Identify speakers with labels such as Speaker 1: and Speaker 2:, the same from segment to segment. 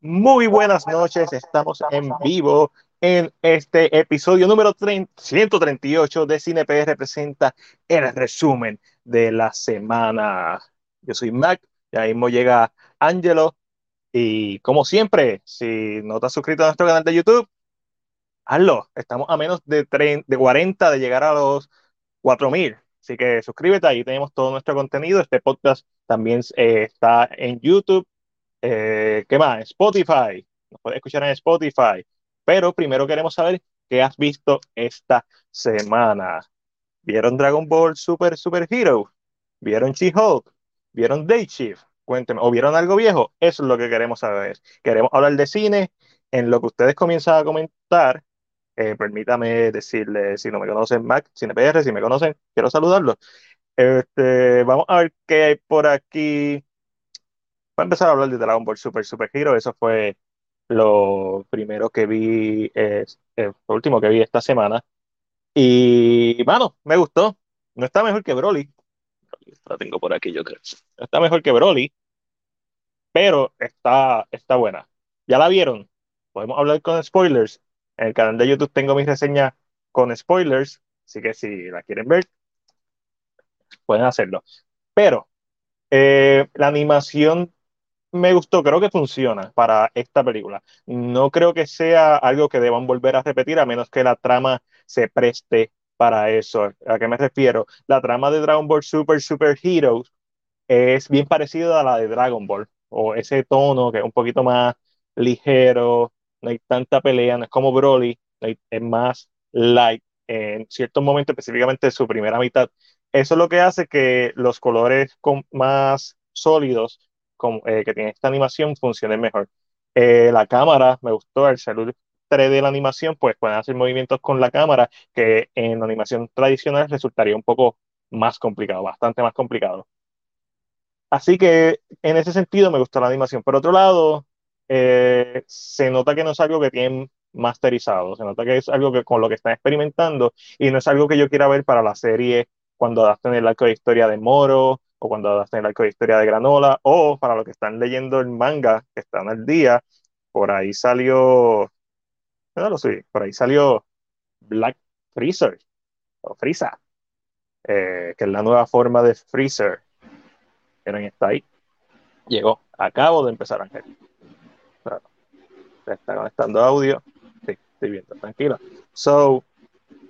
Speaker 1: Muy buenas noches, estamos en vivo en este episodio número 138 de CinePR representa el resumen de la semana. Yo soy Mac, ya mismo llega Angelo y como siempre, si no te has suscrito a nuestro canal de YouTube, hazlo. Estamos a menos de, 30, de 40 de llegar a los 4000. Así que suscríbete, ahí tenemos todo nuestro contenido. Este podcast también eh, está en YouTube eh, ¿Qué más? Spotify. Nos puedes escuchar en Spotify. Pero primero queremos saber qué has visto esta semana. ¿Vieron Dragon Ball Super Super Hero? ¿Vieron She-Hulk? ¿Vieron Day Shift? Cuénteme. ¿O vieron algo viejo? Eso es lo que queremos saber. Queremos hablar de cine. En lo que ustedes comienzan a comentar, eh, permítame decirle, si no me conocen, Mac, CinePR, si me conocen, quiero saludarlos. Este, vamos a ver qué hay por aquí. Voy a empezar a hablar de Dragon Ball Super Super Hero. Eso fue lo primero que vi, eh, lo último que vi esta semana. Y, mano, me gustó. No está mejor que Broly. La tengo por aquí, yo creo. No está mejor que Broly, pero está, está buena. ¿Ya la vieron? Podemos hablar con spoilers. En el canal de YouTube tengo mis reseñas con spoilers, así que si la quieren ver, pueden hacerlo. Pero eh, la animación me gustó, creo que funciona para esta película. No creo que sea algo que deban volver a repetir a menos que la trama se preste para eso. ¿A qué me refiero? La trama de Dragon Ball Super Super Heroes es bien parecida a la de Dragon Ball, o ese tono que es un poquito más ligero, no hay tanta pelea, no es como Broly, es más light en ciertos momentos, específicamente su primera mitad. Eso es lo que hace que los colores más sólidos eh, que tiene esta animación funcione mejor. Eh, la cámara, me gustó, el celular 3D de la animación, pues pueden hacer movimientos con la cámara que en animación tradicional resultaría un poco más complicado, bastante más complicado. Así que en ese sentido me gustó la animación. Por otro lado, eh, se nota que no es algo que tienen masterizado, se nota que es algo que con lo que están experimentando y no es algo que yo quiera ver para la serie cuando adapten el arco de historia de Moro o cuando adapten el historia de Granola, o para los que están leyendo el manga, que están al día, por ahí salió, no lo sé, por ahí salió Black Freezer, o Frieza, eh, que es la nueva forma de Freezer. Miren, está ahí. Llegó. Acabo de empezar, Ángel. se está conectando audio. Sí, estoy viendo, tranquilo. So,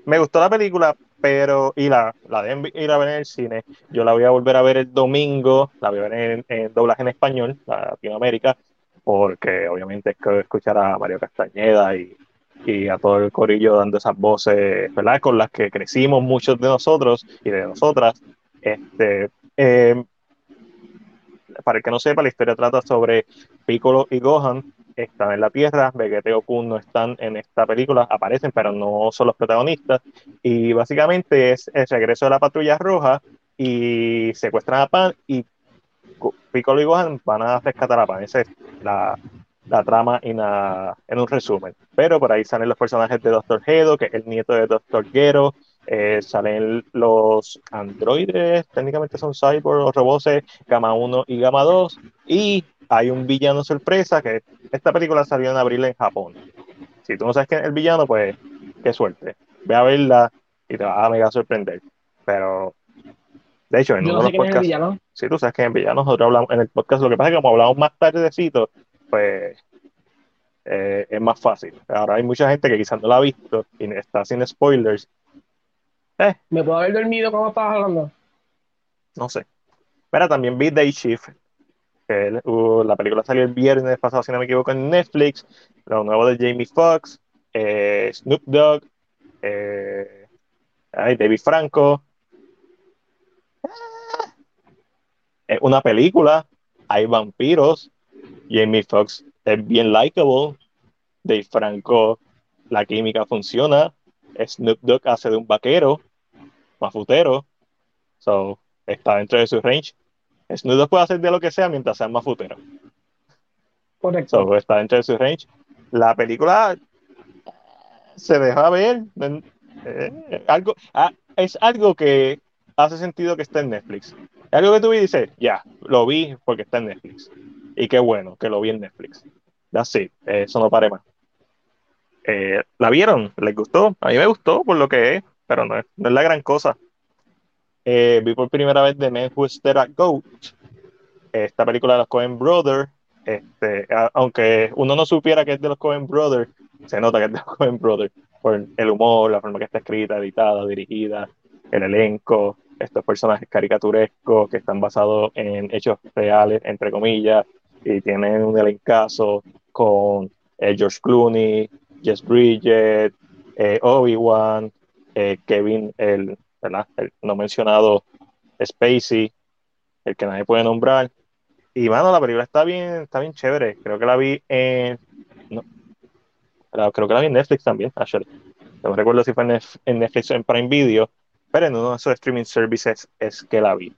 Speaker 1: me gustó la película, pero y la, de ir a ver en el cine, yo la voy a volver a ver el domingo, la voy a ver en, doblaje en español, Latinoamérica, porque obviamente es que escuchar a Mario Castañeda y, y, a todo el corillo dando esas voces, ¿verdad? Con las que crecimos muchos de nosotros y de nosotras. Este, eh, para el que no sepa, la historia trata sobre Piccolo y Gohan, están en la Tierra, Vegeta y Goku no están en esta película, aparecen, pero no son los protagonistas. Y básicamente es el regreso de la patrulla roja y secuestran a Pan y Piccolo y Gohan van a rescatar a Pan. Esa es la, trama en, un resumen. Pero por ahí salen los personajes de Doctor Gedo, que es el nieto de Doctor Gero. Eh, salen los androides, técnicamente son cyborgs o robots, Gama 1 y Gama 2. Y hay un villano sorpresa que esta película salió en abril en Japón. Si tú no sabes quién es el villano, pues qué suerte. Ve a verla y te va a mega sorprender. Pero, de hecho, en
Speaker 2: uno
Speaker 1: de los podcasts. Si tú sabes quién es el villano, nosotros hablamos en el podcast. Lo que pasa es que como hablamos más tardecito, pues eh, es más fácil. Ahora hay mucha gente que quizás no la ha visto y está sin spoilers.
Speaker 2: Eh. ¿Me puedo haber dormido como estabas hablando?
Speaker 1: No sé. Pero también vi Day Shift, Uh, la película salió el viernes pasado, si no me equivoco, en Netflix. Lo nuevo de Jamie Foxx, eh, Snoop Dogg, eh, David Franco. Es una película, hay vampiros. Jamie Foxx es bien likable. Dave Franco, la química funciona. Snoop Dogg hace de un vaquero, mafutero. So, está dentro de su range. Snoop puede hacer de lo que sea mientras sea más futero.
Speaker 2: Correcto.
Speaker 1: está dentro de su range. La película se deja ver. Eh, algo, ah, es algo que hace sentido que esté en Netflix. Es algo que tú dices, ya, lo vi porque está en Netflix. Y qué bueno que lo vi en Netflix. That's it. Eso no pare más. Eh, ¿La vieron? ¿Les gustó? A mí me gustó por lo que es, pero no es, no es la gran cosa. Eh, vi por primera vez The Man Who Stared at Goat, esta película de los Coen Brothers. Este, aunque uno no supiera que es de los Coen Brothers, se nota que es de los Coen Brothers por el humor, la forma que está escrita, editada, dirigida, el elenco, estos personajes caricaturescos que están basados en hechos reales, entre comillas, y tienen un elencazo con eh, George Clooney, Jess Bridget, eh, Obi-Wan, eh, Kevin, el, el no mencionado Spacey, el que nadie puede nombrar. Y bueno, la película está bien, está bien chévere. Creo que la vi en. No, creo que la vi en Netflix también, No recuerdo si fue en Netflix o en Prime Video, pero en uno de esos streaming services es que la vi.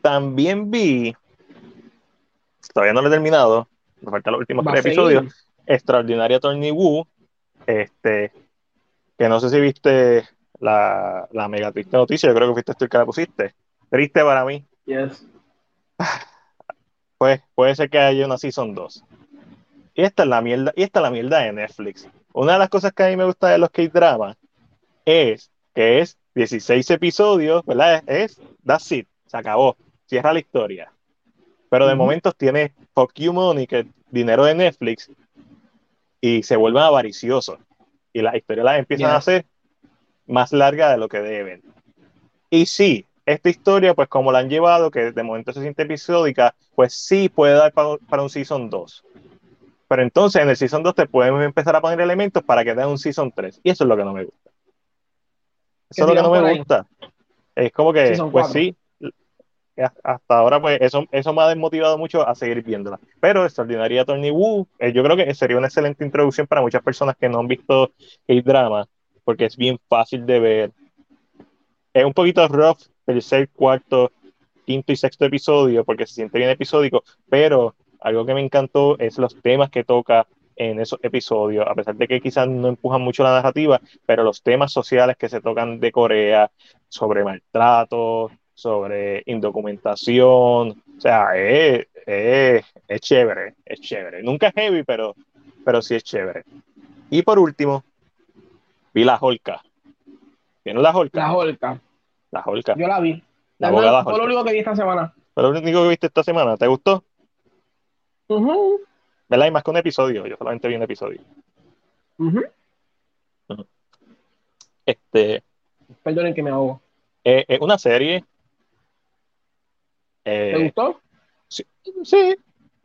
Speaker 1: También vi, todavía no lo he terminado, me faltan los últimos tres episodios, Extraordinaria Tony Wu, este, que no sé si viste la, la mega triste noticia, yo creo que fuiste tú el que la pusiste. Triste para mí.
Speaker 2: Yes.
Speaker 1: Pues puede ser que haya una Season 2. Y esta es la mierda, y esta es la mierda de Netflix. Una de las cosas que a mí me gusta de los K-dramas es que es 16 episodios, ¿verdad? Es, that's it, se acabó, cierra la historia. Pero de momentos tiene Fuck You Money, que es dinero de Netflix, y se vuelven avariciosos. Y las historias las empiezan a hacer más largas de lo que deben. Y sí, esta historia, pues como la han llevado, que de momento se siente episódica, pues sí puede dar para, un Season 2. Pero entonces en el Season 2 te pueden empezar a poner elementos para que den un Season 3. Y eso es lo que no me gusta. Eso es lo que no me gusta. Es como que, pues sí, hasta ahora pues eso, eso me ha desmotivado mucho a seguir viéndola. Pero Extraordinaria Tony Wu, eh, yo creo que sería una excelente introducción para muchas personas que no han visto el drama, porque es bien fácil de ver. Es un poquito rough el tercer, cuarto, quinto y sexto episodio, porque se siente bien episódico, pero algo que me encantó es los temas que toca en esos episodios, a pesar de que quizás no empujan mucho la narrativa, pero los temas sociales que se tocan de Corea, sobre maltrato, sobre indocumentación, o sea, es, es, chévere, es chévere. Nunca es heavy, pero, pero sí es chévere. Y por último, vi la Holca. ¿Vieron la Holca?
Speaker 2: La Holca.
Speaker 1: La Holca.
Speaker 2: Yo la vi. La fue lo único que vi esta semana.
Speaker 1: Fue lo único que viste esta semana. ¿Te gustó? ¿Verdad? Y más que un episodio. Yo solamente vi un episodio. Este.
Speaker 2: Perdonen que me ahogo.
Speaker 1: Es eh, una serie.
Speaker 2: ¿Te eh, gustó?
Speaker 1: Sí, sí,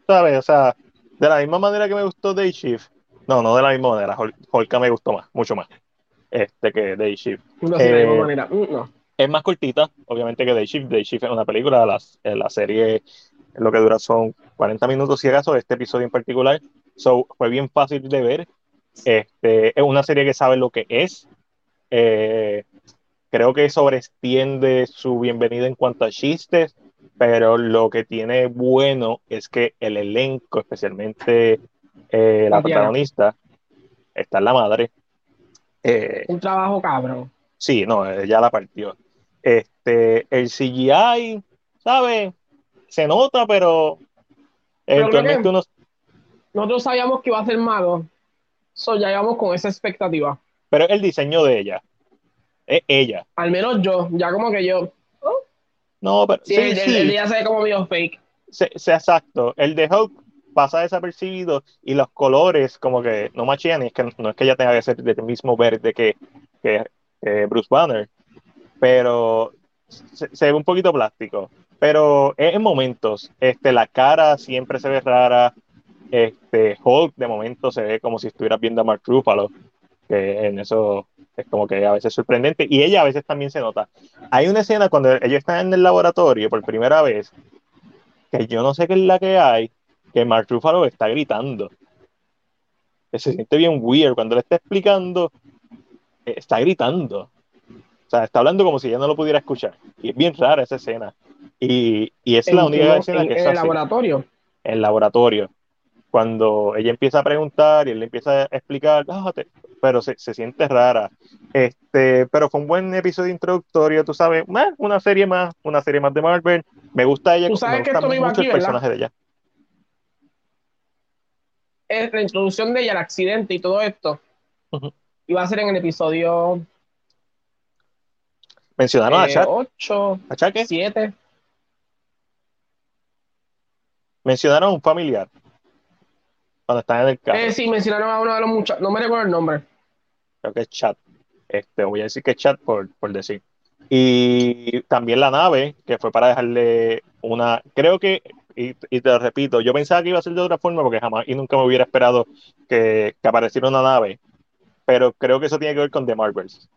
Speaker 1: ¿sabes? O sea, de la misma manera que me gustó Day Shift. No, no de la misma manera. Holka me gustó más, mucho más. Este que Day Shift.
Speaker 2: No, de la misma eh, manera. Mm, no.
Speaker 1: Es más cortita, obviamente, que Day Shift. Day Shift es una película. La, la serie lo que dura son 40 minutos, si acaso, este episodio en particular. So, fue bien fácil de ver. Este, es una serie que sabe lo que es. Eh, creo que sobreestiende su bienvenida en cuanto a chistes, pero lo que tiene bueno es que el elenco, especialmente eh, la protagonista, está en la madre.
Speaker 2: Eh, Un trabajo cabrón.
Speaker 1: Sí, no, ya la partió. Este, el CGI, ¿sabes? se nota, pero eventualmente uno...
Speaker 2: Nosotros sabíamos que iba a ser malo, so ya íbamos con esa expectativa.
Speaker 1: Pero el diseño de ella, es ella.
Speaker 2: Al menos yo, ya como que yo...
Speaker 1: ¿oh? No, pero...
Speaker 2: Sí, sí, el, el, día se ve como medio fake.
Speaker 1: Sí, exacto. El de Hulk pasa desapercibido y los colores como que no machan y es que no es que ella tenga que ser del mismo verde que, que Bruce Banner, pero se, se, ve un poquito plástico pero en momentos, este, la cara siempre se ve rara, este, Hulk de momento se ve como si estuvieras viendo a Mark Ruffalo, que en eso es como que a veces sorprendente, y ella a veces también se nota. Hay una escena cuando ellos están en el laboratorio por primera vez, que yo no sé qué es la que hay, que Mark Ruffalo está gritando. Que se siente bien weird cuando le está explicando, eh, está gritando. O sea, está hablando como si ella no lo pudiera escuchar. Y es bien rara esa escena. Y, y es la única escena que
Speaker 2: es En el laboratorio.
Speaker 1: En el laboratorio. Cuando ella empieza a preguntar y él le empieza a explicar, pero se, se, siente rara. Este, pero fue un buen episodio introductorio, tú sabes, una serie más, una serie más de Marvel. Me gusta ella,
Speaker 2: ¿Tú sabes
Speaker 1: me
Speaker 2: gusta mucho
Speaker 1: el personaje de ella.
Speaker 2: Es la introducción de ella, el accidente y todo esto.
Speaker 1: Ujú.
Speaker 2: Iba a ser en el episodio
Speaker 1: Mencionaron a
Speaker 2: eh,
Speaker 1: Chad.
Speaker 2: 8,
Speaker 1: ¿A Chad qué?
Speaker 2: 7.
Speaker 1: Mencionaron a un familiar. Cuando están en el carro.
Speaker 2: Eh, sí, mencionaron a uno de los muchachos, no me recuerdo el nombre.
Speaker 1: creo que es chat. Este, voy a decir que es chat por, por decir. Y también la nave, que fue para dejarle una. Creo que, y, y te lo repito, yo pensaba que iba a ser de otra forma porque jamás y nunca me hubiera esperado que, que apareciera una nave. Pero creo que eso tiene que ver con The Marvels.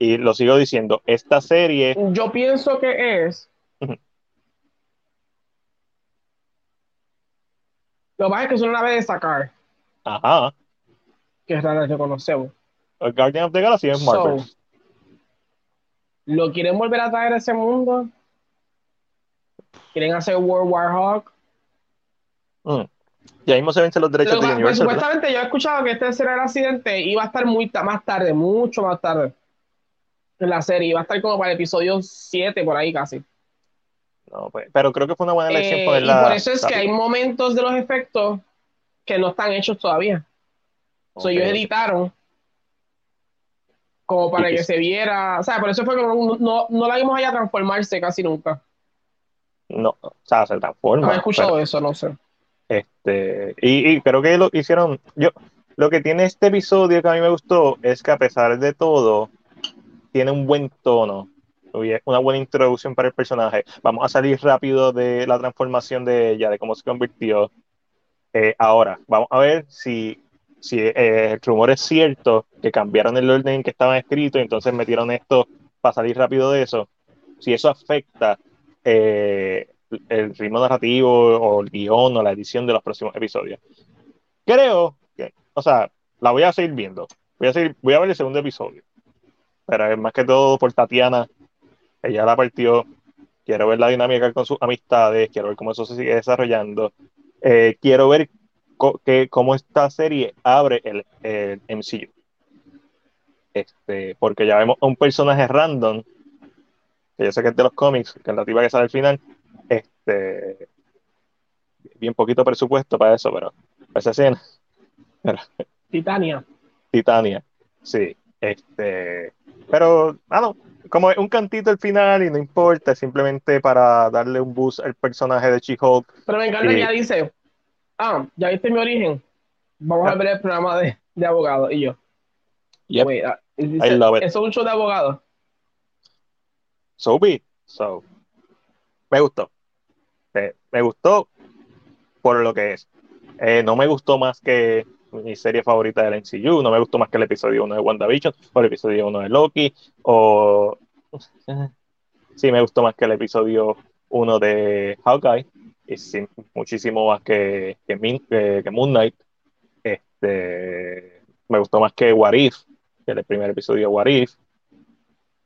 Speaker 1: Y lo sigo diciendo, esta serie.
Speaker 2: Yo pienso que es. Lo que pasa es que es una nave de sacar,
Speaker 1: Ajá.
Speaker 2: que es rara que conocemos.
Speaker 1: el Guardian of the Galaxy es Marvel.
Speaker 2: So, ¿Lo quieren volver a traer a ese mundo? ¿Quieren hacer World War Hawk?
Speaker 1: Mm. Ya mismo se vencen los derechos
Speaker 2: Lo
Speaker 1: de
Speaker 2: pues,
Speaker 1: Universal. ¿verdad?
Speaker 2: supuestamente yo he escuchado que este será el accidente iba a estar muy más tarde, mucho más tarde en la serie. Iba a estar como para el episodio 7 por ahí casi.
Speaker 1: No, pues, pero creo que fue una buena elección
Speaker 2: Eh, y
Speaker 1: ponerla.
Speaker 2: por eso es que hay momentos de los efectos que no están hechos todavía. So,
Speaker 1: Ok.
Speaker 2: ellos editaron como para
Speaker 1: Y-
Speaker 2: que se viera. O sea, por eso fue que no, no, no la vimos allá transformarse casi nunca.
Speaker 1: No, o sea, se transforma.
Speaker 2: No he escuchado
Speaker 1: pero-
Speaker 2: eso, no sé.
Speaker 1: Este, y, y creo que lo hicieron. Yo, lo que tiene este episodio que a mí me gustó es que a pesar de todo, tiene un buen tono. y Una buena introducción para el personaje. Vamos a salir rápido de la transformación de ella, de cómo se convirtió. Eh, ahora, vamos a ver si, si eh, el rumor es cierto, que cambiaron el orden en que estaban escritos, y entonces metieron esto para salir rápido de eso. Si eso afecta eh, el ritmo narrativo o el guion o la edición de los próximos episodios. Creo que, o sea, la voy a seguir viendo. Voy a, seguir, voy a ver el segundo episodio. Pero es más que todo por Tatiana. Ella la partió. Quiero ver la dinámica con sus amistades. Quiero ver cómo eso se sigue desarrollando. Eh, quiero ver que, cómo esta serie abre el, el MCU. Este, porque ya vemos a un personaje random, que yo sé que es de los cómics, que es la tipa que sale al final. Este, bien poquito presupuesto para eso, pero para esa escena.
Speaker 2: Titania.
Speaker 1: Titania, sí. Este, pero, ah, no, como un cantito al final y no importa, simplemente para darle un boost al personaje de She-Hulk.
Speaker 2: Pero me encanta que ella dice, ah, ya viste mi origen. Vamos a
Speaker 1: Ah.
Speaker 2: ver el programa de, de abogados. Y yo,
Speaker 1: Yep,
Speaker 2: wait, ah, dice,
Speaker 1: I love it.
Speaker 2: eso es un show de abogados.
Speaker 1: So be. So, me gustó. Me gustó por lo que es. Eh, no me gustó más que mi serie favorita del MCU, no me gustó más que el episodio 1 de WandaVision o el episodio 1 de Loki, o sí me gustó más que el episodio 1 de Hawkeye, y sí, muchísimo más que, que, que- Moon Knight. Este, me gustó más que What If, el primer episodio de What If.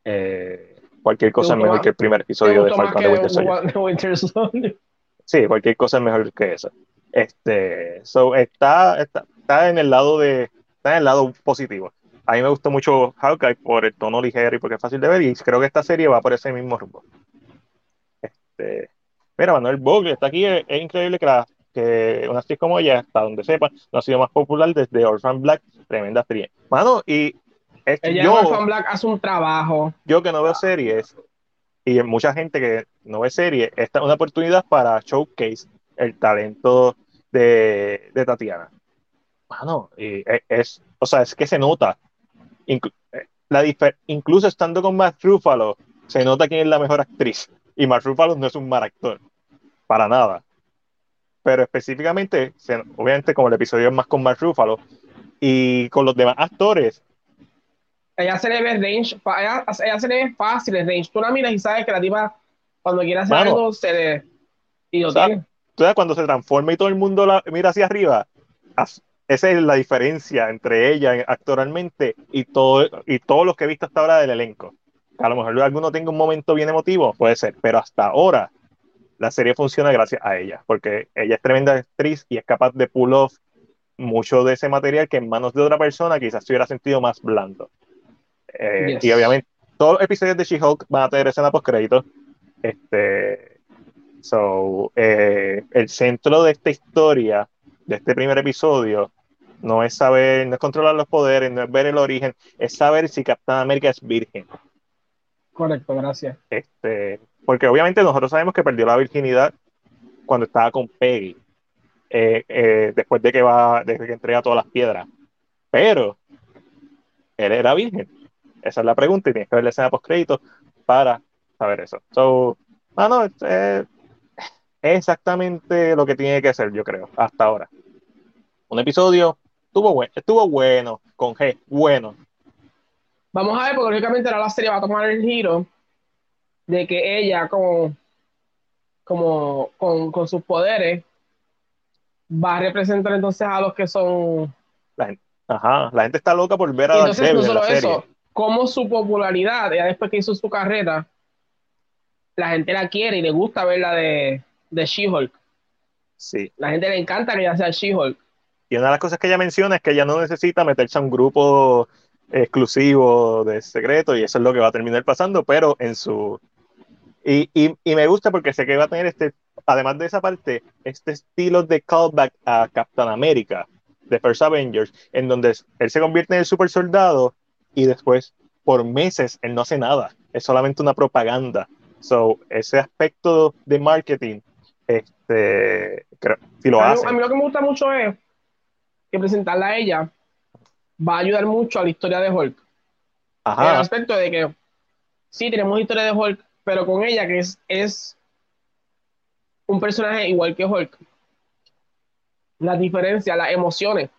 Speaker 1: Eh, cualquier cosa es mejor que el primer
Speaker 2: Me
Speaker 1: episodio de Falcon de Winter Soldier.
Speaker 2: Winter Soldier.
Speaker 1: Sí, cualquier cosa es mejor que eso. Este, so, está, está, está en el lado de, está en el lado positivo. A mí me gustó mucho Hawkeye por el tono ligero y porque es fácil de ver, y creo que esta serie va por ese mismo rumbo. Este, mira, Manuel Bogle está aquí, es, es increíble que, la, que una actriz como ella, hasta donde sepa, no ha sido más popular desde Orphan Black, tremenda actriz. Mano, y es-
Speaker 2: Ella
Speaker 1: yo,
Speaker 2: en Orphan Black hace un trabajo.
Speaker 1: yo que no veo series y mucha gente que no ve series, esta es una oportunidad para showcase el talento de, de Tatiana. Mano, y es, es- o sea, es que se nota. Inclu- eh, la incluso estando con Mark Ruffalo, se nota quién es la mejor actriz. Y Mark Ruffalo no es un mal actor, para nada. Pero específicamente, se- obviamente como el episodio es más con Mark Ruffalo, y con los demás actores,
Speaker 2: Ella se le ve range, ella, ella se le ve fácil el range. Tú la miras y sabes que la tipa, cuando quiere hacer
Speaker 1: Mano.
Speaker 2: algo, se le. Y lo
Speaker 1: ¿Sabes?
Speaker 2: tiene.
Speaker 1: tú sabes, cuando se transforma y todo el mundo la mira hacia arriba, esa es la diferencia entre ella en- actualmente y, todo, y todos los que he visto hasta ahora del elenco. A lo mejor alguno tenga un momento bien emotivo, puede ser, pero hasta ahora la serie funciona gracias a ella, porque ella es tremenda actriz y es capaz de pull off mucho de ese material que en manos de otra persona quizás se hubiera sentido más blando. Eh,
Speaker 2: Yes.
Speaker 1: Y obviamente todos los episodios de She-Hulk van a tener escena post créditos. Este, so, eh, el centro de esta historia de este primer episodio no es saber, no es controlar los poderes, no es ver el origen, es saber si Capitán América es virgen.
Speaker 2: Correcto, gracias.
Speaker 1: Este, porque obviamente nosotros sabemos que perdió la virginidad cuando estaba con Peggy, eh, eh, después de que va, desde que entrega todas las piedras. Pero él era virgen. Esa es la pregunta y tienes que ver la escena post crédito para saber eso. So, mano, es, es exactamente lo que tiene que ser, yo creo, hasta ahora. Un episodio estuvo bueno, estuvo bueno, con G, bueno.
Speaker 2: Vamos a ver, porque lógicamente ahora la serie va a tomar el giro de que ella, como, como con, con sus poderes, va a representar entonces a los que son.
Speaker 1: La gente, ajá, la gente está loca por ver a
Speaker 2: Y entonces, no solo
Speaker 1: la serie.
Speaker 2: Como su popularidad, ya después que hizo su carrera, la gente la quiere y le gusta verla de, de She-Hulk.
Speaker 1: Sí.
Speaker 2: La gente le encanta que ella sea She-Hulk.
Speaker 1: Y una de las cosas que ella menciona es que ella no necesita meterse a un grupo exclusivo de secreto y eso es lo que va a terminar pasando, pero en su... Y, y, y me gusta porque sé que va a tener este, además de esa parte, este estilo de callback a Captain America, de First Avengers, en donde él se convierte en el super soldado y después por meses él no hace nada, es solamente una propaganda. So, ese aspecto de marketing, este, creo, si lo
Speaker 2: a, mí,
Speaker 1: hace.
Speaker 2: a mí lo que me gusta mucho es que presentarla a ella va a ayudar mucho a la historia de Hulk. En el
Speaker 1: Ajá,
Speaker 2: aspecto de que sí, tenemos historia de Hulk, pero con ella que es, es un personaje igual que Hulk. Las diferencias, las emociones.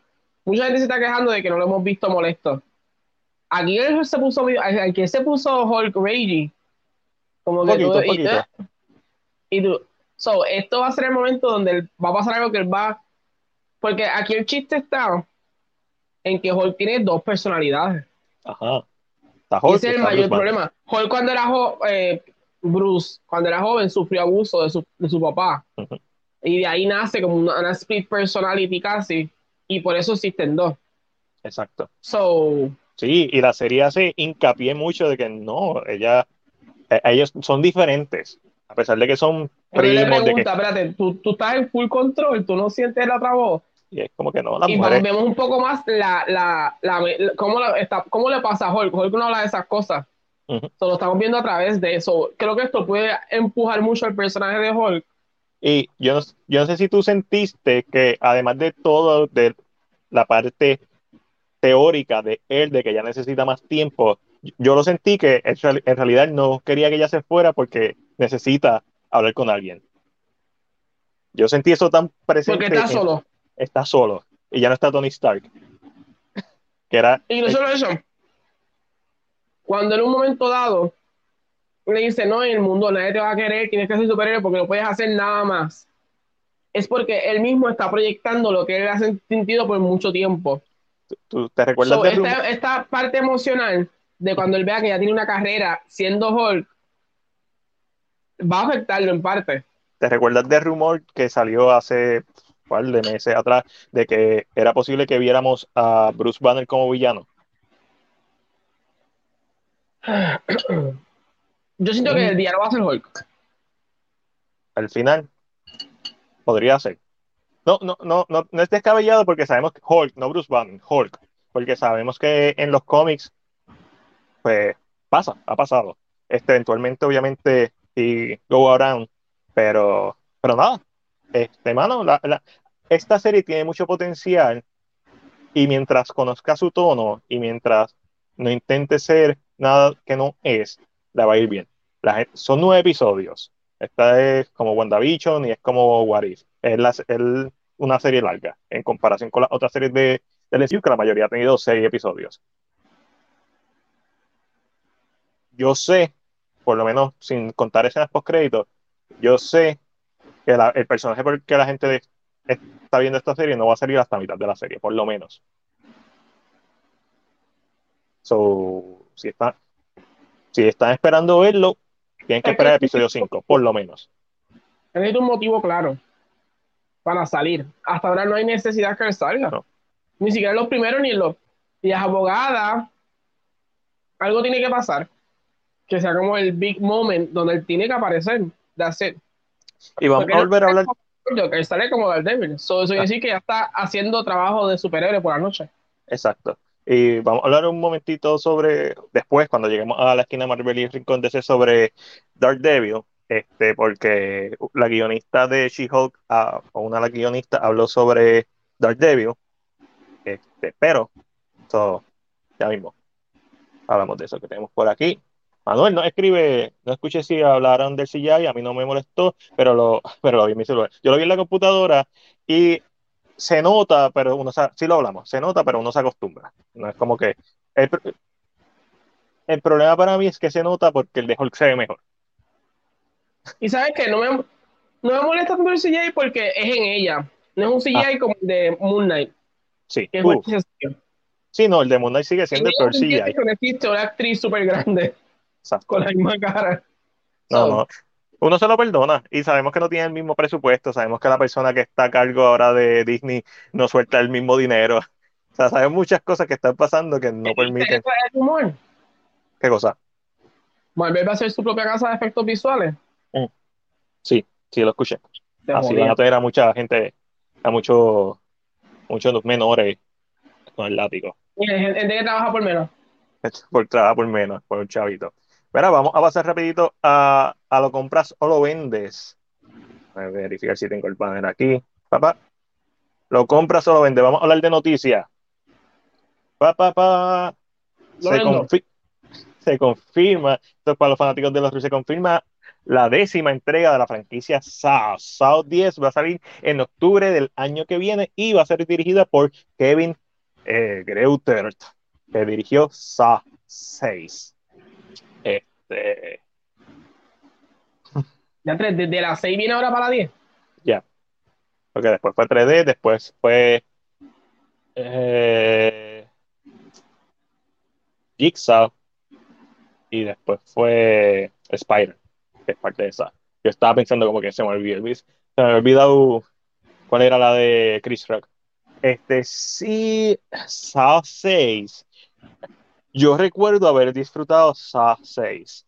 Speaker 2: Mucha gente se está quejando de que no lo hemos visto molesto. Aquí él se puso, aquí se puso Hulk Ragey. Como que
Speaker 1: poquito,
Speaker 2: tú- y, tú- y tú- so, esto va a ser el momento donde él- va a pasar algo que él va. Porque aquí el chiste está en que Hulk tiene dos personalidades.
Speaker 1: ajá. Está Hulk,
Speaker 2: ese es el mayor problema. Hulk cuando era jo- eh, Bruce, cuando era joven, sufrió abuso de su, de su papá. Y de ahí nace como una, una split personality casi. Y por eso existen dos.
Speaker 1: Exacto.
Speaker 2: So,
Speaker 1: Sí, y la serie hace hincapié mucho de que no, ella, eh, ellos son diferentes, a pesar de que son primos, de que,
Speaker 2: pregunta, espérate, ¿tú, tú estás en full control, tú no sientes la otra voz.
Speaker 1: y es como que no, las
Speaker 2: y
Speaker 1: mujeres,
Speaker 2: vemos un poco más la, la, la, la- cómo, la- está, cómo le pasa a Hulk. Hulk no habla de esas cosas. So, lo estamos viendo a través de eso. Creo que esto puede empujar mucho al personaje de Hulk.
Speaker 1: y yo no, yo no sé si tú sentiste que además de todo, de la parte teórica de él, de que ella necesita más tiempo, yo lo sentí que en real- en realidad no quería que ella se fuera porque necesita hablar con alguien. Yo sentí eso tan presente.
Speaker 2: Porque está solo.
Speaker 1: está solo y ya no está Tony Stark. Que era.
Speaker 2: Y no solo eso. Cuando en un momento dado le dice, no, en el mundo nadie te va a querer, tienes que ser superhéroe porque no puedes hacer nada más. Es porque él mismo está proyectando lo que él ha sentido por mucho tiempo.
Speaker 1: ¿Tú te recuerdas
Speaker 2: So,
Speaker 1: de
Speaker 2: esta, parte emocional de cuando él vea que ya tiene una carrera siendo Hulk va a afectarlo en parte.
Speaker 1: ¿Te recuerdas de rumor que salió hace un par de meses atrás de que era posible que viéramos a Bruce Banner como villano?
Speaker 2: Yo siento que el día no va a ser Hulk.
Speaker 1: Al final, podría ser. No, no, no, no, no es descabellado porque sabemos que Hulk, no Bruce Banner, Hulk. Porque sabemos que en los cómics, pues pasa, ha pasado. Este, eventualmente, obviamente, y go around, pero, pero nada. Este, mano, la, la- esta serie tiene mucho potencial y mientras conozca su tono y mientras no intente ser nada que no es, la va a ir bien. La son nueve episodios. Esta es como WandaVision y es como What If. Es, la- es una serie larga en comparación con las otras series de, del MCU, que la mayoría ha tenido seis episodios. Yo sé, por lo menos sin contar escenas post créditos, yo sé que la- el personaje por el que la gente de- está viendo esta serie no va a salir hasta mitad de la serie, por lo menos. So, si, está, si están esperando verlo, tienen que
Speaker 2: Es que-
Speaker 1: esperar el episodio 5, por lo menos.
Speaker 2: Necesita un motivo claro para salir. Hasta ahora no hay necesidad que él salga.
Speaker 1: No.
Speaker 2: Ni siquiera en los primeros ni en los. Y es abogada. Algo tiene que pasar. Que sea como el big moment donde él tiene que aparecer. That's it.
Speaker 1: Y vamos
Speaker 2: Porque
Speaker 1: a volver a hablar.
Speaker 2: Joker, sale como Daredevil. So, eso quiere decir que ya está haciendo trabajo de superhéroe por la noche.
Speaker 1: Exacto. Y vamos a hablar un momentito sobre, después, cuando lleguemos a la esquina Marvel y Rincón DC, sobre Daredevil, este, porque la guionista de She-Hulk, ah, o una de las guionistas, habló sobre Daredevil, este, pero, so, ya mismo, hablamos de eso que tenemos por aquí. Manuel no escribe, no escuché si hablaron del CGI, a mí no me molestó, pero lo, pero lo vi en mi celular. Yo lo vi en la computadora y se nota, pero uno se, sí lo hablamos, se nota, pero uno se acostumbra. No es como que el, el problema para mí es que se nota porque el de Hulk se ve mejor.
Speaker 2: Y sabes que no me, no me molesta tanto el CGI porque es en ella. No es un CGI
Speaker 1: Ah.
Speaker 2: como el de Moon Knight.
Speaker 1: Sí,
Speaker 2: Que es
Speaker 1: sí, no, el de Moon Knight sigue
Speaker 2: En
Speaker 1: siendo el CGI.
Speaker 2: no existe una actriz súper grande
Speaker 1: Exacto.
Speaker 2: con la misma cara.
Speaker 1: No,
Speaker 2: So,
Speaker 1: no. Uno se lo perdona y sabemos que no tiene el mismo presupuesto, sabemos que la persona que está a cargo ahora de Disney no suelta el mismo dinero. O sea, sabemos muchas cosas que están pasando que no permiten. ¿Qué cosa?
Speaker 2: Marvel va a hacer su propia casa de efectos visuales.
Speaker 1: Sí, sí, lo escuché.
Speaker 2: Te
Speaker 1: Así van a tener a mucha gente, a muchos muchos menores con el látigo.
Speaker 2: Gente que trabaja por menos.
Speaker 1: Por trabajar por menos, por un chavito. Mira, vamos a pasar rapidito a, a lo compras o lo vendes. Voy a verificar si tengo el panel aquí. Papá, lo compras o lo vendes. Vamos a hablar de noticias. Pa, pa, pa.
Speaker 2: Lo
Speaker 1: Se, confi- se confirma, esto es para los fanáticos de los Rusos, se confirma la décima entrega de la franquicia Saw. Saw 10 va a salir en octubre del año que viene y va a ser dirigida por Kevin eh, Greutert, que dirigió Saw 6. Este,
Speaker 2: Ya tres, desde las 6 viene ahora para las 10.
Speaker 1: ya. Porque después fue 3D, después fue eh, Jigsaw y después fue Spider, que es parte de esa. Yo estaba pensando como que se me olvidó, se me había olvidado cuál era la de Chris Rock. Este sí, Saw 6. Yo recuerdo haber disfrutado Saw 6.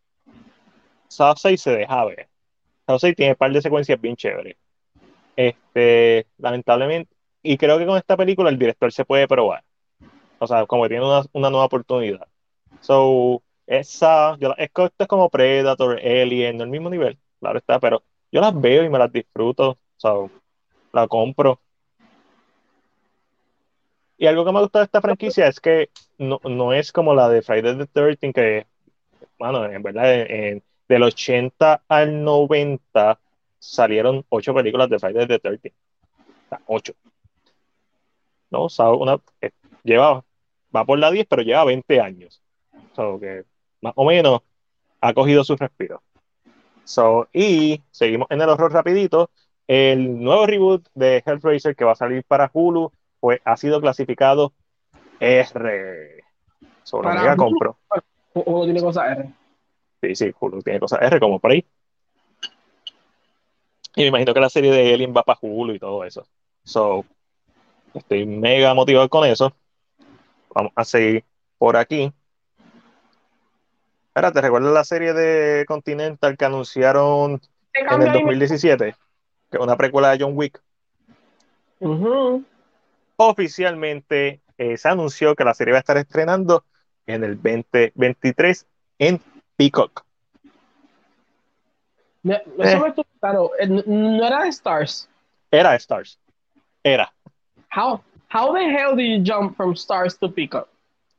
Speaker 1: Saw 6 se deja ver. Saw 6 tiene un par de secuencias bien chéveres. Este, lamentablemente, y creo que con esta película el director se puede probar. O sea, como tiene una, una nueva oportunidad. So, esa, yo, la- es, que esto es como Predator, Alien, no el mismo nivel, claro está, pero yo las veo y me las disfruto. So, la compro. Y algo que me gusta de esta franquicia es que no, no es como la de Friday the 13 que, bueno, en verdad, en- del 80 al 90 salieron ocho películas de Friday the 13. O sea, ocho. No, o sea, una, eh, lleva, va por la 10, pero lleva 20 años. So, que más o menos ha cogido su respiro. So, y seguimos en el horror rapidito. El nuevo reboot de Hellraiser que va a salir para Hulu pues, ha sido clasificado R. Sobre
Speaker 2: Para
Speaker 1: mega
Speaker 2: Hulu.
Speaker 1: compro.
Speaker 2: Uno tiene cosas R.
Speaker 1: Sí, sí, Hulu tiene cosas R como por ahí. Y me imagino que la serie de Alien va para Hulu y todo eso. So, estoy mega motivado con eso. Vamos a seguir por aquí. Ahora, ¿te recuerdas la serie de Continental que anunciaron en el
Speaker 2: ahí,
Speaker 1: 2017? Que es una precuela de John Wick. Oficialmente eh, se anunció que la serie va a estar estrenando en el 2023 en Peacock.
Speaker 2: Me- Eso me claro. Eh, n- No era de Stars.
Speaker 1: Era Stars. Era.
Speaker 2: How, how the hell do you jump from Stars to Peacock?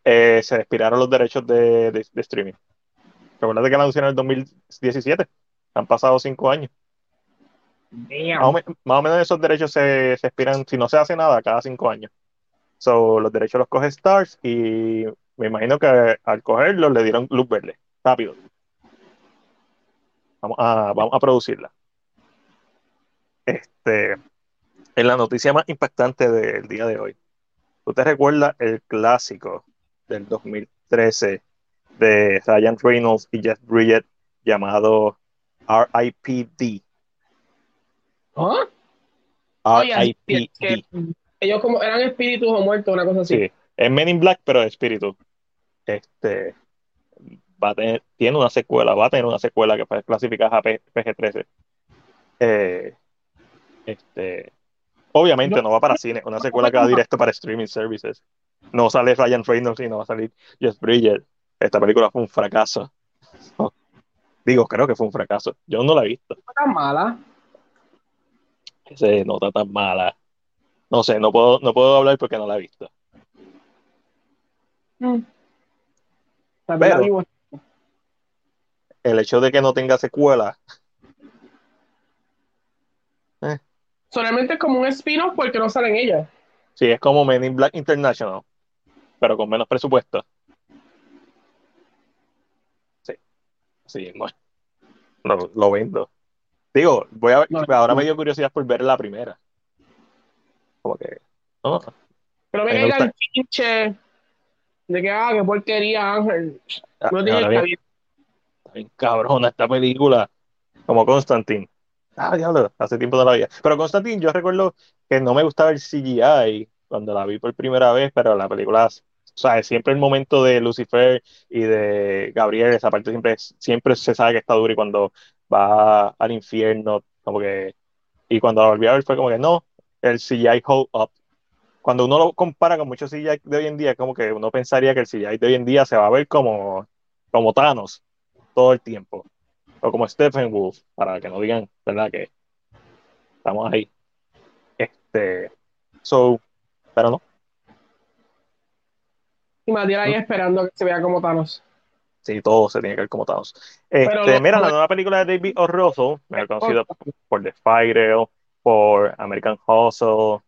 Speaker 1: Eh, se expiraron los derechos de, de- de streaming. Recuerda que la anunciaron en el 2017. Han pasado cinco años. Más o, más menos esos derechos se, se expiran, si no se hace nada, cada cinco años. So, los derechos los coge Stars y me imagino que al cogerlos le dieron luz verde. Rápido. Vamos a, vamos a producirla. Este, en la noticia más impactante del día de hoy. ¿Tú te recuerdas el clásico del 2013 de Ryan Reynolds y Jeff Bridges llamado R.I.P.D.?
Speaker 2: ¿Ah?
Speaker 1: R.I.P.D.
Speaker 2: ellos como eran espíritus o muertos, una cosa así.
Speaker 1: Sí, es Men in Black, pero espíritu. Este va a tener, tiene una secuela, va a tener una secuela que fue clasificada a P- PG-13. Eh, Este, obviamente no, va para cine, una secuela que va directo para streaming services. No sale Ryan Reynolds y no va a salir Jeff Bridges. Esta película fue un fracaso. Digo, creo que fue un fracaso. Yo no la he visto.
Speaker 2: No tan mala.
Speaker 1: Ese no está tan mala. No sé, no puedo, no puedo hablar porque no la he visto.
Speaker 2: Mm.
Speaker 1: Pero, el hecho de que no tenga secuela.
Speaker 2: Eh. Solamente es como un spin-off porque no sale en ella.
Speaker 1: Sí, es como Men in Black International, pero con menos presupuesto. Sí, bueno. Lo, lo vendo. Digo, voy a ahora me dio curiosidad por ver la primera. Como que.
Speaker 2: pero venga el pinche de que, ah, qué porquería, Ángel. Ah, no tiene que
Speaker 1: bien, bien cabrona esta película. Como Constantine. Ah, diablo, hace tiempo no la veía. Pero Constantine, yo recuerdo que no me gustaba el CGI cuando la vi por primera vez, pero la película, o sea, siempre el momento de Lucifer y de Gabriel, esa parte siempre, siempre se sabe que está duro y cuando va al infierno, como que, y cuando la volví a ver fue como que no, el CGI hold up. Cuando uno lo compara con muchos CGI de hoy en día, como que uno pensaría que el CGI de hoy en día se va a ver como, como Thanos todo el tiempo. O como Stephen Wolf, para que no digan, ¿verdad? Que estamos ahí. Este, so, pero no.
Speaker 2: Y Matías ahí esperando que se vea como Thanos.
Speaker 1: Sí, todo se tiene que ver como Thanos. Este, mira, la nueva película de David O. Russell, me conocido por The Fire, por American Hustle,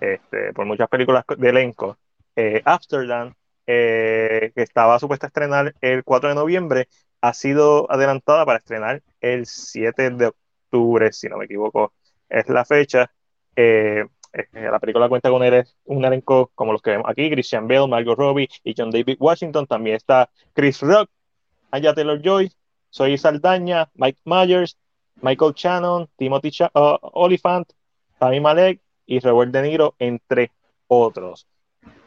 Speaker 1: este, por muchas películas de elenco. Eh, Amsterdam, eh, que estaba supuesta a estrenar el 4 de noviembre, ha sido adelantada para estrenar el 7 de octubre, si no me equivoco, es la fecha. Eh, la película cuenta con un elenco como los que vemos aquí, Christian Bale, Margot Robbie y John David Washington. También está Chris Rock, Aya Taylor-Joy, Soy Saldaña, Mike Myers, Michael Shannon, Timothy uh, Oliphant, Tammy Malek y Robert De Niro, entre otros.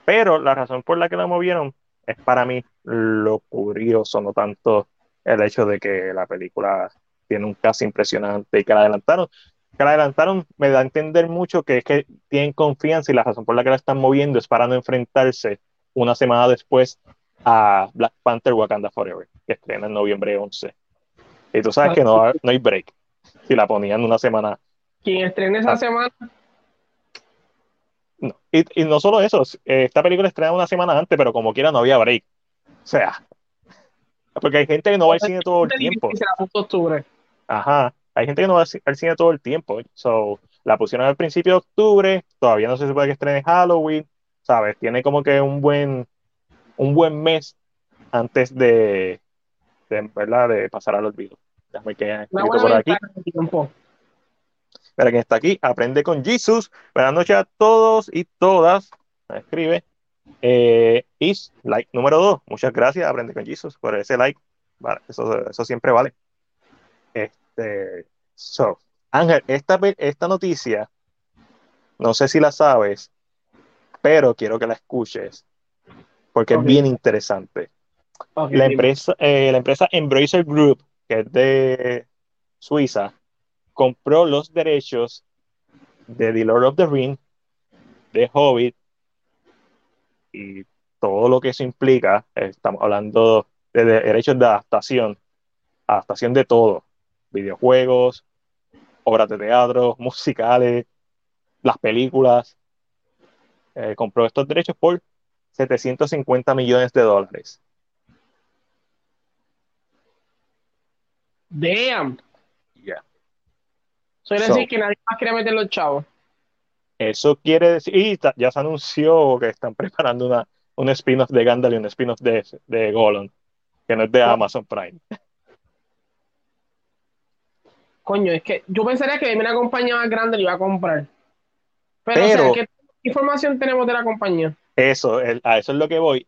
Speaker 1: Pero la razón por la que la movieron es para mí lo curioso, no tanto el hecho de que la película tiene un caso impresionante y que la adelantaron. Que la adelantaron me da a entender mucho que es que tienen confianza y la razón por la que la están moviendo es para no enfrentarse una semana después a Black Panther Wakanda Forever, que estrena en noviembre 11. Y tú sabes que no, no hay break si la ponían una semana.
Speaker 2: ¿Quién estrena esa ah. semana?
Speaker 1: No. Y, y, no solo eso, esta película estrena una semana antes, pero como quiera no había break. O sea, porque hay gente que no va al cine todo el tiempo. Ajá, hay gente que no va al cine todo el tiempo. So, la pusieron al principio de octubre, todavía no se supone que estrene Halloween, ¿sabes? Tiene como que un buen un buen mes antes de, de, ¿verdad? de pasar al olvido. Déjame que por aquí. Para quien está aquí, aprende con Jesus. Buenas noches a todos y todas. Escribe. Eh, is like número dos. Muchas gracias, aprende con Jesus, por ese like. eso, eso siempre vale. Este, so, Ángel, esta, esta noticia, no sé si la sabes, pero quiero que la escuches porque es bien interesante. la, empresa, eh, la empresa Embracer Group, que es de Suiza, compró los derechos de The Lord of the Ring, de Hobbit y todo lo que eso implica. Estamos hablando de derechos de adaptación, adaptación de todo, videojuegos, obras de teatro, musicales, las películas. Eh, compró estos derechos por 750 millones de dólares.
Speaker 2: Damn. Yeah. Eso quiere decir que nadie más quiere meter los chavos.
Speaker 1: Eso quiere decir, y ya se anunció que están preparando una, un spin-off de Gandalf y un spin-off de, de Gollum, que no es de Amazon Prime.
Speaker 2: Coño, es que yo pensaría que una compañía más grande lo iba a comprar. Pero, ¿qué información tenemos de la compañía?
Speaker 1: Eso, a eso es lo que voy.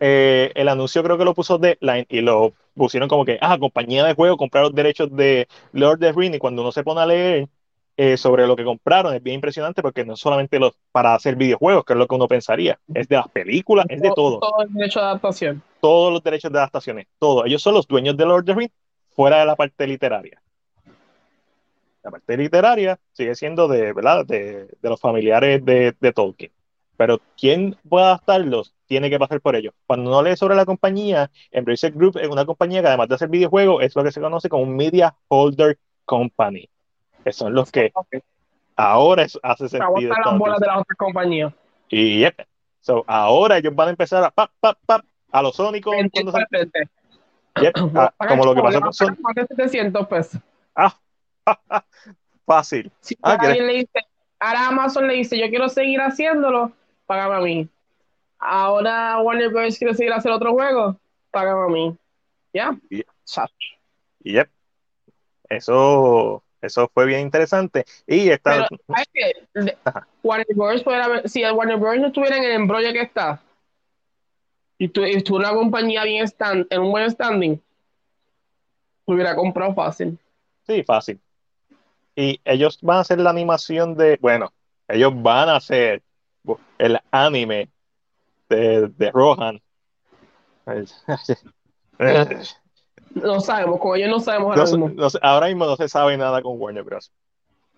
Speaker 1: Eh, el anuncio creo que lo puso Deadline y lo pusieron como que, ah, compañía de juego comprar los derechos de Lord of the Rings y cuando uno se pone a leer eh, sobre lo que compraron es bien impresionante porque no solamente los para hacer videojuegos, que es lo que uno pensaría, es de las películas, es de todo.
Speaker 2: Todo el derecho de adaptación.
Speaker 1: Todos los derechos de adaptaciones, todo. Ellos son los dueños de Lord of the Rings fuera de la parte literaria. La parte literaria sigue siendo de, ¿verdad? de, de los familiares de, de Tolkien. Pero quien pueda adaptarlos tiene que pasar por ello. Cuando uno lee sobre la compañía, Embracer Group es una compañía que además de hacer videojuegos es lo que se conoce como un Media Holder Company. Que son los que ahora es, hace sentido.
Speaker 2: Las bolas de las otras compañías.
Speaker 1: Y yep. so, ahora ellos van a empezar a pap, pap, pap, a los sónicos. Yep, como lo que pasó con Son-
Speaker 2: más de 700 pesos.
Speaker 1: Ah, fácil.
Speaker 2: Si
Speaker 1: Ah,
Speaker 2: le dice, ahora Amazon le dice, yo quiero seguir haciéndolo, págame a mí. Ahora Warner Bros. quiere seguir hacer otro juego, págame a mí. ¿Ya?
Speaker 1: Y-
Speaker 2: Cha-
Speaker 1: Y yep. Eso, eso fue bien interesante. Y está.
Speaker 2: Warner Bros. haber- si el Warner Bros. no estuviera en el embrollo que está, y estuviera una compañía bien stand, en un buen standing, lo hubiera comprado fácil.
Speaker 1: sí, fácil. Y ellos van a hacer la animación de, bueno, ellos van a hacer el anime de, de Rohan.
Speaker 2: No sabemos, con ellos no sabemos ahora mismo.
Speaker 1: no ahora mismo no se sabe nada con Warner Bros.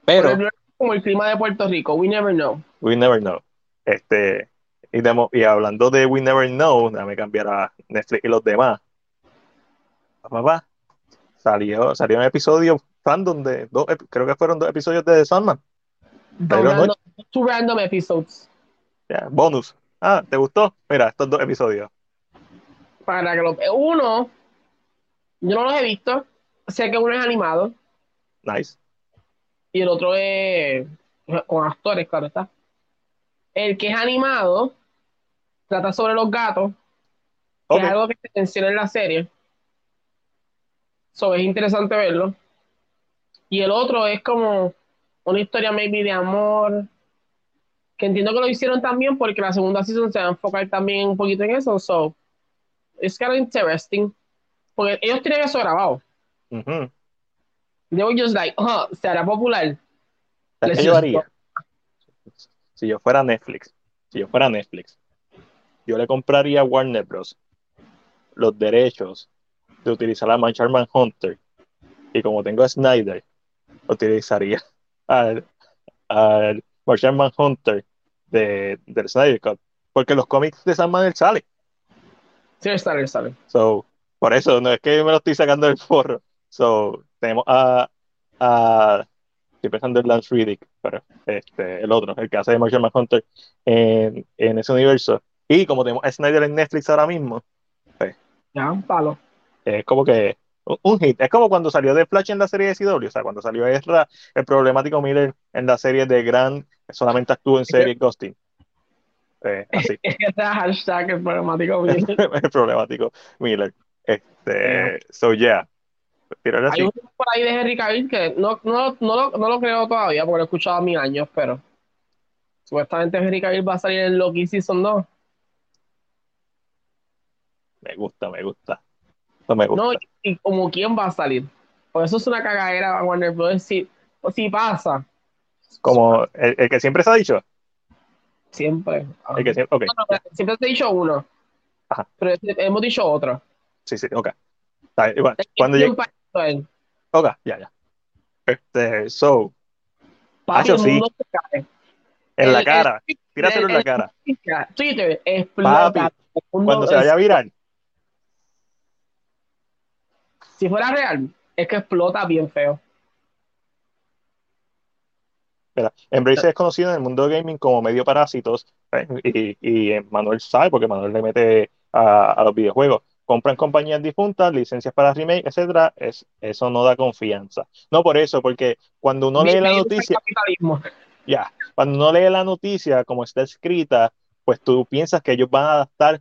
Speaker 1: Pero,
Speaker 2: como el clima de Puerto Rico, we never know.
Speaker 1: we never know. Este, y, demo- y hablando de We Never Know, déjame cambiar a Netflix y los demás. Papá, salió, salió un episodio random de dos, creo que fueron dos episodios de The Sandman. Pero no-
Speaker 2: Random- two random episodes.
Speaker 1: Ya, bonus. Ah, ¿te gustó? Mira, estos dos episodios.
Speaker 2: Para que lo, uno, yo no los he visto. Sé que uno es animado
Speaker 1: Nice.
Speaker 2: y el otro es con actores, claro está. El que es animado trata sobre los gatos, que es algo que se menciona en la serie. So, es interesante verlo. Y el otro es como una historia maybe de amor, que entiendo que lo hicieron también porque la segunda season se va a enfocar también un poquito en eso. So, it's kind of interesting. Porque ellos tienen eso grabado. They were just like, oh, se hará popular.
Speaker 1: Si yo fuera Netflix, si yo fuera Netflix, yo le compraría a Warner Bros. los derechos de utilizar a Charman Hunter. Y como tengo a Snyder, utilizaría al, al Martian Manhunter de, del Snyder Cut. Porque los cómics de Sandman él sale.
Speaker 2: Sí, sale, sale.
Speaker 1: So, por eso, no es que me lo estoy sacando del forro. So, tenemos a, a estoy pensando en Lance Riddick, pero este, el otro, el que hace de Martian Manhunter en, en ese universo. Y como tenemos a Snyder en Netflix ahora mismo,
Speaker 2: Ya, un palo.
Speaker 1: es como que un, hit. Es como cuando salió de Flash en la serie de CW, o sea, cuando salió Ezra, el problemático Miller en la serie de Grand, que solamente actuó en serie Ghosting. Eh, así,
Speaker 2: hashtag es problemático. bien.
Speaker 1: el problemático Miller. Este, so yeah.
Speaker 2: Hay un por ahí de Henry Cavill que no, no, no, lo, no lo creo todavía porque lo he escuchado a mil años, pero supuestamente Henry Cavill va a salir en Loki Season 2.
Speaker 1: Me gusta, me gusta. No me gusta.
Speaker 2: No, y, como quién va a salir. Por eso es una cagadera Warner Bros. Si, si pasa,
Speaker 1: Como el, el que siempre se ha dicho.
Speaker 2: siempre.
Speaker 1: El que siempre, ok,
Speaker 2: No, no, siempre te he dicho uno.
Speaker 1: Ajá.
Speaker 2: Pero hemos dicho otro.
Speaker 1: sí, sí, ok. Está bien, igual. Cuando llegue, ok, ya, ya. Este, so,
Speaker 2: Papi,
Speaker 1: Hacho, sí.
Speaker 2: se
Speaker 1: en la cara,
Speaker 2: el-
Speaker 1: tíratelo en la cara.
Speaker 2: Twitter explota.
Speaker 1: Papi, Cuando se vaya a virar,
Speaker 2: Si fuera real, es que explota bien feo.
Speaker 1: Mira, Embracer es conocido en el mundo de gaming como medio parásitos, ¿eh? y, y Manuel sabe, porque Manuel le mete a, a los videojuegos. Compran compañías difuntas, licencias para remake, etcétera. Es, eso no da confianza. No por eso, porque cuando uno lee la noticia, ya, cuando uno lee la noticia como está escrita, pues tú piensas que ellos van a adaptar,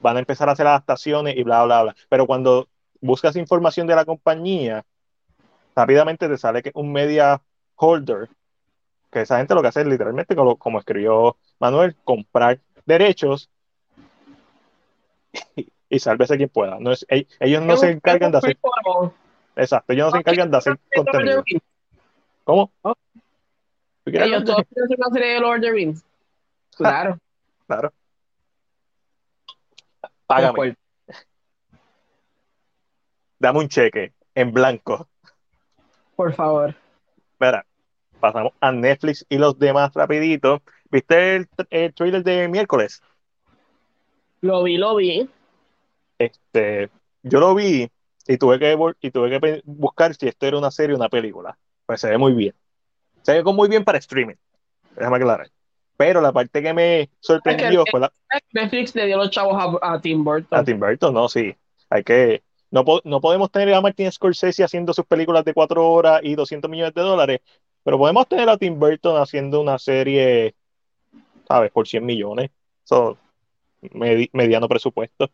Speaker 1: van a empezar a hacer adaptaciones y bla, bla, bla. Pero cuando buscas información de la compañía, rápidamente te sale que un media holder, que esa gente lo que hace es literalmente, como, como escribió Manuel, comprar derechos y, y sálvese quien pueda. No es, ell- ellos no se encargan de hacer, exacto, ellos no se encargan de hacer contenido. ¿Cómo?
Speaker 2: Oh.
Speaker 1: ¿Tú quieres
Speaker 2: Ellos todos quieren hacer una serie de Lord of the Rings. Claro.
Speaker 1: Claro. Págame. Dame un cheque en blanco.
Speaker 2: Por favor.
Speaker 1: espera, pasamos a Netflix y los demás rapidito. ¿Viste el, el trailer de miércoles?
Speaker 2: Lo vi, lo vi.
Speaker 1: Este, yo lo vi y tuve que y tuve que buscar si esto era una serie o una película. Pues se ve muy bien. Se ve muy bien para streaming. Déjame aclarar. Pero la parte que me sorprendió fue la.
Speaker 2: Netflix le dio los chavos a, Tim Burton.
Speaker 1: A Tim Burton, no, sí. Hay que. No, no podemos tener a Martin Scorsese haciendo sus películas de cuatro horas y 200 millones de dólares, pero podemos tener a Tim Burton haciendo una serie, ¿sabes? Por 100 millones. So, mediano presupuesto.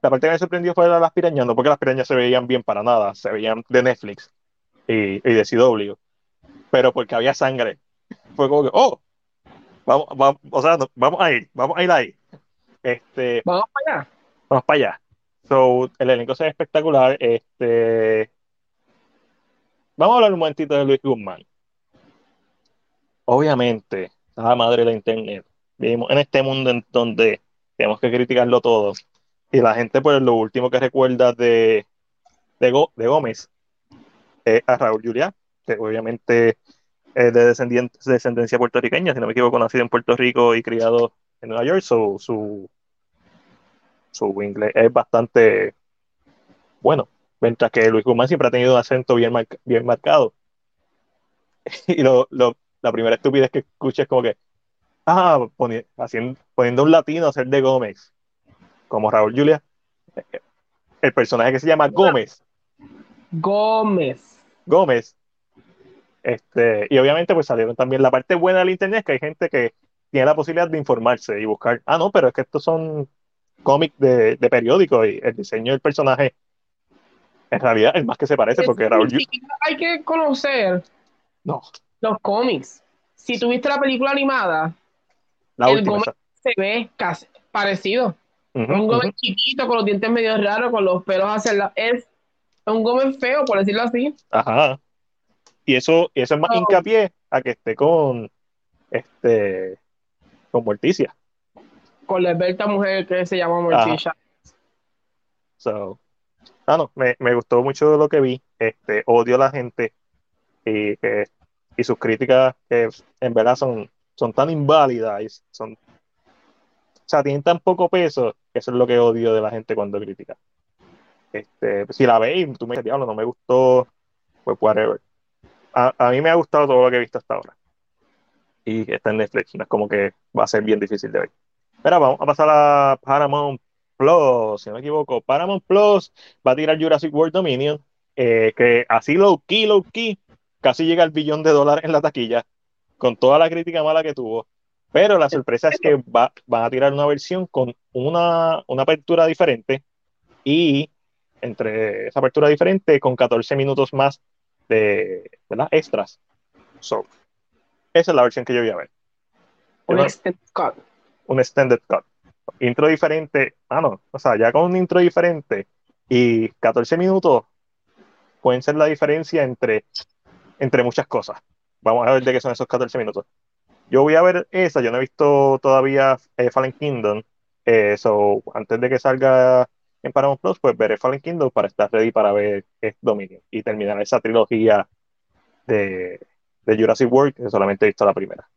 Speaker 1: La parte que me sorprendió fue las pirañas, no porque las pirañas se veían bien para nada, se veían de Netflix y, y de CW, pero porque había sangre. Fue como que, oh, vamos, vamos, o sea, vamos a ir, vamos a ir ahí. Este,
Speaker 2: vamos para allá.
Speaker 1: Vamos para allá. So, el elenco es espectacular. Este, vamos a hablar un momentito de Luis Guzmán. Obviamente, la madre de la internet. Vivimos en este mundo en donde tenemos que criticarlo todo. Y la gente, pues, lo último que recuerda de, de, Gómez es a Raúl Juliá, que obviamente es de, descendencia puertorriqueña, si no me equivoco, nacido en Puerto Rico y criado en Nueva York, su, su inglés es bastante bueno, mientras que Luis Guzmán siempre ha tenido un acento bien, bien marcado. y lo, la primera estupidez que escuché es como que, ah, haciendo, poniendo un latino a ser de Gómez como Raúl Julia, el personaje que se llama Gómez.
Speaker 2: Gómez.
Speaker 1: Gómez. Este, y obviamente pues salieron también la parte buena del internet, que hay gente que tiene la posibilidad de informarse y buscar, ah, no, pero es que estos son cómics de, de periódico y el diseño del personaje en realidad es más que se parece porque Raúl.
Speaker 2: Hay que conocer
Speaker 1: no.
Speaker 2: los cómics. Si tuviste la película animada, el Gómez se ve casi parecido un Gómez chiquito, con los dientes medio raros, con los pelos hacia la. Es un Gómez feo, por decirlo así.
Speaker 1: Ajá. Y eso, eso es más hincapié a que esté con. Este. Con Morticia.
Speaker 2: Con la experta mujer que se llama Morticia.
Speaker 1: So. Ah, no, me, me, gustó mucho lo que vi. Este, odio a la gente y, y sus críticas que en verdad son, son tan inválidas y son o sea, tienen tan poco peso, que eso es lo que odio de la gente cuando critica. Este, si la veis, tú me dices, diablo, no me gustó, pues whatever. A, a, mí me ha gustado todo lo que he visto hasta ahora. Y está en Netflix, no es como que va a ser bien difícil de ver. Pero vamos a pasar a Paramount Plus, si no me equivoco. Paramount Plus va a tirar Jurassic World Dominion, eh, que así low key, low key, casi llega al billón de dólares en la taquilla, con toda la crítica mala que tuvo. Pero la sorpresa es que va, van a tirar una versión con una, una apertura diferente y entre esa apertura diferente con 14 minutos más de ¿verdad? extras. So, esa es la versión que yo voy a ver.
Speaker 2: Un extended cut.
Speaker 1: Un extended cut. Intro diferente. Ah, no. O sea, ya con un intro diferente y 14 minutos pueden ser la diferencia entre, entre muchas cosas. Vamos a ver de qué son esos 14 minutos. Yo voy a ver esa, yo no he visto todavía eh, Fallen Kingdom, eh, antes de que salga en Paramount Plus, pues veré Fallen Kingdom para estar ready para ver Dominion y terminar esa trilogía de, de Jurassic World, que solamente he visto la primera.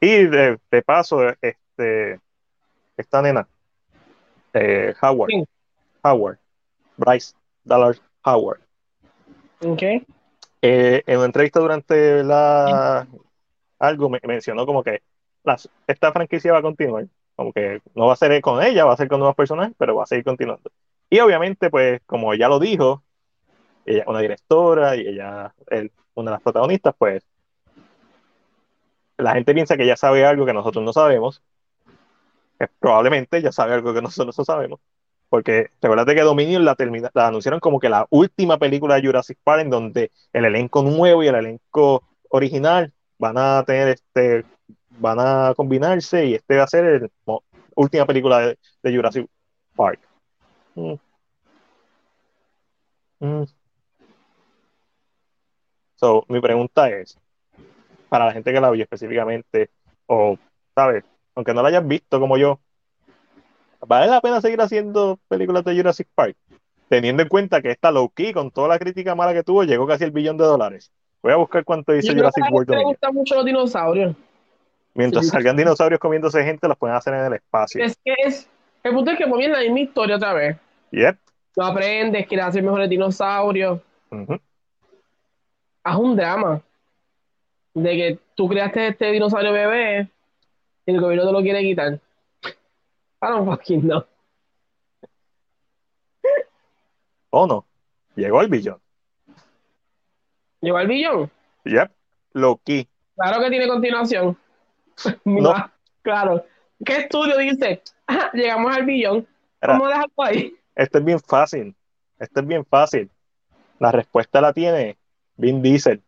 Speaker 1: Y de, paso, este, esta nena, eh, Howard, Howard, Bryce Dallas Howard.
Speaker 2: Okay.
Speaker 1: Eh, en una entrevista durante la, algo me mencionó como que esta franquicia va a continuar, como que no va a ser con ella, va a ser con nuevos personajes, pero va a seguir continuando. Y obviamente, pues, como ella lo dijo, ella una directora y ella es una de las protagonistas, pues, la gente piensa que ella sabe algo que nosotros no sabemos. Probablemente ella sabe algo que nosotros no sabemos. Porque recuerda que Dominion la, la anunciaron como que la última película de Jurassic Park en donde el elenco nuevo y el elenco original van a tener este, van a combinarse y este va a ser la última película de, Jurassic Park. Mm. Mm. So, mi pregunta es, para la gente que la vio específicamente, o, ¿sabes? Aunque no la hayas visto como yo, ¿vale la pena seguir haciendo películas de Jurassic Park? Teniendo en cuenta que esta low key, con toda la crítica mala que tuvo, llegó casi el billón de dólares. Voy a buscar cuánto dice Jurassic World Dominion.
Speaker 2: gustan mucho los dinosaurios.
Speaker 1: Mientras
Speaker 2: Sí.
Speaker 1: salgan dinosaurios comiéndose gente, los pueden hacer en el espacio.
Speaker 2: Es que es. El punto es que pues, viene la misma historia otra vez.
Speaker 1: Yep.
Speaker 2: Tú aprendes, quieres hacer mejores dinosaurios.
Speaker 1: Ujú.
Speaker 2: Haz un drama. De que tú creaste este dinosaurio bebé y el gobierno te lo quiere quitar. I don't fucking know.
Speaker 1: ¿O no? Llegó el billón.
Speaker 2: ¿Llegó al billón?
Speaker 1: Yep. Loki.
Speaker 2: Claro que tiene continuación.
Speaker 1: No.
Speaker 2: Claro. ¿Qué estudio dice? "Ah, llegamos al billón. ¿Cómo dejarlo ahí?
Speaker 1: Esto es bien fácil. Esto es bien fácil. La respuesta la tiene Vin Diesel.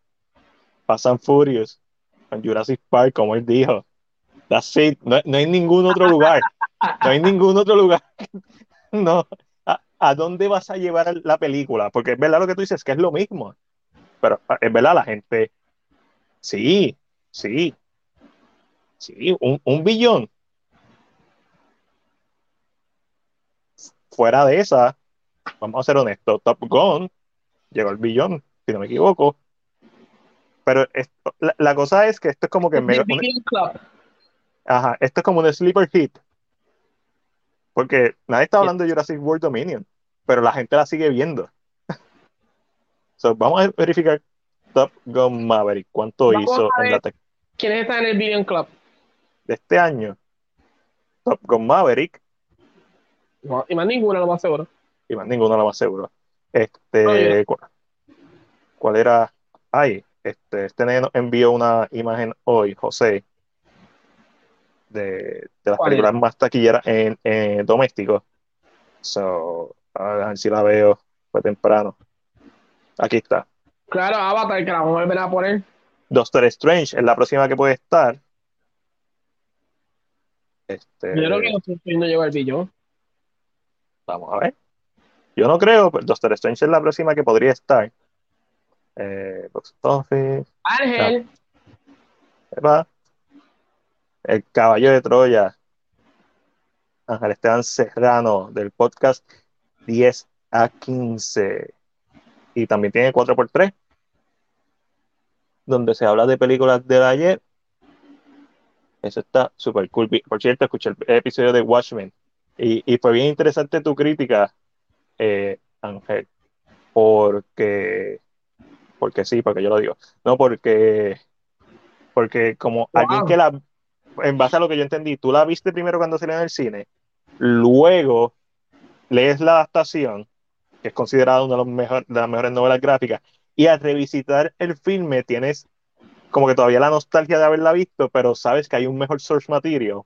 Speaker 1: Fast and Furious. Con Jurassic Park, como él dijo. That's it. No, no hay ningún otro lugar. No hay ningún otro lugar. No. ¿A, a dónde vas a llevar la película? Porque es verdad lo que tú dices, que es lo mismo. Pero es verdad, la gente. Sí, sí. Sí, un, un billón. Fuera de esa, vamos a ser honestos, Top Gun llegó al billón, si no me equivoco. Pero esto- la, la cosa es que esto es como que mega- un-
Speaker 2: Club.
Speaker 1: Ajá, esto es como un sleeper hit. Porque nadie está hablando de Jurassic World Dominion, pero la gente la sigue viendo. So, vamos a verificar Top Gun Maverick, cuánto
Speaker 2: Vamos
Speaker 1: hizo en la
Speaker 2: ¿Quiénes están en el Billion Club?
Speaker 1: de este año. Top Gun Maverick,
Speaker 2: No, y más ninguna, lo más seguro.
Speaker 1: y más ninguno lo más seguro. Este, ¿cuál, era? Ay, este, este envió una imagen hoy, José, de, de las
Speaker 2: ¿Cuál
Speaker 1: películas más taquilleras en, en doméstico. So, a ver si la veo, fue temprano. Aquí está.
Speaker 2: Claro, Avatar, que la vamos a volver a poner.
Speaker 1: Doctor Strange es la próxima que puede estar. Este,
Speaker 2: Yo creo que no, no llegó al billón.
Speaker 1: Vamos a ver. Yo no creo, pero Doctor Strange es la próxima que podría estar. Eh, box office,
Speaker 2: Ángel,
Speaker 1: epa. El caballo de Troya. Ángel Esteban Serrano del podcast 10 a 15. Y también tiene 4x3, donde se habla de películas del ayer. Eso está súper cool. Por cierto, escuché el episodio de Watchmen y, y fue bien interesante tu crítica, eh, Ángel, porque, porque sí, porque yo lo digo. No, porque, porque como
Speaker 2: Wow.
Speaker 1: alguien que la, en base a lo que yo entendí, tú la viste primero cuando salió en el cine, luego lees la adaptación, que es considerada una de, los mejor- de las mejores novelas gráficas, y al revisitar el filme tienes como que todavía la nostalgia de haberla visto, pero sabes que hay un mejor source material.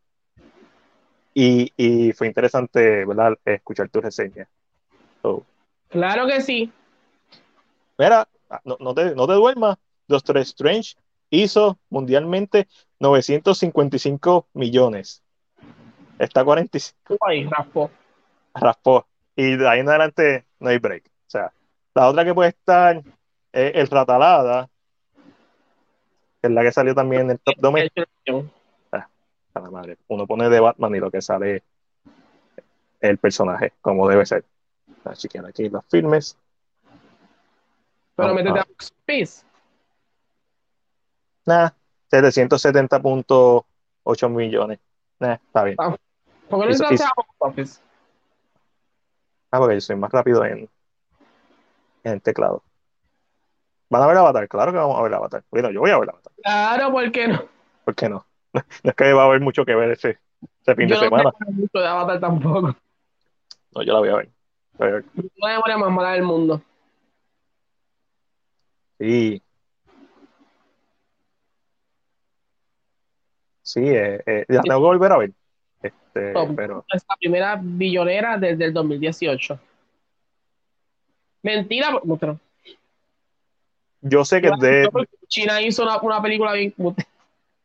Speaker 1: Y, y fue interesante, ¿verdad?, escuchar tu reseña. So,
Speaker 2: claro que sí.
Speaker 1: mira, no, no te, no te duermas. Doctor Strange hizo mundialmente 955 millones. Está 45,
Speaker 2: Ay, raspó.
Speaker 1: raspó. Y de ahí en adelante no hay break. O sea, la otra que puede estar es el Ratalada, que es la que salió también en el top doméstico. A la madre. Uno pone de Batman y lo que sale el personaje, como debe ser. A chequear aquí los filmes.
Speaker 2: Pero
Speaker 1: Ah,
Speaker 2: métete
Speaker 1: ah.
Speaker 2: a Box
Speaker 1: Nah, 770.8 millones. Nah, está bien.
Speaker 2: ¿Por qué no entraste a Office?
Speaker 1: Ah, porque yo soy más rápido en, en el teclado. ¿Van a ver Avatar? Claro que vamos a ver Avatar. Bueno, yo voy a ver Avatar.
Speaker 2: Claro, ¿por qué no?
Speaker 1: ¿Por qué no? No es que va a haber mucho que ver ese, ese fin
Speaker 2: Yo
Speaker 1: de
Speaker 2: no
Speaker 1: semana.
Speaker 2: tengo mucho de Avatar tampoco.
Speaker 1: No, yo la voy a ver.
Speaker 2: La memoria más mala del mundo.
Speaker 1: sí. Sí, eh, eh, la tengo que volver a ver. Este,
Speaker 2: No.
Speaker 1: pero
Speaker 2: Es la primera billonera desde el 2018. Mentira, no, pero-
Speaker 1: yo sé que de,
Speaker 2: China hizo una, una película bien.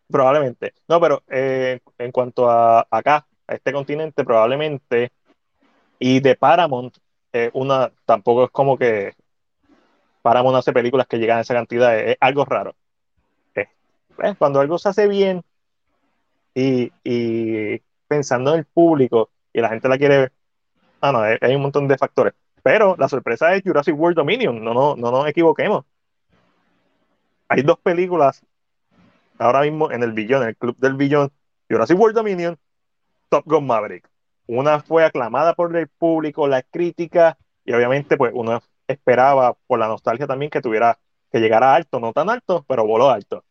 Speaker 1: Probablemente. No, pero eh, en cuanto a acá, a este continente, probablemente. Y de Paramount, eh, una tampoco es como que Paramount hace películas que llegan a esa cantidad, es, algo raro. Pues, cuando algo se hace bien y, pensando en el público y la gente la quiere ver, ah, no, hay, hay un montón de factores. Pero la sorpresa es Jurassic World Dominion, no, no, no nos equivoquemos. hay dos películas ahora mismo en el billón, en el club del billón, Jurassic World Dominion, Top Gun Maverick. Una fue aclamada por el público, la crítica, y obviamente pues uno esperaba por la nostalgia también que tuviera, que llegara alto, no tan alto, pero voló alto.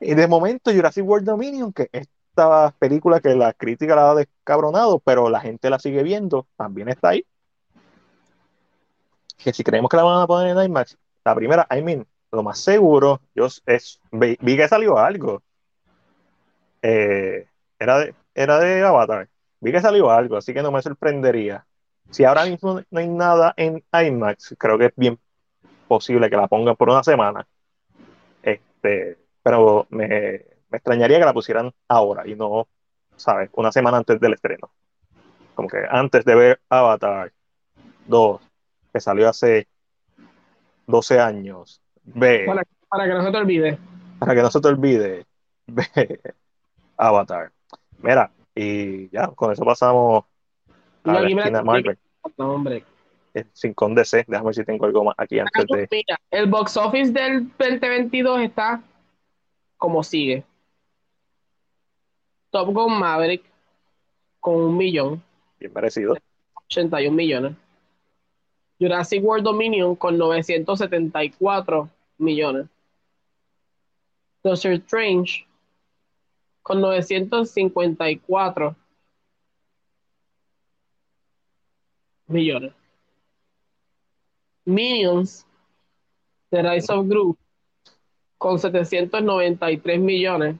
Speaker 1: Y de momento Jurassic World Dominion, que esta película que la crítica la ha descabronado, pero la gente la sigue viendo, también está ahí. Que si creemos que la van a poner en IMAX, la primera, I mean, lo más seguro, yo es, vi, que salió algo. Eh, era, de, era de Avatar. Vi que salió algo, así que no me sorprendería. Si ahora mismo no hay nada en IMAX, creo que es bien posible que la pongan por una semana. Este, pero me, me extrañaría que la pusieran ahora y no, ¿sabes? Una semana antes del estreno. Como que antes de ver Avatar 2, que salió hace 12 años, Ve.
Speaker 2: Para, que no se te olvide.
Speaker 1: Para que no se te olvide. Ve. Avatar. Mira, y ya, con eso pasamos a la esquina Marvel.
Speaker 2: No, hombre.
Speaker 1: Sin con DC, déjame ver si tengo algo más aquí antes de.
Speaker 2: Mira, el box office del 2022 está como sigue. Top Gun Maverick con un millón.
Speaker 1: Bien merecido.
Speaker 2: 81 millones. Jurassic World Dominion con 974 millones. Doctor Strange con 954 millones. Minions, The Rise of Group, con 793 millones.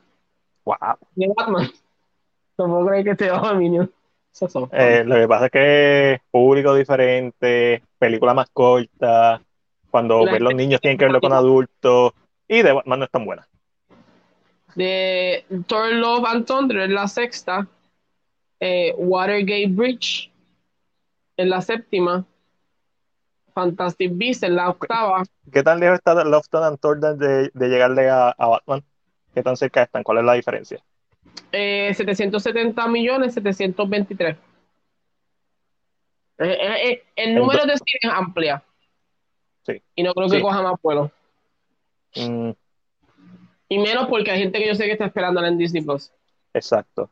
Speaker 1: Wow.
Speaker 2: De Batman. No puedo que te va Minions.
Speaker 1: Eh, lo que pasa es que es público diferente, película más corta, cuando ven los niños tienen que verlo con adultos, y de Batman no es tan buena.
Speaker 2: De Thor Love and Thunder es la sexta, eh, Watergate Bridge en la séptima, Fantastic Beasts en la octava.
Speaker 1: ¿Qué tan lejos está Love and Thunder de, de llegarle a, a Batman? ¿Qué tan cerca están? ¿Cuál es la diferencia?
Speaker 2: 770 eh, millones, 723. Eh, eh, el número de cine es amplia.
Speaker 1: Sí.
Speaker 2: Y no creo que coja más vuelo. Mm. Y menos porque hay gente que yo sé que está esperando en Disney Plus.
Speaker 1: Exacto.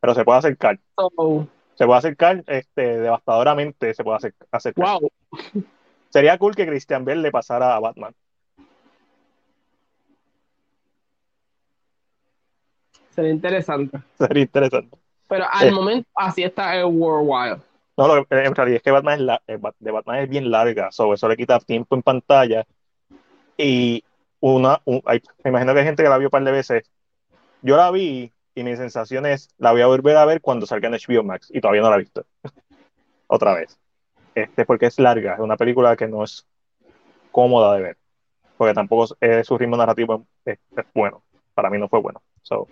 Speaker 1: Pero se puede acercar. Se puede acercar este, devastadoramente. Se puede acercar.
Speaker 2: Wow.
Speaker 1: Sería cool que Christian Bell le pasara a Batman.
Speaker 2: Sería interesante.
Speaker 1: Sería interesante.
Speaker 2: Pero al eh. momento así está el World
Speaker 1: No, lo, en realidad es que Batman es, la, eh, de Batman es bien larga, sobre eso le quita tiempo en pantalla. Y una, me imagino que hay gente que la vio un par de veces. Yo la vi y mi sensación es, la voy a volver a ver cuando salga en HBO Max y todavía no la he visto. Otra vez. Este, porque es larga, es una película que no es cómoda de ver. Porque tampoco es, su ritmo narrativo es, bueno. Para mí no fue bueno. So,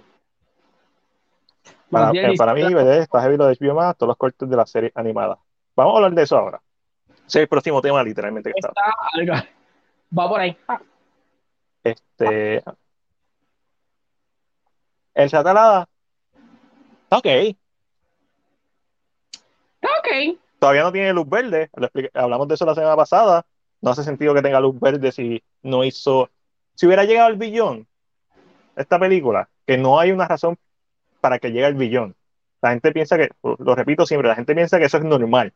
Speaker 1: para, eh, para mí, está heavy lo de HBO más, todos los cortes de la serie animada. Vamos a hablar de eso ahora. Es el próximo tema, literalmente. Que está.
Speaker 2: Va por ahí.
Speaker 1: Este. El Satalada. Está ok.
Speaker 2: Está ok.
Speaker 1: Todavía no tiene luz verde. Hablamos de eso la semana pasada. No hace sentido que tenga luz verde si no hizo. Si hubiera llegado al billón, esta película, que no hay una razón para que llegue al billón. La gente piensa que, lo repito siempre, la gente piensa que eso es normal.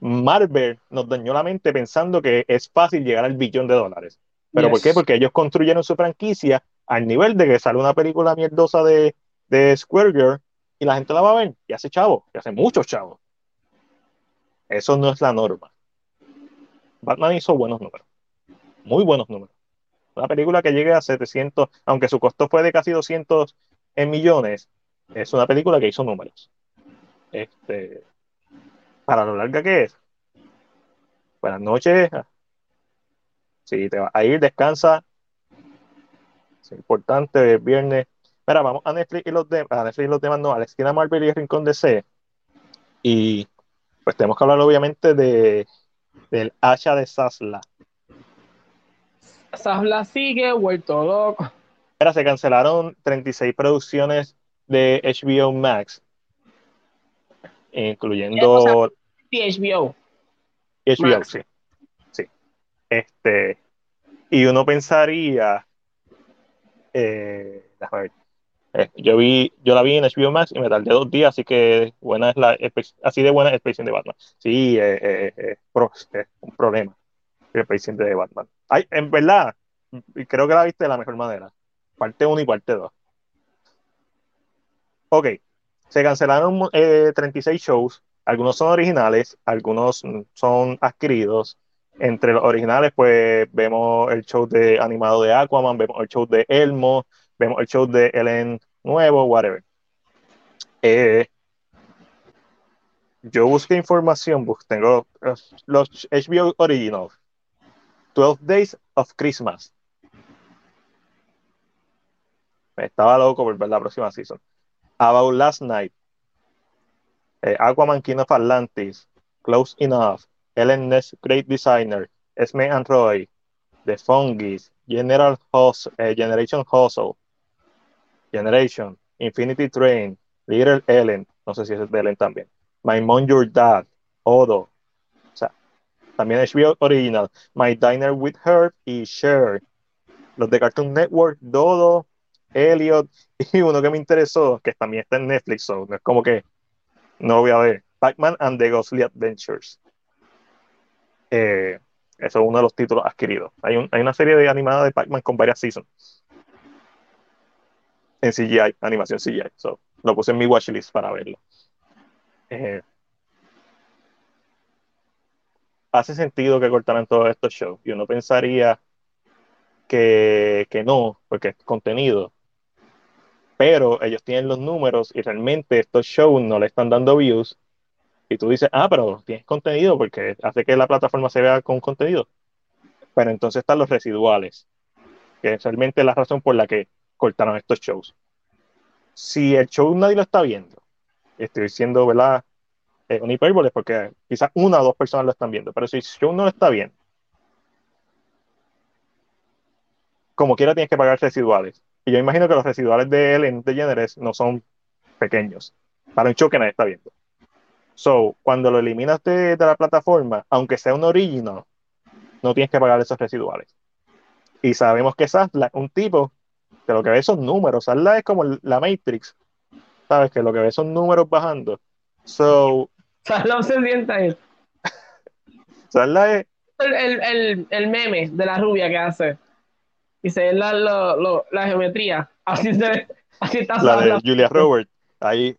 Speaker 1: Marvel nos dañó la mente pensando que es fácil llegar al billón de dólares. ¿Pero por qué? Porque ellos construyeron su franquicia al nivel de que sale una película mierdosa de, de Square Girl y la gente la va a ver y hace chavo, y hace muchos chavos. Eso no es la norma. Batman hizo buenos números, muy buenos números. Una película que llegue a 700, aunque su costo fue de casi 200 en millones, es una película que hizo números. Este, para lo larga que es. Buenas noches. Si te vas a ir, descansa. Es importante, el viernes. Mira, vamos a Netflix y los demás, a Netflix y los demás, no, a la esquina Marvel y el Rincón de C. Y pues tenemos que hablar obviamente de del hacha de Sasla.
Speaker 2: Sasla sigue vuelto loco.
Speaker 1: Mira, se cancelaron 36 producciones de HBO Max, incluyendo...
Speaker 2: HBO.
Speaker 1: HBO, sí. sí. Este, y uno pensaría, eh, déjame ver, eh, yo vi, yo la vi en HBO Max y me tardé dos días, así que buena es la así de buena expresión de Batman. Sí, eh, es un problema expresión de Batman. Ay, en verdad, creo que la viste de la mejor manera. Parte 1 y parte 2. Ok, se cancelaron 36 shows, algunos son originales, algunos son adquiridos. Entre los originales, pues vemos el show de animado de Aquaman, vemos el show de Elmo, vemos el show de Ellen nuevo, whatever. Eh, yo busqué información, tengo los HBO Originals. 12 Days of Christmas. Estaba loco por ver la próxima season. About Last Night. Eh, Aquaman King of Atlantis. Close Enough. Ellen Ness Great Designer. Esme and Roy. The Fungus. General eh, Generation Hustle. Generation, Infinity Train, Little Ellen, no sé si es de Ellen también, My Mom, Your Dad, Odo, o sea, también HBO Original, My Diner with Her y Share, los de Cartoon Network, Dodo, Elliot, y uno que me interesó, que también está en Netflix, so, no es como que no lo voy a ver, Pac-Man and the Ghostly Adventures. Eh, eso es uno de los títulos adquiridos. Hay, una serie de animada de Pac-Man con varias seasons en CGI, animación CGI. So, lo puse en mi watchlist para verlo. Eh, hace sentido que cortaran todos estos shows. Y uno pensaría que no, porque es contenido. Pero ellos tienen los números y realmente estos shows no le están dando views. Y tú dices, ah, pero tienes contenido porque hace que la plataforma se vea con contenido. Pero entonces están los residuales, que es realmente la razón por la que cortaron estos shows. Si el show nadie lo está viendo, estoy diciendo, ¿verdad? Eh, un hipérbole porque quizás una o dos personas lo están viendo, pero si el show no lo está viendo, como quiera tienes que pagar residuales. Y yo imagino que los residuales de él en DeGeneres no son pequeños para un show que nadie está viendo. So, cuando lo eliminas de, la plataforma, aunque sea un original, no tienes que pagar esos residuales. Y sabemos que es un tipo que lo que ve son números. Sarla es como la Matrix, ¿sabes? Que lo que ve son números bajando. So.
Speaker 2: Sarla se sienta ahí.
Speaker 1: Sarla es.
Speaker 2: El, el, meme de la rubia que hace. Y se ve la, la geometría. Así se ve. Así está
Speaker 1: La de Julia Roberts. Ahí.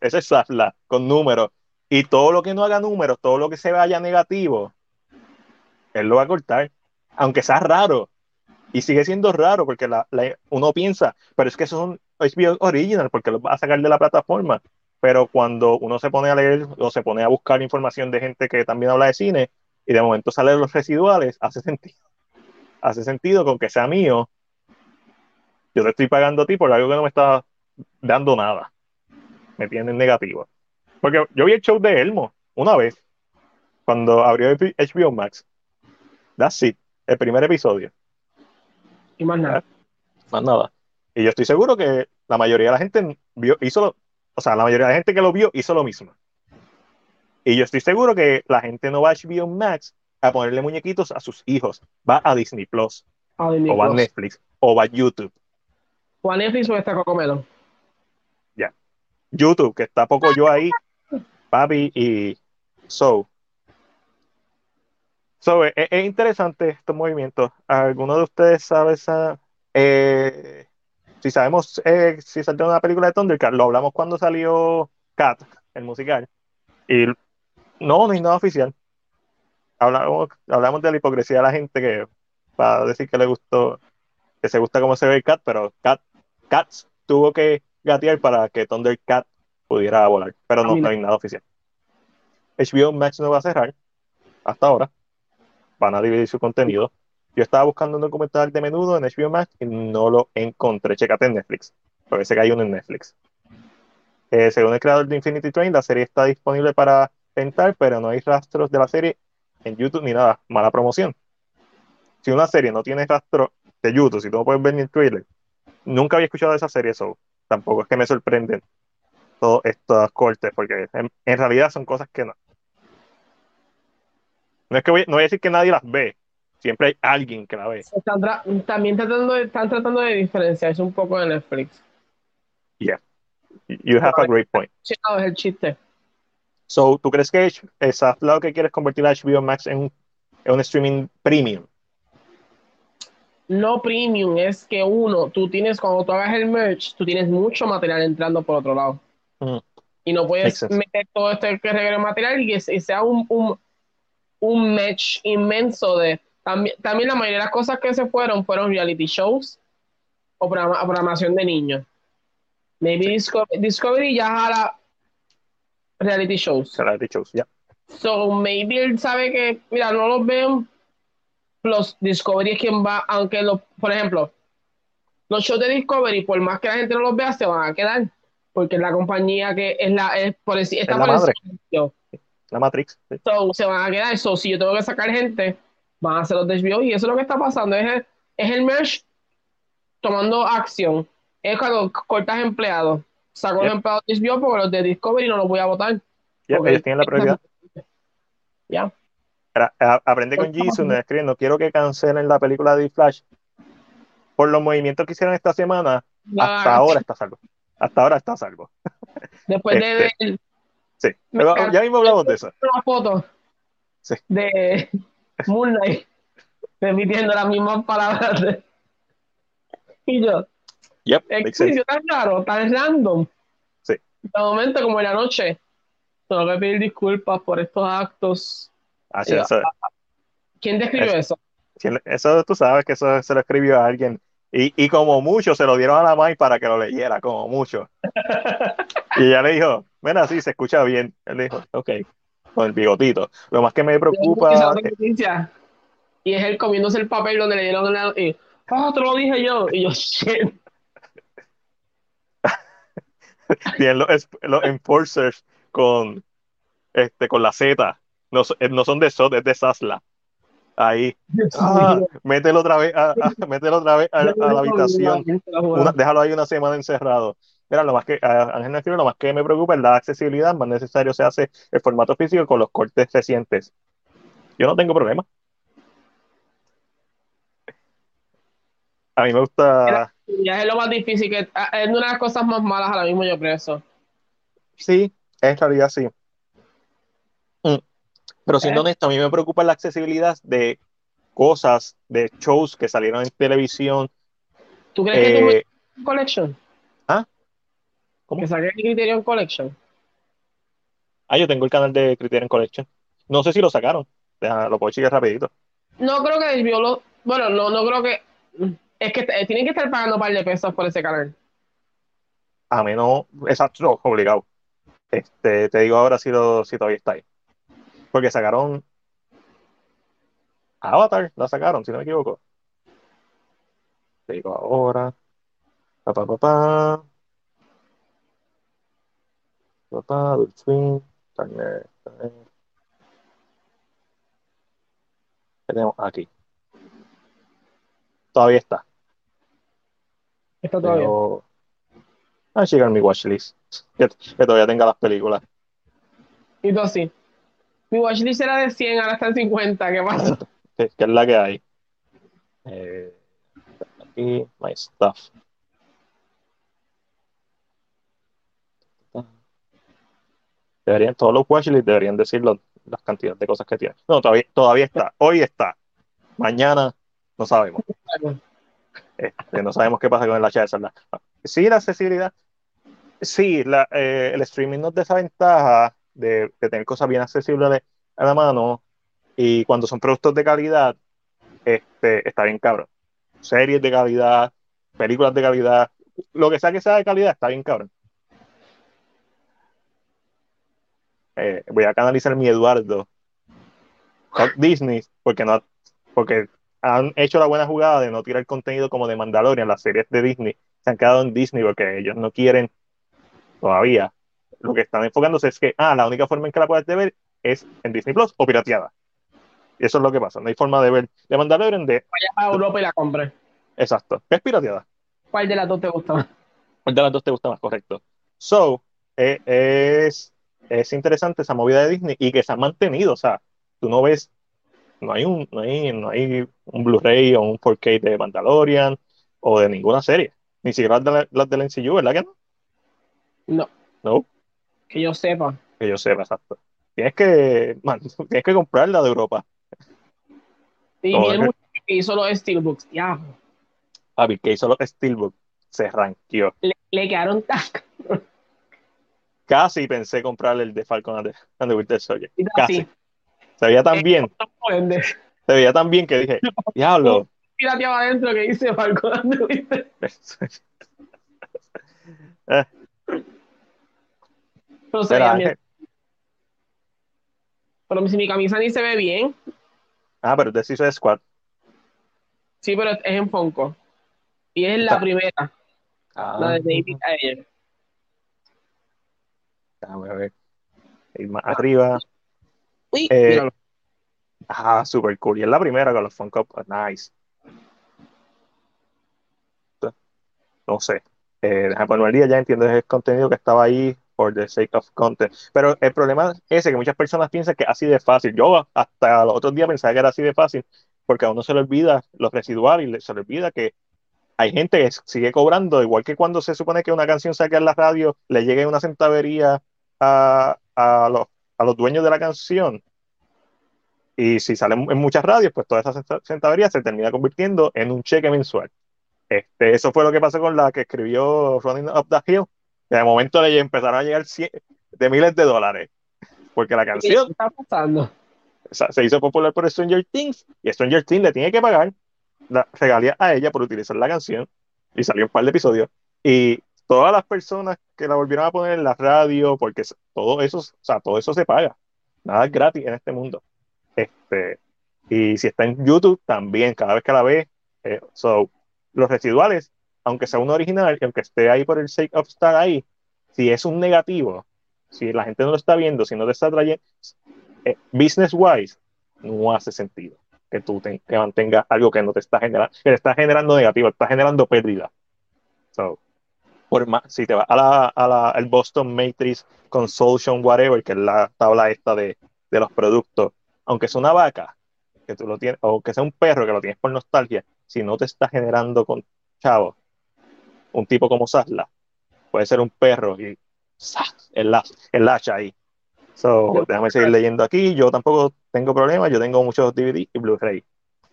Speaker 1: Ese es Sarla, con números. Y todo lo que no haga números, todo lo que se vaya negativo, él lo va a cortar. Aunque sea raro, y sigue siendo raro porque la, uno piensa, pero es que son HBO original porque los va a sacar de la plataforma. Pero cuando uno se pone a leer o se pone a buscar información de gente que también habla de cine y de momento salen los residuales, hace sentido. Hace sentido con que sea mío. Yo te estoy pagando a ti por algo que no me está dando nada. Me tienen negativo. Porque yo vi el show de Elmo una vez, cuando abrió HBO Max. That's it, el primer episodio
Speaker 2: y más nada.
Speaker 1: Más nada. Y yo estoy seguro que la mayoría de la gente vio, hizo lo, o sea, la mayoría de la gente que lo vio hizo lo mismo. Y yo estoy seguro que la gente no va a HBO Max a ponerle muñequitos a sus hijos. Va a Disney Plus. o va a Netflix. O va a YouTube.
Speaker 2: O a Netflix o está Cocomelo.
Speaker 1: Ya. YouTube, que está poco yo ahí. Papi y So. So, es, interesante estos movimientos. ¿Alguno de ustedes sabe eh, si sabemos eh, si salió una película de Thundercat? Lo hablamos cuando salió Cat, el musical. Y no, no hay nada oficial. Hablamos, hablamos de la hipocresía de la gente que para decir que le gustó, que se gusta cómo se ve Cat, pero Cat, Cats tuvo que gatear para que Thundercat pudiera volar. Pero no, no hay nada oficial. HBO Max no va a cerrar hasta ahora van a dividir su contenido. Yo estaba buscando un documental de menudo en HBO Max y no lo encontré. Checate en Netflix, sé que hay uno en Netflix. Eh, según el creador de Infinity Train, la serie está disponible para rentar, pero no hay rastros de la serie en YouTube ni nada. Mala promoción. Si una serie no tiene rastro de YouTube, si tú no puedes ver ni el trailer, nunca había escuchado de esa serie, eso tampoco es que me sorprenden todos estos cortes, porque en realidad son cosas que no, no es que voy, no voy a decir que nadie las ve, Siempre hay alguien que la ve.
Speaker 2: Están también tratando de, están tratando de diferenciarse un poco de Netflix.
Speaker 1: Yeah. You have a great point.
Speaker 2: Es el chiste.
Speaker 1: So, ¿tú crees que es lo que quieres convertir a HBO Max en un, en un streaming premium?
Speaker 2: No premium, es que uno, tú tienes, cuando tú hagas el merch, tú tienes mucho material entrando por otro lado.
Speaker 1: Mm.
Speaker 2: Y no puedes meter todo este que requiere material y y sea un, un, un match inmenso de. También, también la mayoría de las cosas que se fueron fueron reality shows o programa- programación de niños. Maybe Discovery, Discovery ya jala reality shows.
Speaker 1: He dicho, ya.
Speaker 2: So maybe él sabe que, mira, no los veo. Los Discovery es quien va, aunque los, por ejemplo, los shows de Discovery, por más que la gente no los vea, se van a quedar. Porque es la compañía que es la, es por decir, está
Speaker 1: Es la
Speaker 2: por
Speaker 1: madre.
Speaker 2: encima.
Speaker 1: La Matrix. sí.
Speaker 2: So, se van a quedar. So, si yo tengo que sacar gente, van a ser los de HBO. Y eso es lo que está pasando. Es el, es el merch tomando acción. Es cuando cortas empleados. Saco
Speaker 1: Yep.
Speaker 2: los empleados de HBO porque los de Discovery no los voy a votar.
Speaker 1: Ellos tienen la prioridad.
Speaker 2: Ya.
Speaker 1: Aprende con Jisoo, no escribe, no quiero que cancelen la película de Flash. Por los movimientos que hicieron esta semana,
Speaker 2: La-
Speaker 1: hasta ahora está salvo. Hasta ahora está a salvo.
Speaker 2: Después de ver
Speaker 1: Sí. Pero ya mismo hablamos de eso.
Speaker 2: una foto
Speaker 1: Sí.
Speaker 2: de Moon Knight repitiendo las mismas palabras. de- Y yo,
Speaker 1: Yep,
Speaker 2: es tan raro, tan random.
Speaker 1: Sí.
Speaker 2: De momento, como en la noche, tengo que pedir disculpas por estos actos.
Speaker 1: Ah, sí, eso,
Speaker 2: ¿Quién describió eso?
Speaker 1: eso tú sabes que eso se lo escribió a alguien. Y, y como mucho se lo dieron a la Mai para que lo leyera, como mucho. Y ella le dijo, mira, sí, se escucha bien. Él dijo, ok, con el bigotito. Lo más que me preocupa.
Speaker 2: Y es él comiéndose el papel donde le dieron la. Y, ah, te lo dije yo. Y yo, shit.
Speaker 1: tienen los, los enforcers con, este, con la Z. No, no son de SOT, es de Sasla. Ahí. Ah, mételo otra vez, a, a- mételo otra vez a, a la habitación. Una- déjalo ahí una semana encerrado. Mira, lo más que, Ángel escribe, lo más que me preocupa es la accesibilidad, más necesario se hace el formato físico con los cortes recientes. Yo no tengo problema. A mí me gusta,
Speaker 2: Ya es lo más difícil que ah, es una de las cosas más malas ahora mismo yo creo eso.
Speaker 1: sí, en realidad sí. Pero siendo
Speaker 2: ¿Eh?
Speaker 1: honesto, a mí me preocupa la accesibilidad de cosas, de shows que salieron en televisión.
Speaker 2: ¿Tú crees que tú
Speaker 1: Eh,
Speaker 2: collection?
Speaker 1: ¿Ah? ¿Cómo?
Speaker 2: Que saque el Criterion Collection.
Speaker 1: ah, yo tengo el canal de Criterion Collection. No sé si lo sacaron. Deja- lo puedo chequear rapidito.
Speaker 2: No creo que desvió lo. Bueno, no, no creo que. Es que eh, tienen que estar pagando un par de pesos por ese canal.
Speaker 1: A menos, exacto, obligado. Este, te digo ahora si, lo, si todavía está ahí. Porque sacaron Avatar, la sacaron, si no me equivoco. Te digo ahora. Pa, pa, pa, pa. Pa, pa, Adult Swim, Turner, Turner. ¿Qué tenemos aquí? Todavía está.
Speaker 2: Está todavía.
Speaker 1: Pero... Ah, llegar mi watchlist. Que, que todavía tenga las películas.
Speaker 2: Y tú así. Mi watchlist era de 100, ahora está en 50. ¿Qué pasa?
Speaker 1: que, que es la que hay. Eh, aquí, my stuff. Deberían, todos los watchlists deberían decir lo- las cantidades de cosas que tienen. No, todavía, todavía está. Hoy está. Mañana no sabemos. Este, no sabemos qué pasa con el HS. ¿verdad? Sí, la accesibilidad. Sí, la, eh, el streaming nos desventaja de, tener cosas bien accesibles a la mano y cuando son productos de calidad, este, está bien cabrón. Series de calidad, películas de calidad, lo que sea que sea de calidad, está bien cabrón. Eh, voy a canalizar mi Eduardo. Disney, porque no, porque han hecho la buena jugada de no tirar contenido como de Mandalorian, las series de Disney se han quedado en Disney porque ellos no quieren todavía. Lo que están enfocándose es que, ah, la única forma en que la puedes ver es en Disney Plus o pirateada. Y eso es lo que pasa. No hay forma de ver de Mandalorian de.
Speaker 2: Vaya a Europa y la compré.
Speaker 1: Exacto. Es pirateada.
Speaker 2: ¿Cuál de las dos te gusta más?
Speaker 1: ¿Cuál de las dos te gusta más? Correcto. So, eh, es, es interesante esa movida de Disney y que se ha mantenido. O sea, tú no ves no hay un, no hay, no hay un Blu-ray o un 4K de Mandalorian o de ninguna serie. Ni siquiera las de, la, las del NCU, ¿verdad que no?
Speaker 2: No,
Speaker 1: No,
Speaker 2: que yo sepa.
Speaker 1: que yo sepa, exacto. Tienes que, man, tienes que comprar la de Europa.
Speaker 2: Y
Speaker 1: No,
Speaker 2: vi el
Speaker 1: es que-
Speaker 2: hizo los Steelbooks. Ya,
Speaker 1: Papi, que hizo los Steelbook, se ranqueó.
Speaker 2: le, le quedaron tac.
Speaker 1: Casi pensé comprar el de Falcon and the, and the Winter Soldier.
Speaker 2: Y
Speaker 1: Casi. Se veía tan bien,
Speaker 2: Vende.
Speaker 1: se veía tan bien que dije, diablo.
Speaker 2: Pirateaba adentro que dice Falcon and the Winter.
Speaker 1: Eh,
Speaker 2: Bien.
Speaker 1: eh,
Speaker 2: Pero si mi camisa ni se ve bien.
Speaker 1: ah, pero de Suicide Squad.
Speaker 2: Sí, pero es en Funko. Y es la
Speaker 1: Está-
Speaker 2: primera,
Speaker 1: Ah,
Speaker 2: la de David Ayer.
Speaker 1: déjame ver. Ir más arriba.
Speaker 2: Uy,
Speaker 1: Eh. Ah, super cool. Y es la primera con los Funko. Nice. No sé. Eh, déjame ponerme al día, ya entiendo el contenido que estaba ahí for the sake of content. Pero el problema es ese, que muchas personas piensan que así de fácil. Yo hasta los otros días pensaba que era así de fácil, porque a uno se le olvida los residuales se le olvida que hay gente que sigue cobrando, igual que cuando se supone que una canción saca en la radio, le llegue una centavería a, a los, a los dueños de la canción. Y si sale en muchas radios, pues toda esa centa- centavería se termina convirtiendo en un cheque mensual. Este, eso fue lo que pasó con la que escribió Running Up the Hill. Que de momento le empezaron a llegar cien- de miles de dólares. Porque la
Speaker 2: ¿Qué
Speaker 1: canción
Speaker 2: está pasando?
Speaker 1: se hizo popular por Stranger Things y Stranger Things le tiene que pagar la regalía a ella por utilizar la canción y salió un par de episodios y todas las personas que la volvieron a poner en la radio porque todo eso, o sea, todo eso se paga nada es gratis en este mundo este y si está en YouTube también cada vez que la ve eh, so, los residuales aunque sea un original y aunque esté ahí por el sake of estar ahí si es un negativo si la gente no lo está viendo si no te está trayendo eh, business wise no hace sentido que tú te, mantengas algo que no te está generando, que te está generando negativo, está generando pérdida. So, por más, si te vas a la, a la el Boston Matrix Consultation Whatever, que es la tabla esta de, de los productos, aunque sea una vaca, que tú lo tienes, o que sea un perro que lo tienes por nostalgia, si no te está generando con chavo, un tipo como Sasla, puede ser un perro y el, el hacha ahí. So, déjame seguir leyendo aquí. Yo tampoco tengo problemas. Yo tengo muchos DVD y Blu-ray.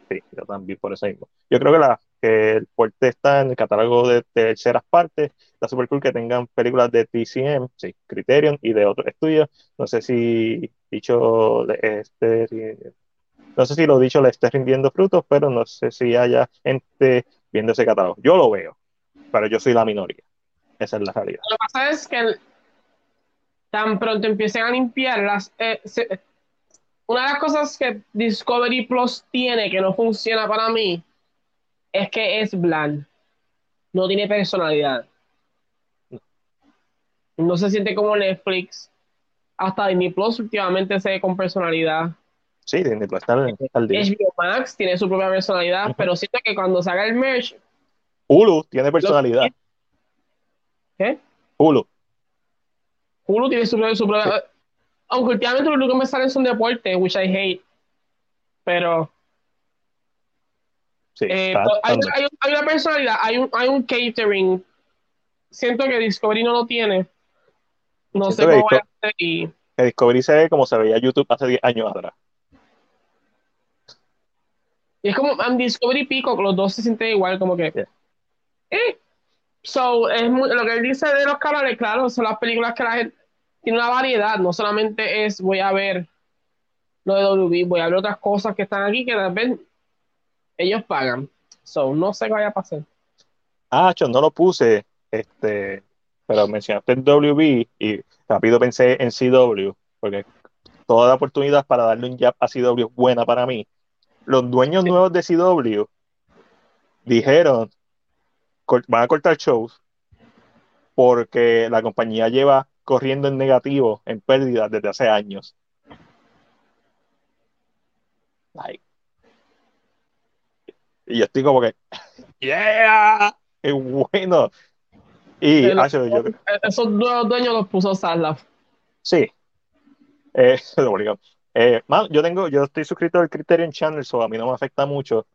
Speaker 1: Sí, yo también por eso mismo. Yo creo que, la, que el fuerte está en el catálogo de terceras partes. Está súper cool que tengan películas de TCM, sí, Criterion y de otros estudios. No sé si dicho este, no sé si lo dicho le esté rindiendo frutos, pero no sé si haya gente viendo ese catálogo. Yo lo veo, pero yo soy la minoría. Esa es la realidad.
Speaker 2: Lo que pasa es que el- tan pronto empiecen a limpiar las... eh, se- una de las cosas que Discovery Plus tiene que no funciona para mí es que es bland. No tiene personalidad. No se siente como Netflix. Hasta Disney Plus últimamente se ve con personalidad.
Speaker 1: Sí, Disney Plus está al, al día.
Speaker 2: HBO Max tiene su propia personalidad, pero siento que cuando se haga el merge,
Speaker 1: Hulu tiene personalidad.
Speaker 2: ¿qué?
Speaker 1: Hulu.
Speaker 2: Hulu tiene su su propia- aunque últimamente lo único que me salen son deportes, which I hate. Pero
Speaker 1: Sí,
Speaker 2: eh,
Speaker 1: está-
Speaker 2: pero hay,
Speaker 1: está-
Speaker 2: hay- hay una personalidad, hay un, hay un catering. Siento que Discovery no lo tiene. No sé
Speaker 1: Siento
Speaker 2: cómo voy a
Speaker 1: Disco-
Speaker 2: hacer y
Speaker 1: que Discovery se ve como se veía YouTube hace 10 años atrás.
Speaker 2: Y es como um, Discovery y Peacock, los dos se sienten igual, como que.
Speaker 1: Yeah.
Speaker 2: Eh. So, es muy- lo que él dice de los canales, claro, son las películas que la gente tiene una variedad, no solamente es voy a ver lo de WB, voy a ver otras cosas que están aquí que tal vez ellos pagan. So, no sé qué vaya a pasar.
Speaker 1: Ah, yo no lo puse, este, pero mencionaste el WB y rápido pensé en CW, porque toda la oportunidad para darle un jab a CW es buena para mí. Los dueños
Speaker 2: Sí.
Speaker 1: nuevos de CW dijeron, van a cortar shows porque la compañía lleva corriendo en negativo, en pérdidas desde hace años. Like. Y yo estoy como que, yeah, es bueno. Y,
Speaker 2: Pero-
Speaker 1: ah, yo,
Speaker 2: Esos nuevos dueños los puso Saslaf.
Speaker 1: sí, eh. Eh, man, yo tengo, yo estoy suscrito al Criterion Channel, so a mí no me afecta mucho,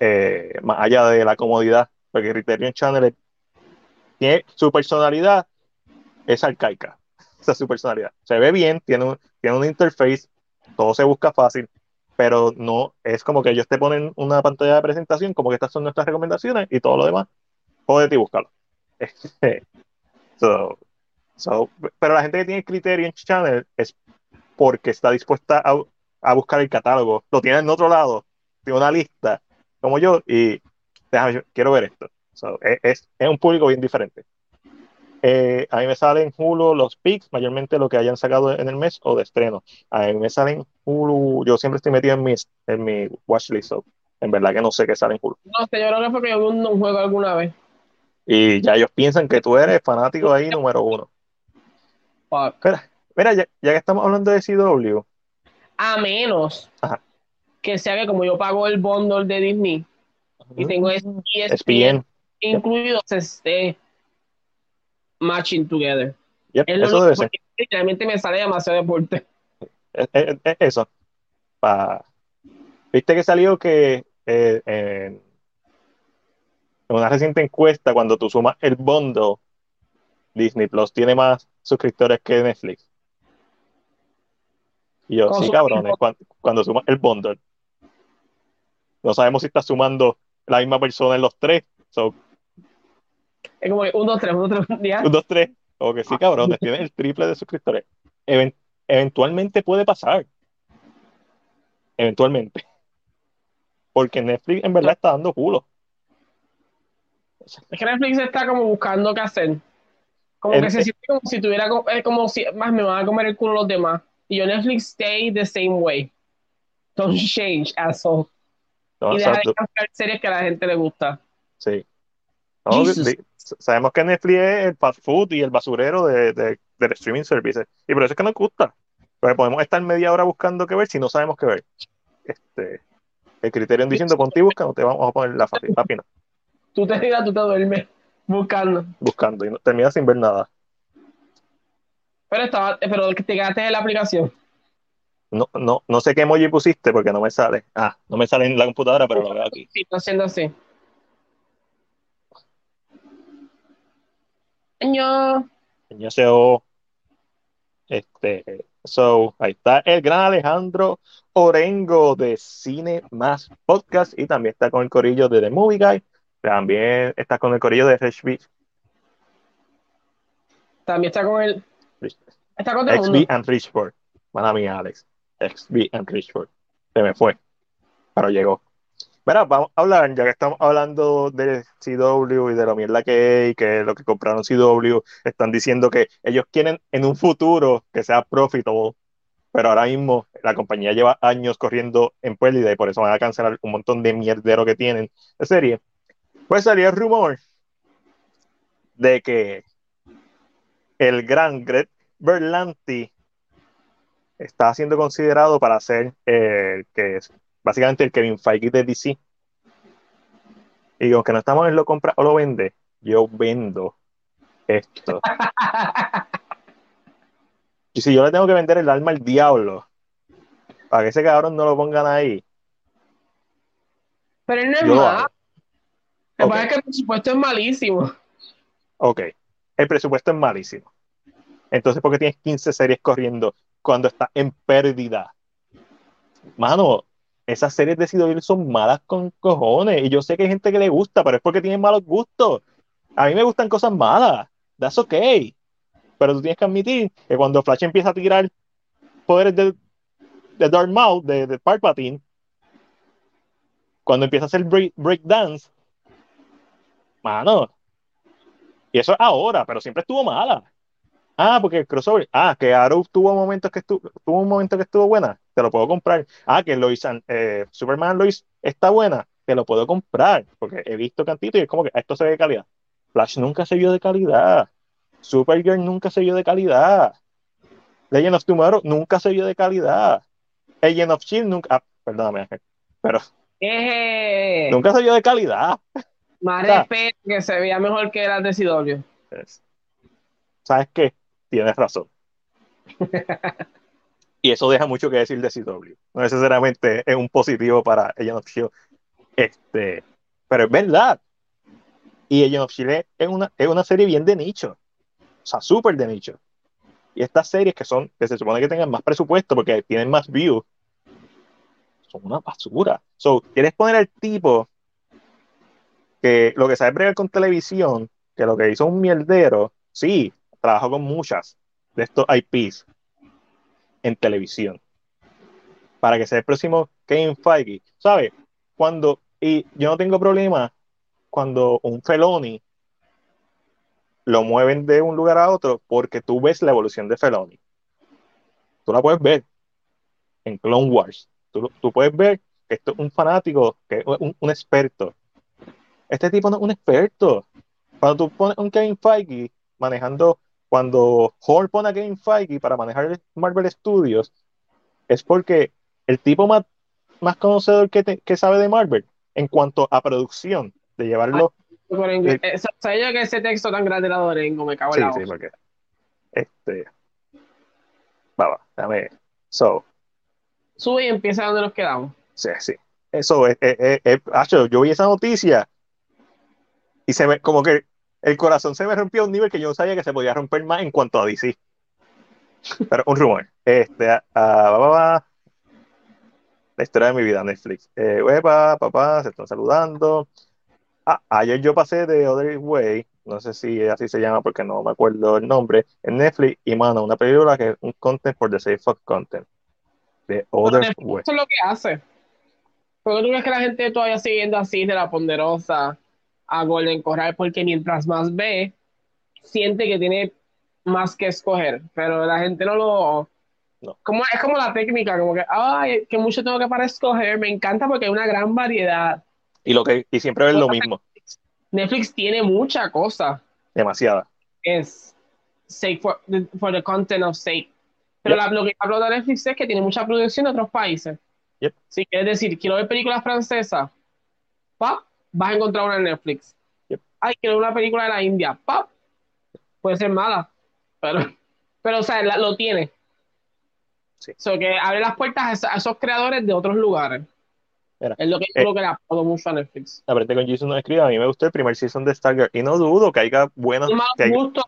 Speaker 1: eh, más allá de la comodidad, porque Criterion Channel tiene su personalidad, es arcaica, esa es su personalidad. Se ve bien, tiene un, tiene una interface, todo se busca fácil, pero no es como que ellos te ponen una pantalla de presentación, como que estas son nuestras recomendaciones y todo lo demás, jódete y búscalo. so, so, pero la gente que tiene Criterion Channel es porque está dispuesta a, a, buscar el catálogo. Lo tiene en otro lado, tiene una lista, como yo, y quiero ver esto. So, es, es, un público bien diferente. Eh, a mí me salen Hulu los picks, mayormente lo que hayan sacado en el mes o de estreno. A mí me salen Hulu, yo siempre estoy metido en mi, en mi watchlist, so, en verdad que no sé qué sale en Hulu.
Speaker 2: No sé, yo creo que porque yo vi un juego alguna vez.
Speaker 1: Y ya ellos piensan que tú eres fanático ahí número uno.
Speaker 2: Fuck.
Speaker 1: Mira, mira ya, ya, que estamos hablando de CW.
Speaker 2: A menos
Speaker 1: Ajá.
Speaker 2: que sea que como yo pago el bundle de Disney y tengo ESPN,
Speaker 1: ESPN.
Speaker 2: incluido, se esté matching together.
Speaker 1: Yep,
Speaker 2: Es lo
Speaker 1: eso debe ser.
Speaker 2: porque Literalmente me sale demasiado deporte.
Speaker 1: Es, es- es eso. Pa- Viste que salió que eh, en una reciente encuesta, cuando tú sumas el bundle, Disney Plus tiene más suscriptores que Netflix. Y yo,
Speaker 2: Con
Speaker 1: sí, cabrones, cuando, cuando sumas el bundle. No sabemos si está sumando la misma persona en los tres. So,
Speaker 2: Es como que un, dos, tres, un, dos, tres, ya.
Speaker 1: un, dos, tres. O que sí, cabrones, tiene el triple de suscriptores. Even- eventualmente puede pasar. Eventualmente. Porque Netflix en verdad está dando culo.
Speaker 2: Es que Netflix está como buscando qué hacer. Como
Speaker 1: En-
Speaker 2: que se siente como si tuviera, es como si, más me van a comer el culo los demás. Y yo Netflix stay the same way. Don't change, asshole.
Speaker 1: No,
Speaker 2: y deja de cancelar series que a la gente le gusta.
Speaker 1: Sí. No, sabemos que Netflix es el fast food y el basurero de, de, del streaming services. Y por eso es que nos gusta. Porque podemos estar media hora buscando qué ver si no sabemos qué ver. Este, el criterio diciendo ponte y busca, no te vamos a poner la, fácil- la fina,
Speaker 2: Tú te tiras, tú te duermes buscando.
Speaker 1: buscando y no, terminas sin ver nada.
Speaker 2: Pero estaba, pero te quedaste en la aplicación.
Speaker 1: No, no, no sé qué emoji pusiste porque no me sale. Ah, no me sale en la computadora, pero lo veo aquí.
Speaker 2: Sí, está haciendo así. Año.
Speaker 1: Ya se o- Este, so, ahí está el gran Alejandro Orengo de Cine Más Podcast y también está con el corillo de The Movie Guy. También está con el corillo de Rich Beach,
Speaker 2: También está con el. Está con todo el mundo.
Speaker 1: XB and. Mala mía, Alex. XB and Richford. Se me fue, pero llegó. Mira, vamos a hablar, ya que estamos hablando de CW y de la mierda que hay, que lo que compraron CW, están diciendo que ellos quieren en un futuro que sea profitable, pero ahora mismo la compañía lleva años corriendo en pérdida y por eso van a cancelar un montón de mierdero que tienen de serie. Pues salió el rumor de que el gran Greg Berlanti está siendo considerado para ser el que es básicamente el Kevin Feige de DC. Y aunque no estamos en lo compra o lo vende, yo vendo esto. Y si yo le tengo que vender el alma al diablo, para que ese cabrón no lo pongan ahí,
Speaker 2: Pero él no es
Speaker 1: yo
Speaker 2: malo. Lo que pasa es que el presupuesto es malísimo.
Speaker 1: Ok, el presupuesto es malísimo. Entonces, ¿por qué tienes 15 series corriendo cuando está en pérdida? Mano, esas series de CW son malas con cojones. Y yo sé que hay gente que le gusta, pero es porque tienen malos gustos. A mí me gustan cosas malas. That's okay. Pero tú tienes que admitir que cuando Flash empieza a tirar poderes de, de Darth Maul, de, de Palpatine, cuando empieza a hacer break, breakdance, mano, y eso es ahora, pero siempre estuvo mala. Ah, porque el crossover. Ah, que Arrow tuvo momentos que estuvo, tuvo un momento que estuvo buena, te lo puedo comprar. Ah, que Lois, and- eh, Superman Lois está buena, te lo puedo comprar, porque he visto cantito y es como que esto se ve de calidad. Flash nunca se vio de calidad. Supergirl nunca se vio de calidad. Legend of Tomorrow nunca se vio de calidad. Agent of Shield nunca. Ah, perdóname, pero
Speaker 2: Eh,
Speaker 1: nunca se vio de calidad.
Speaker 2: Más respeto que se veía mejor que las de.
Speaker 1: Es- ¿Sabes qué? Tienes razón. Y eso deja mucho que decir de CW. No necesariamente es un positivo para Agent of Shield. Este, pero es verdad. Y Agent of Shield es una, es una serie bien de nicho. O sea, súper de nicho. Y estas series que son, que se supone que tengan más presupuesto porque tienen más views, son una basura. So, quieres poner al tipo que lo que sabe bregar con televisión, que lo que hizo un mierdero, sí, trabajó con muchas de estos IPs en televisión. Para que sea el próximo Kevin Feige. ¿Sabes? Cuando, y yo no tengo problema cuando un Feloni lo mueven de un lugar a otro porque tú ves la evolución de Feloni. Tú la puedes ver en Clone Wars. Tú, tú puedes ver que esto es un fanático, que es un, un, experto. Este tipo no es un experto. Cuando tú pones un Kevin Feige manejando, cuando Hall pone a Kevin Feige para manejar Marvel Studios, es porque el tipo más, más conocedor que, te, que sabe de Marvel en cuanto a producción, de llevarlo
Speaker 2: inglés. Eh, ¿Sabes yo que ese texto tan grande la Dorengo? Me cago en
Speaker 1: Sí,
Speaker 2: la
Speaker 1: sí,
Speaker 2: hoja.
Speaker 1: porque. Este. Va, va, dame. So,
Speaker 2: Sube y empieza donde nos quedamos.
Speaker 1: sí, sí. Eso es. es- es- es- acho, yo vi esa noticia y se me. Como que el corazón se me rompió a un nivel que yo no sabía que se podía romper más en cuanto a DC. Pero un rumor. Este. ah, va. La historia de mi vida, Netflix. Eh, uepa, papá, se están saludando. Ah, ayer yo pasé de Other Way, no sé si así se llama porque no me acuerdo el nombre, en Netflix, y mano, una película que es un content for the sake of content. The Other Way.
Speaker 2: Eso es lo que hace. Porque tú crees que la gente todavía sigue así de la ponderosa a Golden Corral porque mientras más ve, siente que tiene más que escoger. Pero la gente no lo.
Speaker 1: No.
Speaker 2: Como, es como la técnica, como que, ay, que mucho tengo que para escoger. Me encanta porque hay una gran variedad.
Speaker 1: Y lo que, y siempre es lo mismo,
Speaker 2: Netflix tiene mucha cosa.
Speaker 1: demasiada.
Speaker 2: Es sake for, for the content of sake. Pero
Speaker 1: Yep.
Speaker 2: la- lo que hablo de Netflix es que tiene mucha producción de otros países.
Speaker 1: Yep.
Speaker 2: Si quieres decir, quiero ver películas francesas, ¡pap! Vas a encontrar una en Netflix.
Speaker 1: Yep.
Speaker 2: Ay, quiero una película de la India, ¡pap! Puede ser mala, pero, pero o sea, la- lo tiene.
Speaker 1: Sí.
Speaker 2: So que abre las puertas a, esos- a esos creadores de otros lugares.
Speaker 1: Mira,
Speaker 2: es lo que yo
Speaker 1: eh,
Speaker 2: creo que le aplaudo mucho a Netflix.
Speaker 1: Aparte con Jesus nos escribe, a mí me gustó el primer season de Stargirl, y no dudo que haya buenos,
Speaker 2: Tiene
Speaker 1: que haya-
Speaker 2: gustos.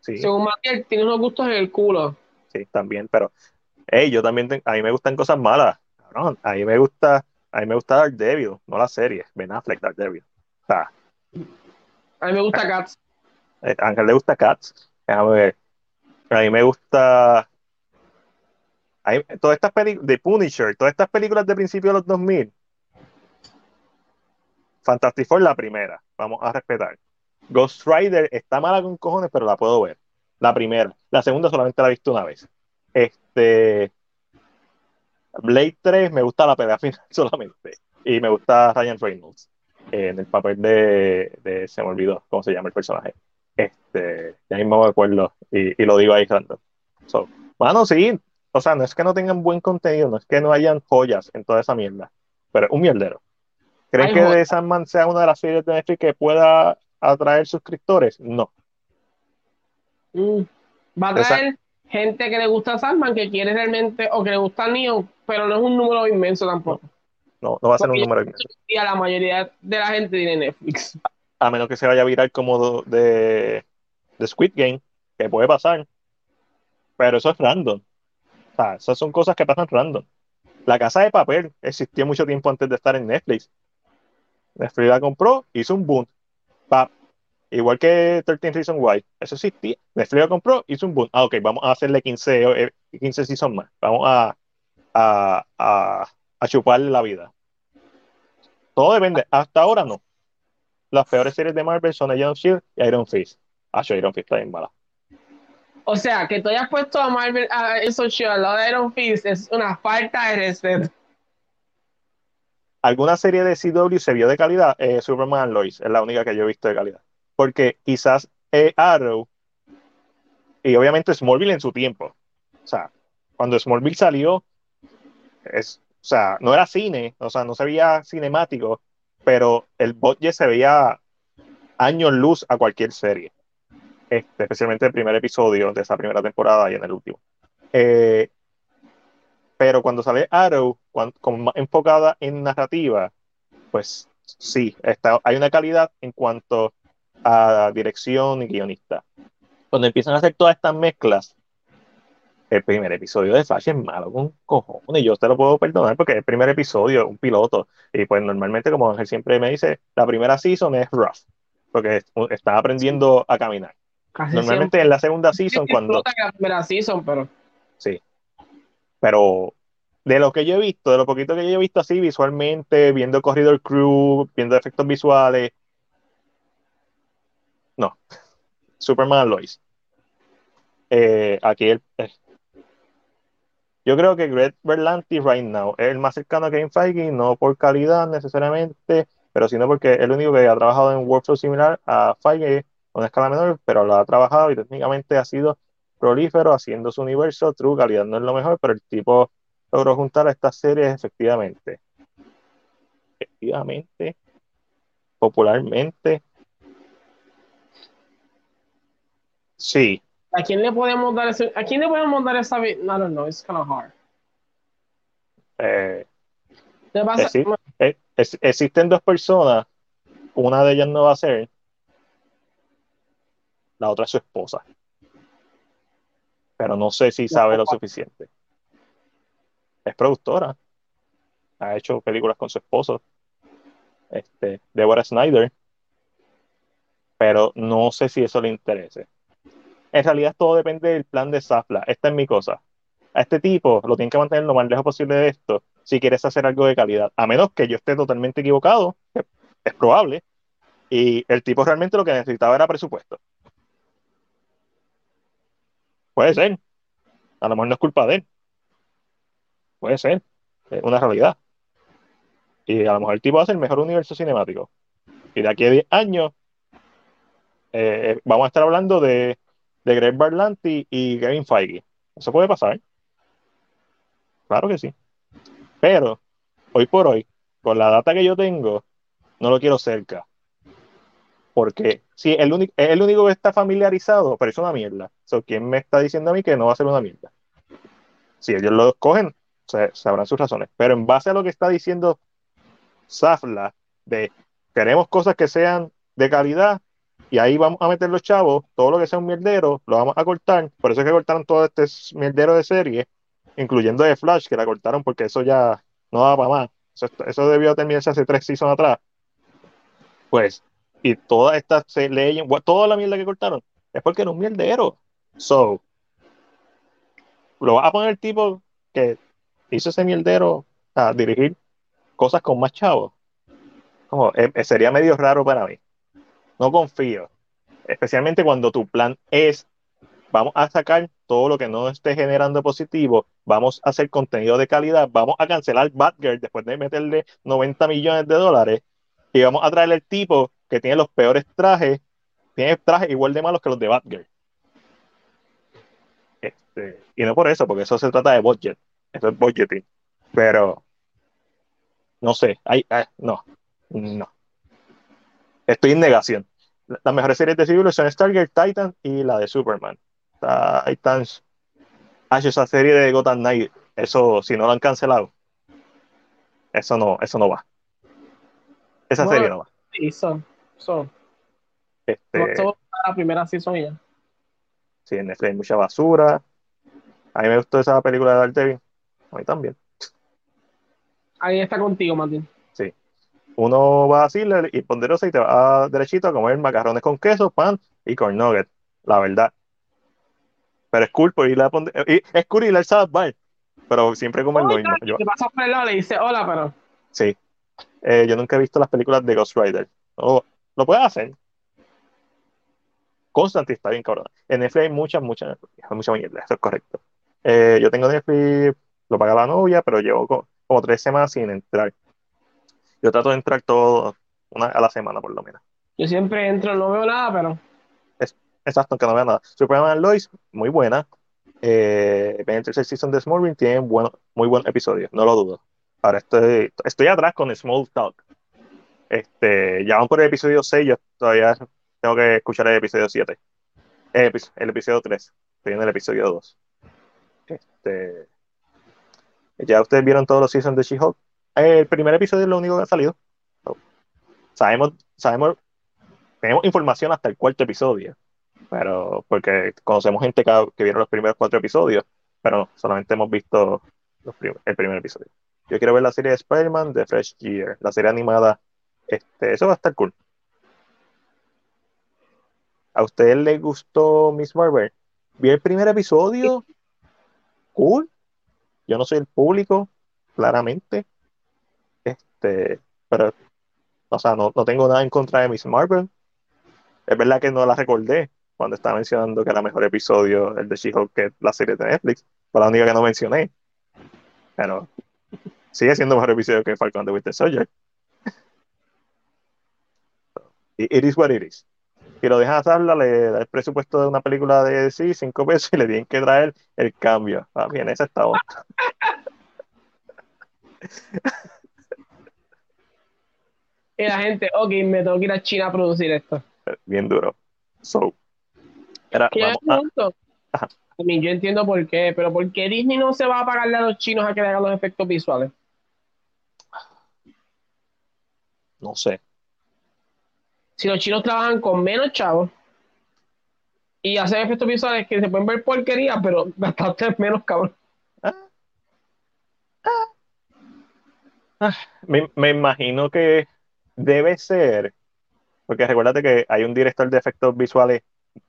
Speaker 1: sí,
Speaker 2: Según Matiel, tiene unos gustos en el culo.
Speaker 1: sí, también, pero, hey, yo también, te- a mí me gustan cosas malas, cabrón, a mí me gusta, a mí me gusta Daredevil, no la serie, Ben Affleck Daredevil. O sea,
Speaker 2: A mí me gusta Cats.
Speaker 1: A Ángel le gusta Cats. Déjame ver. A mí me gusta. a mí- todas estas películas de Punisher, todas estas películas de principio de los 2000. Fantastic Four, la primera. Vamos a respetar. Ghost Rider está mala con cojones, pero la puedo ver. La primera. La segunda solamente la he visto una vez. Este. Blade 3 me gusta la pelea final solamente. Y me gusta Ryan Reynolds eh, en el papel de, de- Se me olvidó cómo se llama el personaje. Este, ya mismo me acuerdo y, y lo digo ahí random. So, mano, sí, o sea, no es que no tengan buen contenido, no es que no hayan joyas en toda esa mierda, pero es un mierdero. ¿Creen
Speaker 2: Hay
Speaker 1: que. The Sandman sea una de las series de Netflix que pueda atraer suscriptores? No.
Speaker 2: Mm. Va a traer gente que le gusta Sandman, que quiere realmente, o que le gusta Neo, pero no es un número inmenso tampoco.
Speaker 1: No, no va a ser un número inmenso.
Speaker 2: Y a la mayoría de la gente tiene Netflix.
Speaker 1: A menos que se vaya a virar como de, de Squid Game, que puede pasar. Pero eso es random. O sea, esas son cosas que pasan random. La Casa de Papel existió mucho tiempo antes de estar en Netflix. Netflix la compró, hizo un boom. Pap. Igual que 13 Reasons Why. Eso existía. Netflix la compró, hizo un boom. Ah, ok, vamos a hacerle 15, eh, 15 seasons más. Vamos a, a, a, a chuparle la vida. Todo depende. Hasta ahora no. Las peores series de Marvel son of Shield y Iron Fist. Ah, Iron Fist está bien mala.
Speaker 2: O sea, que tú hayas puesto a Marvel a esos shows al lado de Iron Fist es una falta de respeto.
Speaker 1: alguna serie de CW se vio de calidad, eh, Superman Lois es la única que yo he visto de calidad. Porque quizás eh, Arrow y obviamente Smallville en su tiempo. O sea, cuando Smallville salió, es, o sea, no era cine, o sea, no se veía cinemático, pero el budget se veía años luz a cualquier serie. Este, especialmente el primer episodio de esa primera temporada y en el último. Eh, pero cuando sale Arrow, como enfocada en narrativa, pues sí, está, hay una calidad en cuanto a dirección y guionista. Cuando empiezan a hacer todas estas mezclas, el primer episodio de Flash es malo con cojones. Yo te lo puedo perdonar porque es el primer episodio, un piloto. Y pues normalmente, como Ángel siempre me dice, la primera season es rough, porque está aprendiendo a caminar. normalmente en la segunda season, cuando.
Speaker 2: La primera season, pero.
Speaker 1: Sí. Pero de lo que yo he visto, de lo poquito que yo he visto así visualmente, viendo Corridor Crew, viendo efectos visuales. No. Superman Lois. Eh, aquí el, eh, yo creo que Greg Berlanti right now es el más cercano a Kevin Feige, no por calidad necesariamente, pero sino porque es el único que ha trabajado en un workflow similar a Feige a una escala menor, pero lo ha trabajado y técnicamente ha sido prolífero haciendo su universo. True, calidad no es lo mejor, pero el tipo logró juntar a estas series efectivamente. Efectivamente, popularmente. Sí,
Speaker 2: ¿A quién le podemos dar ese, a quién le podemos dar esa no, no, no, it's kind of hard.
Speaker 1: Eh, eh existen dos personas, una de ellas no va a ser, la otra es su esposa. Pero no sé si sabe lo suficiente. Es productora. Ha hecho películas con su esposo. Este, Deborah Snyder. Pero no sé si eso le interese en realidad todo depende del plan de Zafla. Esta es mi cosa. A este tipo lo tienen que mantener lo más lejos posible de esto si quieres hacer algo de calidad. A menos que yo esté totalmente equivocado, es probable. Y el tipo realmente lo que necesitaba era presupuesto. Puede ser. A lo mejor no es culpa de él. Puede ser. Es una realidad. Y a lo mejor el tipo hace el mejor universo cinemático. Y de aquí a 10 años eh, vamos a estar hablando de de Greg Berlanti y Kevin Feige. Eso puede pasar. Claro que sí. Pero, hoy por hoy, con la data que yo tengo, no lo quiero cerca. Porque si el único, es el único que está familiarizado, pero es una mierda. ¿Quién me está diciendo a mí que no va a ser una mierda? Si ellos lo escogen, sabrán sus razones. Pero en base a lo que está diciendo Zafla, de queremos cosas que sean de calidad, y ahí vamos a meter los chavos, todo lo que sea un mierdero, lo vamos a cortar. Por eso es que cortaron todo este mierdero de serie, incluyendo de Flash, que la cortaron porque eso ya no daba para más. Eso, debió terminarse hace tres seasons atrás. Pues, y todas estas leyes, toda la mierda que cortaron, es porque era un mierdero. So, lo va a poner el tipo que hizo ese mierdero a dirigir cosas con más chavos. Como, eh, sería medio raro para mí no confío. Especialmente cuando tu plan es, vamos a sacar todo lo que no esté generando positivo, vamos a hacer contenido de calidad, vamos a cancelar Batgirl después de meterle 90 millones de dólares y vamos a traer el tipo que tiene los peores trajes, tiene trajes igual de malos que los de Batgirl. Este, y no por eso, porque eso se trata de budget. Eso es budgeting. Pero, no sé, hay, no, no estoy en negación. Las mejores series de civil son Stargate, Titan y la de Superman. Titans. Ah, esa serie de Gotham Knight, eso, si no la han cancelado, eso no, eso no va. Esa serie no va.
Speaker 2: Sí, son. son.
Speaker 1: Este,
Speaker 2: la primera season ya.
Speaker 1: Sí, en Netflix hay mucha basura. A mí me gustó esa película de Daredevil. A mí también.
Speaker 2: Ahí está contigo, Martín
Speaker 1: uno va a decirle y ponderosa y te va derechito a comer macarrones con queso, pan y corn nugget, la verdad. Pero es cool por ir a y es cool ir al salad bar, pero siempre comer lo mismo.
Speaker 2: Yo, pasa por el lado le dice hola, pero.
Speaker 1: Sí. Eh, yo nunca he visto las películas de Ghost Rider. lo puedes hacer. Constantine está bien cabrón. En Netflix hay muchas, muchas, mucha mierda, eso es correcto. Eh, yo tengo Netflix, lo paga la novia, pero llevo como tres semanas sin entrar. Yo trato de entrar todo una a la semana por lo menos.
Speaker 2: Yo siempre entro, no veo nada, pero.
Speaker 1: Es, exacto, que no veo nada. Superman Lois, muy buena. Eh, tercer season de Smallville tiene bueno, muy buen episodio, no lo dudo. Ahora estoy, estoy atrás con Small Talk. Este, ya van por el episodio 6, yo todavía tengo que escuchar el episodio 7. El, el episodio 3, estoy en el episodio 2. Este, Ya ustedes vieron todos los seasons de She-Hulk. El primer episodio es lo único que ha salido. Sabemos, sabemos, tenemos información hasta el cuarto episodio, pero porque conocemos gente que, que vieron los primeros cuatro episodios, pero solamente hemos visto el primer episodio. Yo quiero ver la serie de Spider-Man de Fresh Year, la serie animada. Este, eso va a estar cool. ¿A usted le gustó Miss Marvel? Vi el primer episodio. Cool. Yo no soy el público, claramente. Este, pero, o sea, no, no tengo nada en contra de Miss Marvel. Es verdad que no la recordé cuando estaba mencionando que era mejor episodio el de She-Hulk que la serie de Netflix. Fue la única que no mencioné. Pero sigue siendo mejor episodio que Falcon the Winter Soldier. It is what it is. Si lo dejan hacerla, le da el presupuesto de una película de sí, 5 pesos y le tienen que traer el cambio. Ah, bien, esa está otra.
Speaker 2: y la gente, ok, me tengo que ir a China a producir esto.
Speaker 1: Bien duro. So, era,
Speaker 2: vamos a... A mí, yo entiendo por qué, pero ¿por qué Disney no se va a pagarle a los chinos a que le hagan los efectos visuales?
Speaker 1: No sé.
Speaker 2: Si los chinos trabajan con menos chavos y hacen efectos visuales que se pueden ver porquería, pero bastante menos cabrón. Ah.
Speaker 1: Ah. Me, me, imagino que debe ser, porque recuérdate que hay un director de efectos visuales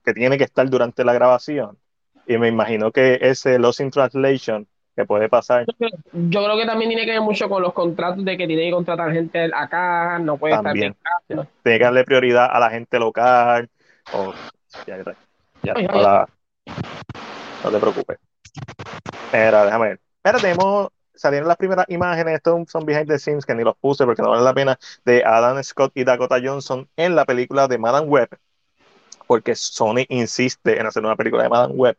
Speaker 1: que tiene que estar durante la grabación y me imagino que ese Lost in Translation que puede pasar.
Speaker 2: Yo creo que también tiene que ver mucho con los contratos de que tiene que contratar gente acá, no puede también.
Speaker 1: estar Tiene que darle prioridad a la gente local. O, ya, ya, no, no, te preocupes. Espera, déjame ver. Espera, tenemos, salieron las primeras imágenes, estos son behind the scenes que ni los puse porque no vale la pena, de Adam Scott y Dakota Johnson en la película de Madame Web, porque Sony insiste en hacer una película de Madame Web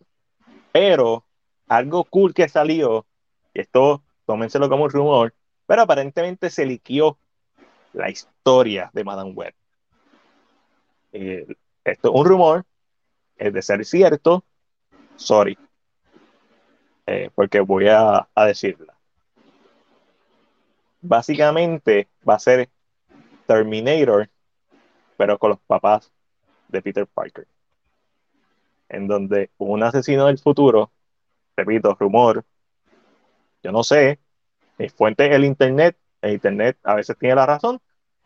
Speaker 1: pero algo cool que salió, y esto tómenselo como un rumor, pero aparentemente se liquió la historia de Madame Web. Eh, esto es un rumor, es de ser cierto, sorry, eh, porque voy a, a decirla. Básicamente va a ser Terminator, pero con los papás de Peter Parker. En donde un asesino del futuro, repito, rumor, yo no sé, mi fuente es el Internet, el Internet a veces tiene la razón,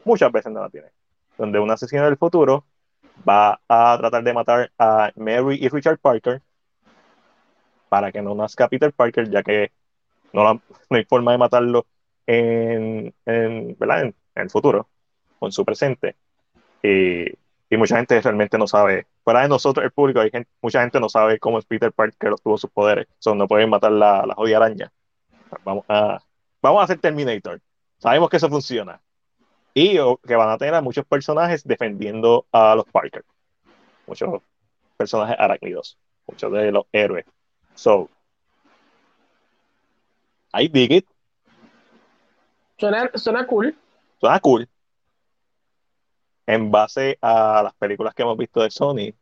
Speaker 1: muchas veces no la tiene, donde un asesino del futuro va a tratar de matar a Mary y Richard Parker para que no nazca Peter Parker, ya que no, no hay forma de matarlo en, en, en el futuro, o en su presente. Y y mucha gente realmente no sabe, fuera de nosotros, el público, hay gente, mucha gente no sabe cómo es Peter Parker obtuvo sus poderes, son no pueden matar la, la jodida araña. Vamos a, vamos a hacer Terminator, sabemos que eso funciona. Y que van a tener a muchos personajes defendiendo a los Parker, muchos personajes arácnidos, muchos de los héroes. So, I dig it.
Speaker 2: Suena, suena cool.
Speaker 1: Suena cool en base a las películas que hemos visto de Sony,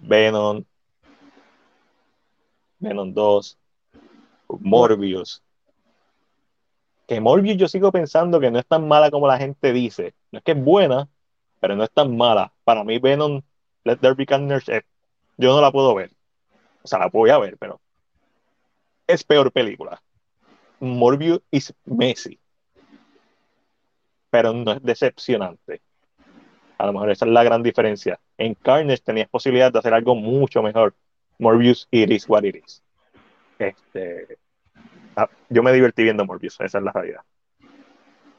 Speaker 1: Venom, Venom 2, Morbius. Que Morbius yo sigo pensando que no es tan mala como la gente dice. No es que es buena, pero no es tan mala. Para mí Venom, Let There Be Carnage, yo no la puedo ver. O sea, la voy a ver, pero es peor película. Morbius es Messi. Pero no es decepcionante. A lo mejor esa es la gran diferencia. En Carnage tenías posibilidad de hacer algo mucho mejor. Morbius, it is what it is. Este, ah, yo me divertí viendo Morbius, esa es la realidad.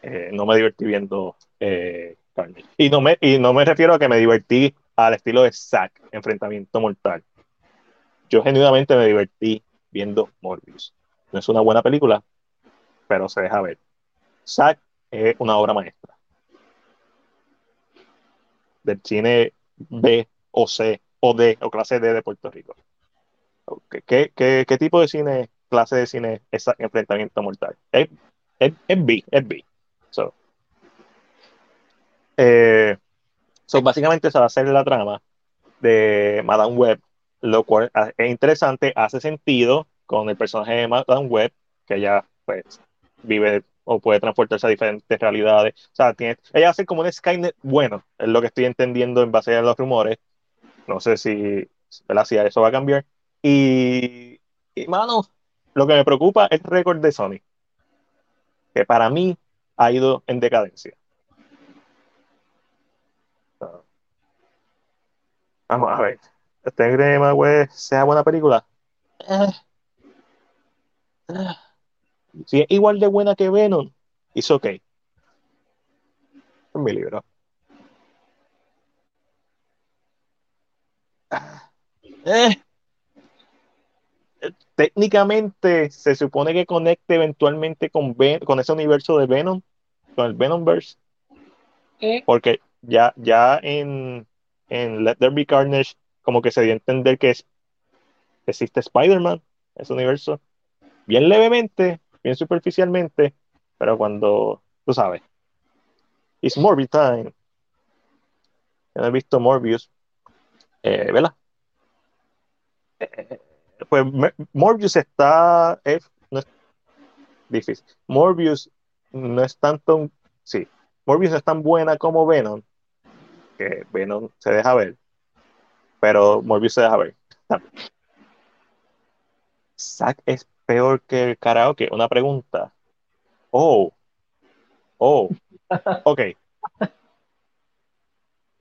Speaker 1: Eh, no me divertí viendo eh, Carnage. Y no, me, y no me refiero a que me divertí al estilo de Zack, enfrentamiento mortal. Yo genuinamente me divertí viendo Morbius. No es una buena película, pero se deja ver. Zack es una obra maestra del cine B o C o D o clase D de Puerto Rico. ¿Qué, qué, qué tipo de cine, clase de cine es enfrentamiento mortal? Es, es, B, es B. So, eh, so, básicamente se va a hacer la trama de Madame Web, lo cual es interesante, hace sentido con el personaje de Madame Web, que ella pues vive o puede transportarse a diferentes realidades. O sea, tiene, ella hace como un Skynet bueno, es lo que estoy entendiendo en base a los rumores. No sé si, si eso va a cambiar. Y, y, mano, lo que me preocupa es el récord de Sony, que para mí ha ido en decadencia. Vamos a ver. ¿Este crema, güey, sea buena película? Eh. Eh. Si es igual de buena que Venom, es ok. Es mi libro. Eh. Técnicamente se supone que conecte eventualmente con, con ese universo de Venom, con el Venomverse. Porque ya, ya en, en Let There Be Carnage, como que se dio a entender que existe Spider-Man, ese universo, bien levemente, bien superficialmente, pero cuando, tú sabes, it's Morbius time. Yo no he visto Morbius, eh. Eh, pues Morbius está, no es difícil. Morbius no es tanto, sí, Morbius es tan buena como Venom, que Venom se deja ver, pero Morbius se deja ver. Zack es peor que el karaoke. Una pregunta. Oh, oh, ok.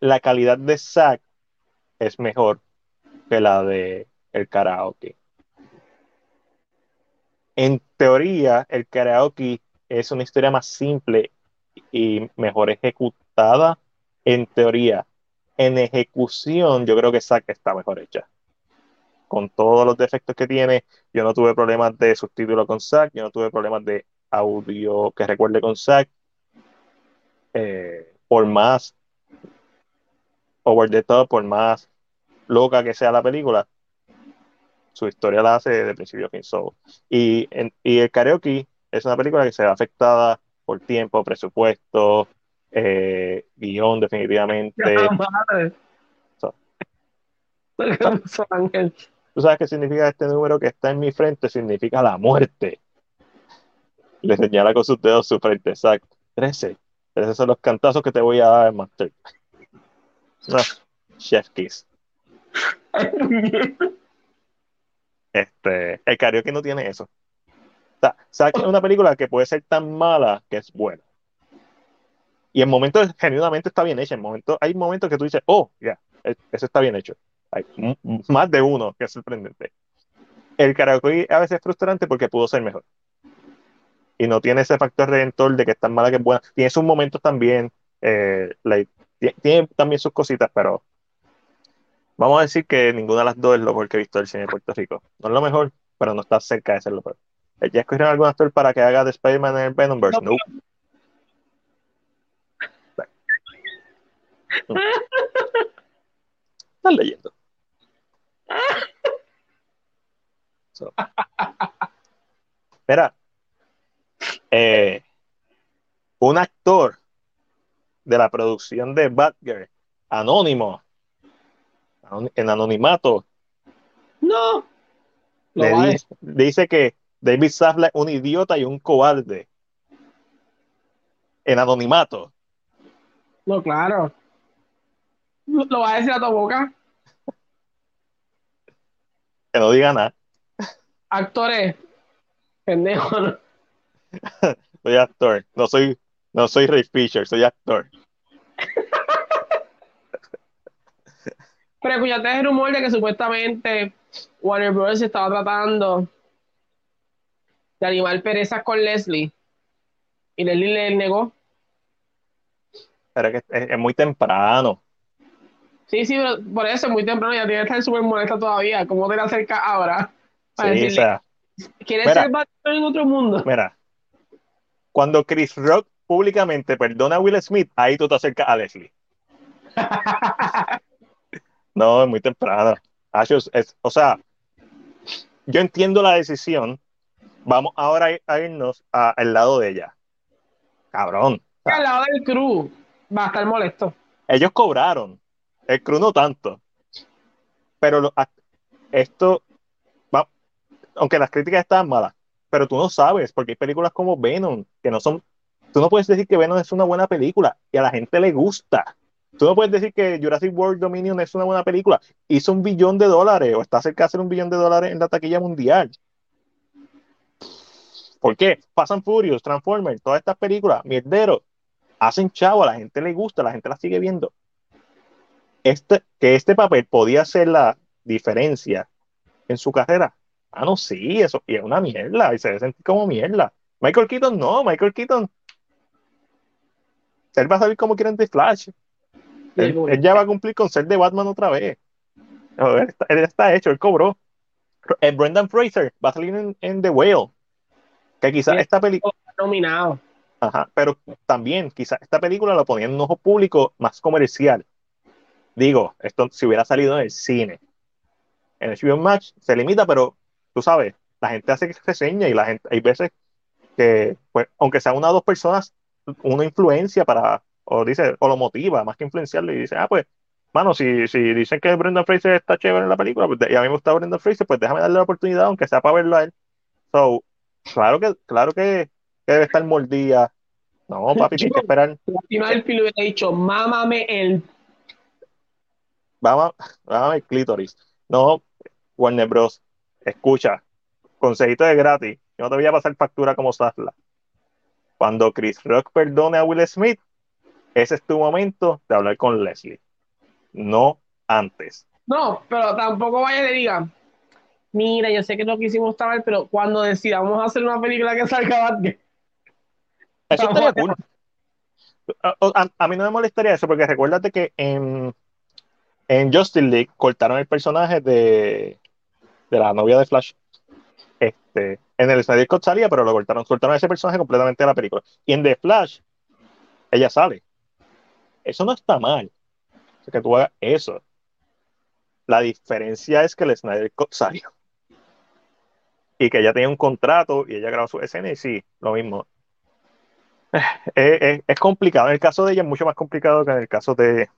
Speaker 1: La calidad de Zack es mejor que la de el karaoke. En teoría, el karaoke es una historia más simple y mejor ejecutada en teoría. En ejecución, yo creo que Zack está mejor hecha. Con todos los defectos que tiene, yo no tuve problemas de subtítulo con Zack, yo no tuve problemas de audio que recuerde con Zack. Eh, por más over the top, por más loca que sea la película, su historia la hace de principio a fin. y, y el karaoke es una película que se ve afectada por tiempo, presupuesto, eh, guion definitivamente. ¿Tú sabes qué significa este número que está en mi frente? Significa la muerte. Le señala con sus dedos su frente, exacto. 13. Esos son los cantazos que te voy a dar, Master. No, Chef Kiss. Este, el karaoke no tiene eso. O sea, es una película que puede ser tan mala que es buena. Y en momentos genuinamente está bien hecha. En momentos, hay momentos que tú dices, oh, ya, eso está bien hecho. Hay más de uno que es sorprendente. El karaoke a veces es frustrante porque pudo ser mejor. Y no tiene ese factor redentor de que es tan mala que es buena. Tiene sus momentos también. Eh, tiene también sus cositas, pero vamos a decir que ninguna de las dos es lo mejor que he visto del cine de Puerto Rico. No es lo mejor, pero no está cerca de ser lo peor. ¿Ya escogieron algún actor para que haga de Spider-Man en el Venomverse? No. Estás leyendo. Espera. Eh, un actor de la producción de Batgirl, anónimo, en anonimato.
Speaker 2: No.
Speaker 1: Le dice, que David Zaslav es un idiota y un cobarde. En anonimato.
Speaker 2: No, claro. ¿Lo va a decir a tu boca?
Speaker 1: Que no diga nada.
Speaker 2: Actores. Pendejo, ¿no?
Speaker 1: soy actor. No soy, no soy Ray Fisher, soy actor.
Speaker 2: Pero escuchaste el rumor de que supuestamente Warner Bros. estaba tratando de animar perezas con Leslie. Y Leslie le negó.
Speaker 1: Pero es que es muy temprano.
Speaker 2: Sí, sí, pero por eso es muy temprano, ya tiene que estar súper molesta todavía. ¿Cómo te la acerca ahora?
Speaker 1: Para sí, decirle, o sea,
Speaker 2: ¿Quieres ser Batman en otro mundo?
Speaker 1: Mira, cuando Chris Rock públicamente perdona a Will Smith, ahí tú te acercas a Leslie. no, es muy temprano. o sea, yo entiendo la decisión. Vamos ahora a irnos al lado de ella. Cabrón.
Speaker 2: Al lado del crew. Va a estar molesto.
Speaker 1: Ellos cobraron. El crew no tanto. Pero esto, aunque las críticas estaban malas, pero tú no sabes, porque hay películas como Venom, que no son, tú no puedes decir que Venom es una buena película y a la gente le gusta. Tú no puedes decir que Jurassic World Dominion es una buena película. Hizo un billón de dólares o está cerca de hacer un billón de dólares en la taquilla mundial. ¿Por qué? Pasan Furious, Transformers, todas estas películas, mierderos, hacen chavo, a la gente le gusta, la gente la sigue viendo. Este, que este papel podía ser la diferencia en su carrera. Ah, no, sí, eso, y es una mierda, y se ve sentir como mierda. Michael Keaton no, Michael Keaton. Él va a salir como quieren de Flash. Él, ya va a cumplir con ser de Batman otra vez. él, está, hecho, él cobró. Eh, Brendan Fraser va a salir en, The Whale. Que quizás esta película.
Speaker 2: Nominado.
Speaker 1: Ajá, pero también quizás esta película lo ponía en un ojo público más comercial. Digo, esto si hubiera salido en el cine. En el HBO Match se limita, pero tú sabes, la gente hace que reseña y la gente, hay veces que, pues, aunque sea una o dos personas, una influencia para o dice, o lo motiva, más que influenciarlo, y dice, ah, pues, mano, si, si dicen que Brendan Fraser está chévere en la película, pues, y a mí me gusta Brendan Fraser, pues déjame darle la oportunidad, aunque sea para verlo a él. So, claro que, claro que, debe estar mordida. No, papi, tienes que esperar.
Speaker 2: final el hubiera dicho, mámame el.
Speaker 1: Vamos, mámame el clítoris. No, Warner Bros. Escucha, consejito de gratis. Yo no te voy a pasar factura como Sasla. Cuando Chris Rock perdone a Will Smith, ese es tu momento de hablar con Leslie, no antes.
Speaker 2: No, pero tampoco vaya y le diga, mira, yo sé que no quisimos estar pero cuando decidamos hacer una película que salga Batgirl.
Speaker 1: Eso estaría cool. A, mí no me molestaría eso, porque recuérdate que en, en Justice League cortaron el personaje de, de la novia de Flash. Este, en el Snyder Cut salía, pero lo cortaron, cortaron ese personaje completamente de la película. Y en The Flash, ella sale. Eso no está mal. que tú hagas eso. La diferencia es que el Snyder Cut salió. Y que ella tenía un contrato y ella grabó su escena y sí, lo mismo. Es, complicado. En el caso de ella es mucho más complicado que en el caso de,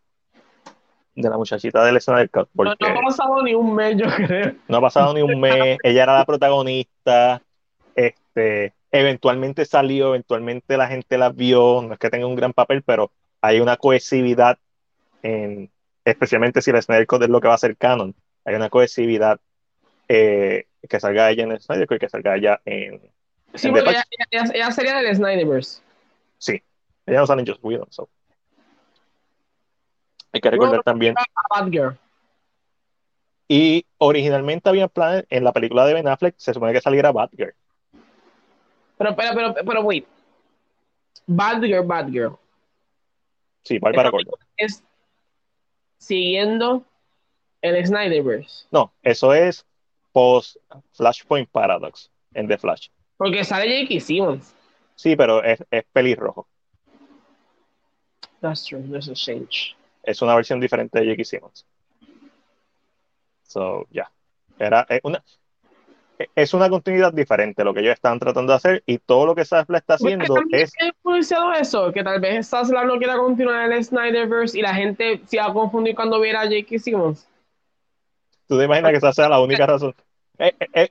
Speaker 1: de la muchachita del Snyder Cut.
Speaker 2: No, no, ha pasado ni un mes, yo creo.
Speaker 1: No ha pasado ni un mes. ella era la protagonista. Este, eventualmente salió, eventualmente la gente la vio. No es que tenga un gran papel, pero hay una cohesividad, en, especialmente si el Snyder Code es lo que va a ser canon, hay una cohesividad eh, que salga ella en el Snyder Code y que salga ella en...
Speaker 2: Sí, porque ella, sería del Snyderverse.
Speaker 1: Sí, ella no sale en Just Whedon, so. Hay que recordar también... Y originalmente había planes en la película de Ben Affleck, se supone que saliera Batgirl.
Speaker 2: Pero, pero, pero, pero, wait. Batgirl, Batgirl.
Speaker 1: Sí, para
Speaker 2: Es siguiendo el Snyderverse.
Speaker 1: No, eso es post Flashpoint Paradox en The Flash.
Speaker 2: Porque sale J.K. Simmons.
Speaker 1: Sí, pero es, es pelirrojo.
Speaker 2: That's true, there's a change.
Speaker 1: Es una versión diferente de J.K. Simmons. So, ya. Era una, es una continuidad diferente lo que ellos están tratando de hacer y todo lo que Sasla está haciendo es...
Speaker 2: influenciado eso? Que tal vez Sasla no quiera continuar el Snyderverse y la gente se va a confundir cuando viera a J.K. Simmons.
Speaker 1: ¿Tú te imaginas que esa sea la única razón? Eh, eh, eh.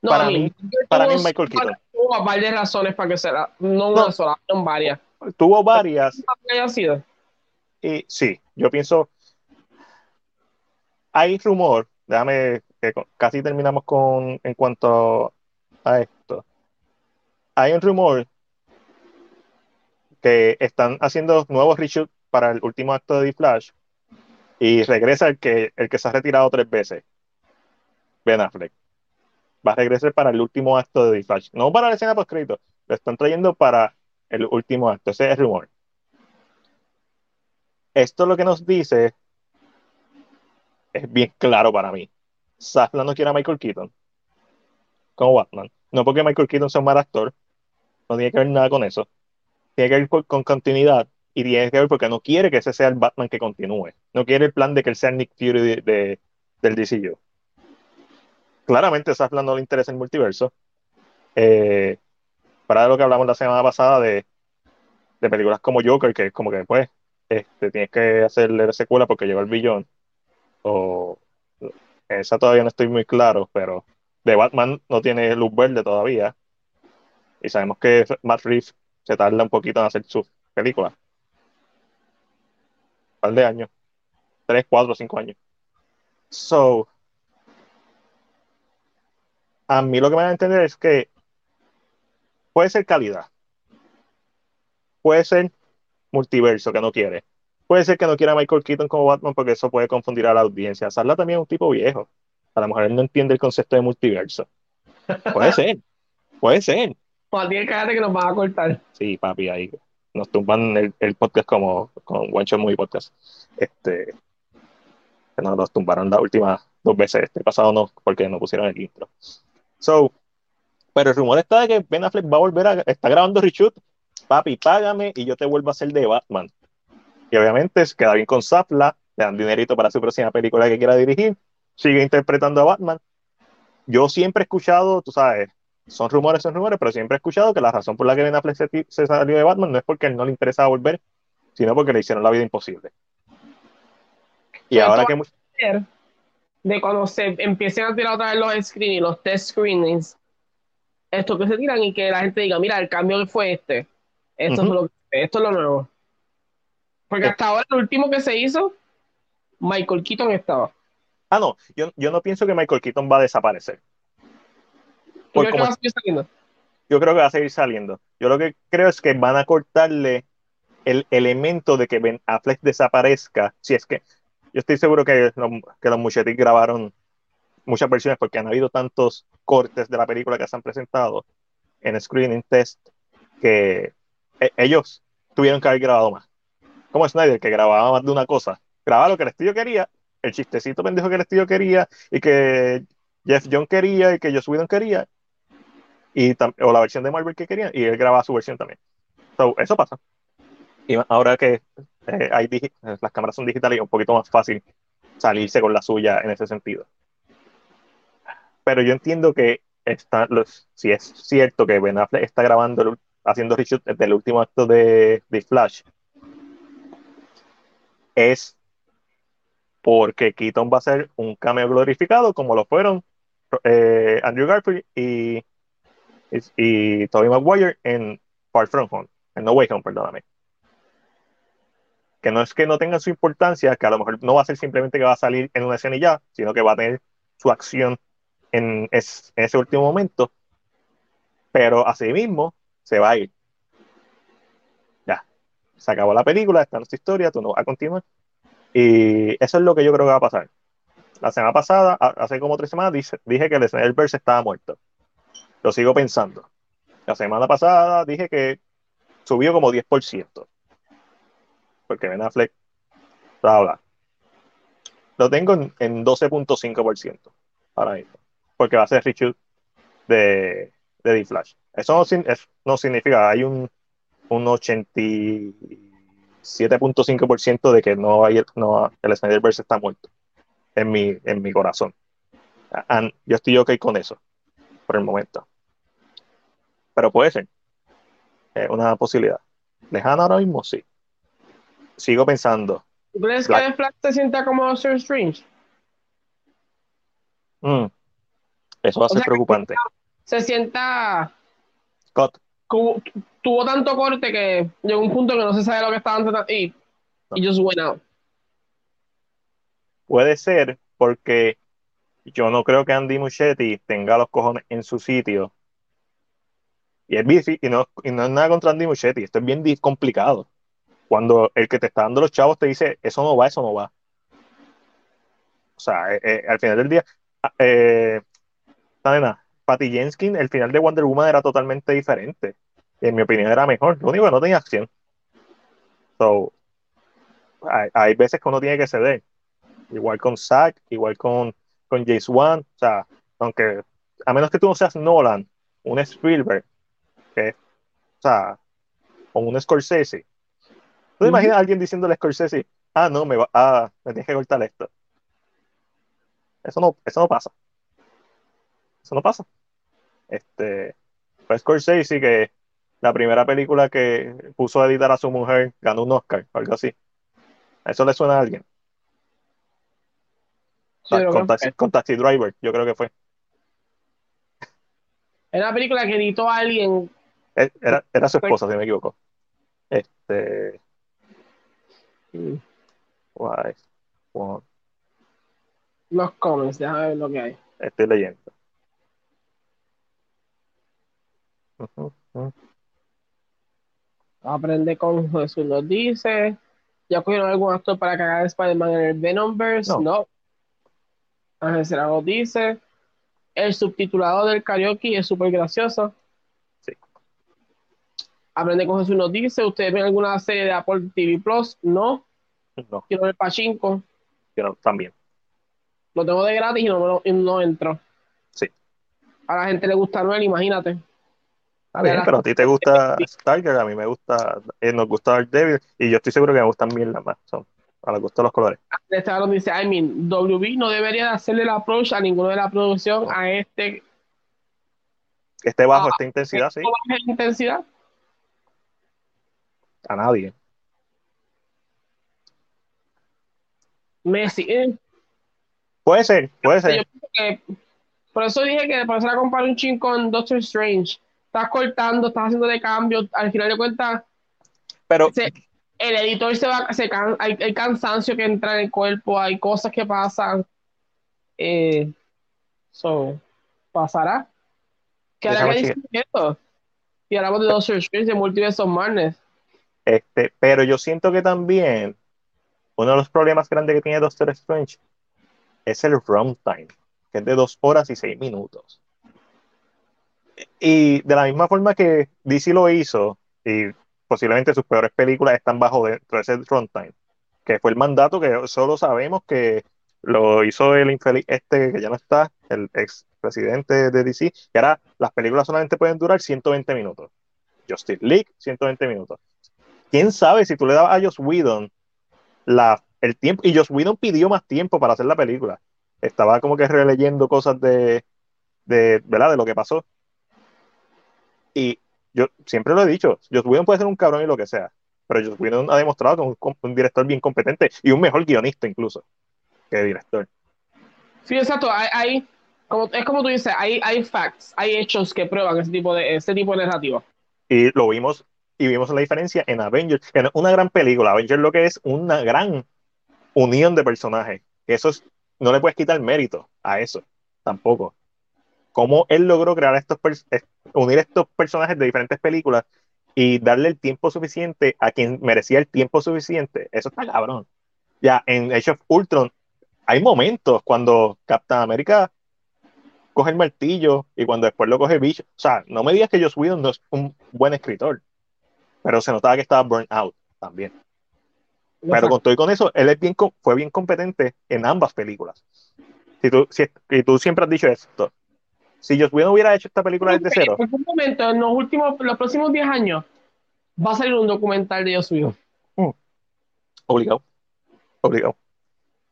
Speaker 2: No, para, mí, para mí Michael Keaton. Tuvo varias razones para que sea, no una sola, son varias.
Speaker 1: Tuvo varias.
Speaker 2: haya sido?
Speaker 1: Y sí, yo pienso... Hay rumor, déjame que casi terminamos con en cuanto a esto. Hay un rumor que están haciendo nuevos reshoots para el último acto de The Flash y regresa el que, el que se ha retirado tres veces, Ben Affleck. Va a regresar para el último acto de The Flash. No para la escena post crédito, lo están trayendo para el último acto. Ese es el rumor. Esto lo que nos dice es bien claro para mí. Safla no quiere a Michael Keaton como Batman. No porque Michael Keaton sea un mal actor, no tiene que ver nada con eso. Tiene que ver con, continuidad y tiene que ver porque no quiere que ese sea el Batman que continúe. No quiere el plan de que él sea Nick Fury de, del DCU. Claramente Safla no le interesa el multiverso. Eh, para lo que hablamos la semana pasada de, de películas como Joker, que es como que pues este, tienes que hacerle la secuela porque llegó el billón. O esa todavía no estoy muy claro, pero de Batman no tiene luz verde todavía. Y sabemos que Matt Reeves se tarda un poquito en hacer su película. Un par de años. Tres, cuatro, cinco años. So, a mí lo que me va a entender es que puede ser calidad. Puede ser multiverso que no quiere. Puede ser que no quiera Michael Keaton como Batman porque eso puede confundir a la audiencia. Sarla también es un tipo viejo. A lo mejor él no entiende el concepto de multiverso. Puede ser. Puede ser.
Speaker 2: Tiene cállate que nos van a cortar.
Speaker 1: Sí, papi, ahí nos tumban el, el podcast como con One Shot Movie Podcast. Este, que nos los tumbaron las últimas dos veces. Este pasado no, porque no pusieron el intro. So, pero el rumor está de que Ben Affleck va a volver a. Está grabando reshoot. Papi, págame y yo te vuelvo a hacer de Batman. Y obviamente se queda bien con Zapla, le dan dinerito para su próxima película que quiera dirigir. Sigue interpretando a Batman. Yo siempre he escuchado, tú sabes, son rumores, son rumores, pero siempre he escuchado que la razón por la que Ben Affleck se, se salió de Batman no es porque él no le interesaba volver, sino porque le hicieron la vida imposible. Y
Speaker 2: Pero
Speaker 1: ahora que
Speaker 2: De cuando se empiecen a tirar otra vez los screenings, los test screenings, esto que se tiran y que la gente diga, mira, el cambio fue este. Esto, es, lo, esto es lo nuevo. Porque
Speaker 1: Eh.
Speaker 2: hasta ahora el último que se hizo, Michael Keaton estaba.
Speaker 1: Ah, no, yo, yo no pienso que Michael Keaton va a desaparecer.
Speaker 2: ¿Tú
Speaker 1: Por
Speaker 2: crees que
Speaker 1: como-
Speaker 2: va a seguir saliendo?
Speaker 1: Yo creo que va a seguir saliendo. Yo lo que creo es que van a cortarle el elemento de que Ben Affleck desaparezca. Si es que yo estoy seguro que los, que los Muchetti grabaron muchas versiones porque han habido tantos cortes de la película que se han presentado en screening test que e- ellos tuvieron que haber grabado más. Como Snyder, que grababa más de una cosa. Grababa lo que el estudio quería, el chistecito pendejo que el estudio quería y que Jeff John quería y que Joss Whedon quería y o la versión de Marvel que querían y él grababa su versión también. So, eso pasa. Y ahora que eh, hay las cámaras son digitales es un poquito más fácil salirse con la suya en ese sentido. Pero yo entiendo que está, los, si es cierto que Ben Affleck está grabando, el haciendo reshoot del último acto de, de Flash, es porque Keaton va a ser un cameo glorificado como lo fueron eh, Andrew Garfield y, y, y Tobey Maguire en Far From Home, en No Way Home, perdóname. Que no es que no tenga su importancia, que a lo mejor no va a ser simplemente que va a salir en una escena y ya, sino que va a tener su acción en, es- en ese último momento, pero asimismo se va a ir. Ya, se acabó la película, está nuestra historia, tú no vas a continuar. Y eso es lo que yo creo que va a pasar. La semana pasada, hace como tres semanas, dice- dije que el Snyderverse estaba muerto. Lo sigo pensando. La semana pasada dije que subió como 10%. Porque Ben Affleck, bla. Lo tengo en, en 12.5% ahora mismo. Porque va a ser reshoot de, de The Flash. Eso no, sin- es- no significa, hay un, un 87.5% de que no hay, no, el Snyderverse está muerto en mi, en mi corazón. And yo estoy ok con eso por el momento. Pero puede ser. Es una posibilidad. Lejana ahora mismo, sí. Sigo pensando.
Speaker 2: ¿Tú crees
Speaker 1: Black-
Speaker 2: que Flash se sienta como Doctor Strange?
Speaker 1: mm, eso va a
Speaker 2: O
Speaker 1: ser
Speaker 2: que-
Speaker 1: preocupante.
Speaker 2: Se sienta.
Speaker 1: Scott,
Speaker 2: Tuvo, tuvo tanto corte que llegó un punto que no se sabe lo que estaban tratando. Y, y just went out.
Speaker 1: puede ser porque yo no creo que Andy Muschietti tenga los cojones en su sitio. Y es difícil, y no, y no es nada contra Andy Muschietti, esto es bien complicado. Cuando el que te está dando los chavos te dice, eso no va, eso no va. O sea, eh, eh, al final del día, ah, eh, esta nena, Patty Jenkins, el final de Wonder Woman era totalmente diferente. Y en mi opinión era mejor. Lo único que no tenía acción. So, hay, hay veces que uno tiene que ceder. Igual con Zack, igual con, con James Wan. O sea, aunque, a menos que tú no seas Nolan, un Spielberg, que, o sea, o un Scorsese. ¿Tú te imaginas a alguien diciéndole a Scorsese, ah, no, me va, ah, me tienes que cortar esto? Eso no, eso no pasa. Eso no pasa. Este, fue Scorsese que la primera película que puso a editar a su mujer ganó un Oscar, algo así. ¿A eso le suena a alguien?
Speaker 2: Sí, creo
Speaker 1: con, taxi,
Speaker 2: fue.
Speaker 1: con Taxi Driver, yo creo que fue.
Speaker 2: Era una película que editó a alguien.
Speaker 1: Eh, Era, era su esposa, si me equivoco. Este.
Speaker 2: mm?
Speaker 1: One.
Speaker 2: Los comments, déjame ver lo que hay.
Speaker 1: Estoy leyendo.
Speaker 2: Aprende con Jesús nos dice. ¿Ya cogieron algún actor para cagar a Spider-Man en el Venomverse?
Speaker 1: No.
Speaker 2: No. Ángel Serra nos dice. El subtitulado del karaoke es súper gracioso.
Speaker 1: Sí.
Speaker 2: Aprende con Jesús nos dice. ¿Ustedes ven alguna serie de Apple TV Plus? No.
Speaker 1: No,
Speaker 2: Quiero ver Pachinko.
Speaker 1: yo no, también.
Speaker 2: Lo tengo de gratis y no, y no entro.
Speaker 1: Sí.
Speaker 2: A la gente le gusta Noel, imagínate.
Speaker 1: Bien, pero a ti te gusta Stargirl, a mí me gusta, eh, nos gusta Daredevil y yo estoy seguro que me gustan bien las más. Son, a los gustos los colores.
Speaker 2: Dice, I mean, WB no debería de hacerle el approach a ninguno de la producción a este
Speaker 1: Que esté bajo
Speaker 2: Ah,
Speaker 1: esta intensidad, sí,
Speaker 2: baja intensidad.
Speaker 1: a nadie.
Speaker 2: Messi. eh,
Speaker 1: Puede ser, puede ser.
Speaker 2: que- por eso dije que por eso la comparé un chin con Doctor Strange. Estás cortando, estás haciendo de cambio. Al final de cuentas,
Speaker 1: Pero
Speaker 2: se- el editor se va, se can- hay, hay cansancio que entra en el cuerpo, hay cosas que pasan. Eh, so, pasará. ¿Qué hará que esto? Y hablamos de Doctor Strange, de Multiverse of Madness.
Speaker 1: Este, pero yo siento que también uno de los problemas grandes que tiene Doctor Strange es el runtime, que es de dos horas y seis minutos. Y de la misma forma que DC lo hizo, y posiblemente sus peores películas están bajo dentro de ese runtime, que fue el mandato que solo sabemos que lo hizo el infeliz este que ya no está, el ex presidente de DC, que ahora las películas solamente pueden durar 120 minutos. Justice League, 120 minutos quién sabe si tú le dabas a Joss Whedon la, el tiempo, y Joss Whedon pidió más tiempo para hacer la película. Estaba como que releyendo cosas de, de, ¿verdad? de lo que pasó. Y yo siempre lo he dicho, Joss Whedon puede ser un cabrón y lo que sea, pero Joss Whedon ha demostrado que es un, un director bien competente y un mejor guionista incluso que director.
Speaker 2: Sí, exacto. Hay, hay- como, es como tú dices, hay, hay facts, hay hechos que prueban ese tipo de, ese tipo de narrativa.
Speaker 1: Y lo vimos, y vimos la diferencia en Avengers, es una gran película. Avengers lo que es una gran unión de personajes. Eso es, no le puedes quitar mérito a eso, tampoco. Cómo él logró crear estos unir estos personajes de diferentes películas y darle el tiempo suficiente a quien merecía el tiempo suficiente. Eso está cabrón. Ya en Age of Ultron hay momentos cuando Captain America coge el martillo y cuando después lo coge Bicho. O sea, no me digas que Joss Whedon no es un buen escritor, pero se notaba que estaba burnt out también. Pero con todo y con eso, él es bien, fue bien competente en ambas películas. Si tú, si, y tú siempre has dicho esto. Si Joss Whedon hubiera hecho esta película desde cero,
Speaker 2: En algún momento, en los últimos, los próximos 10 años, va a salir un documental de Dios mío.
Speaker 1: obligado. Obligado.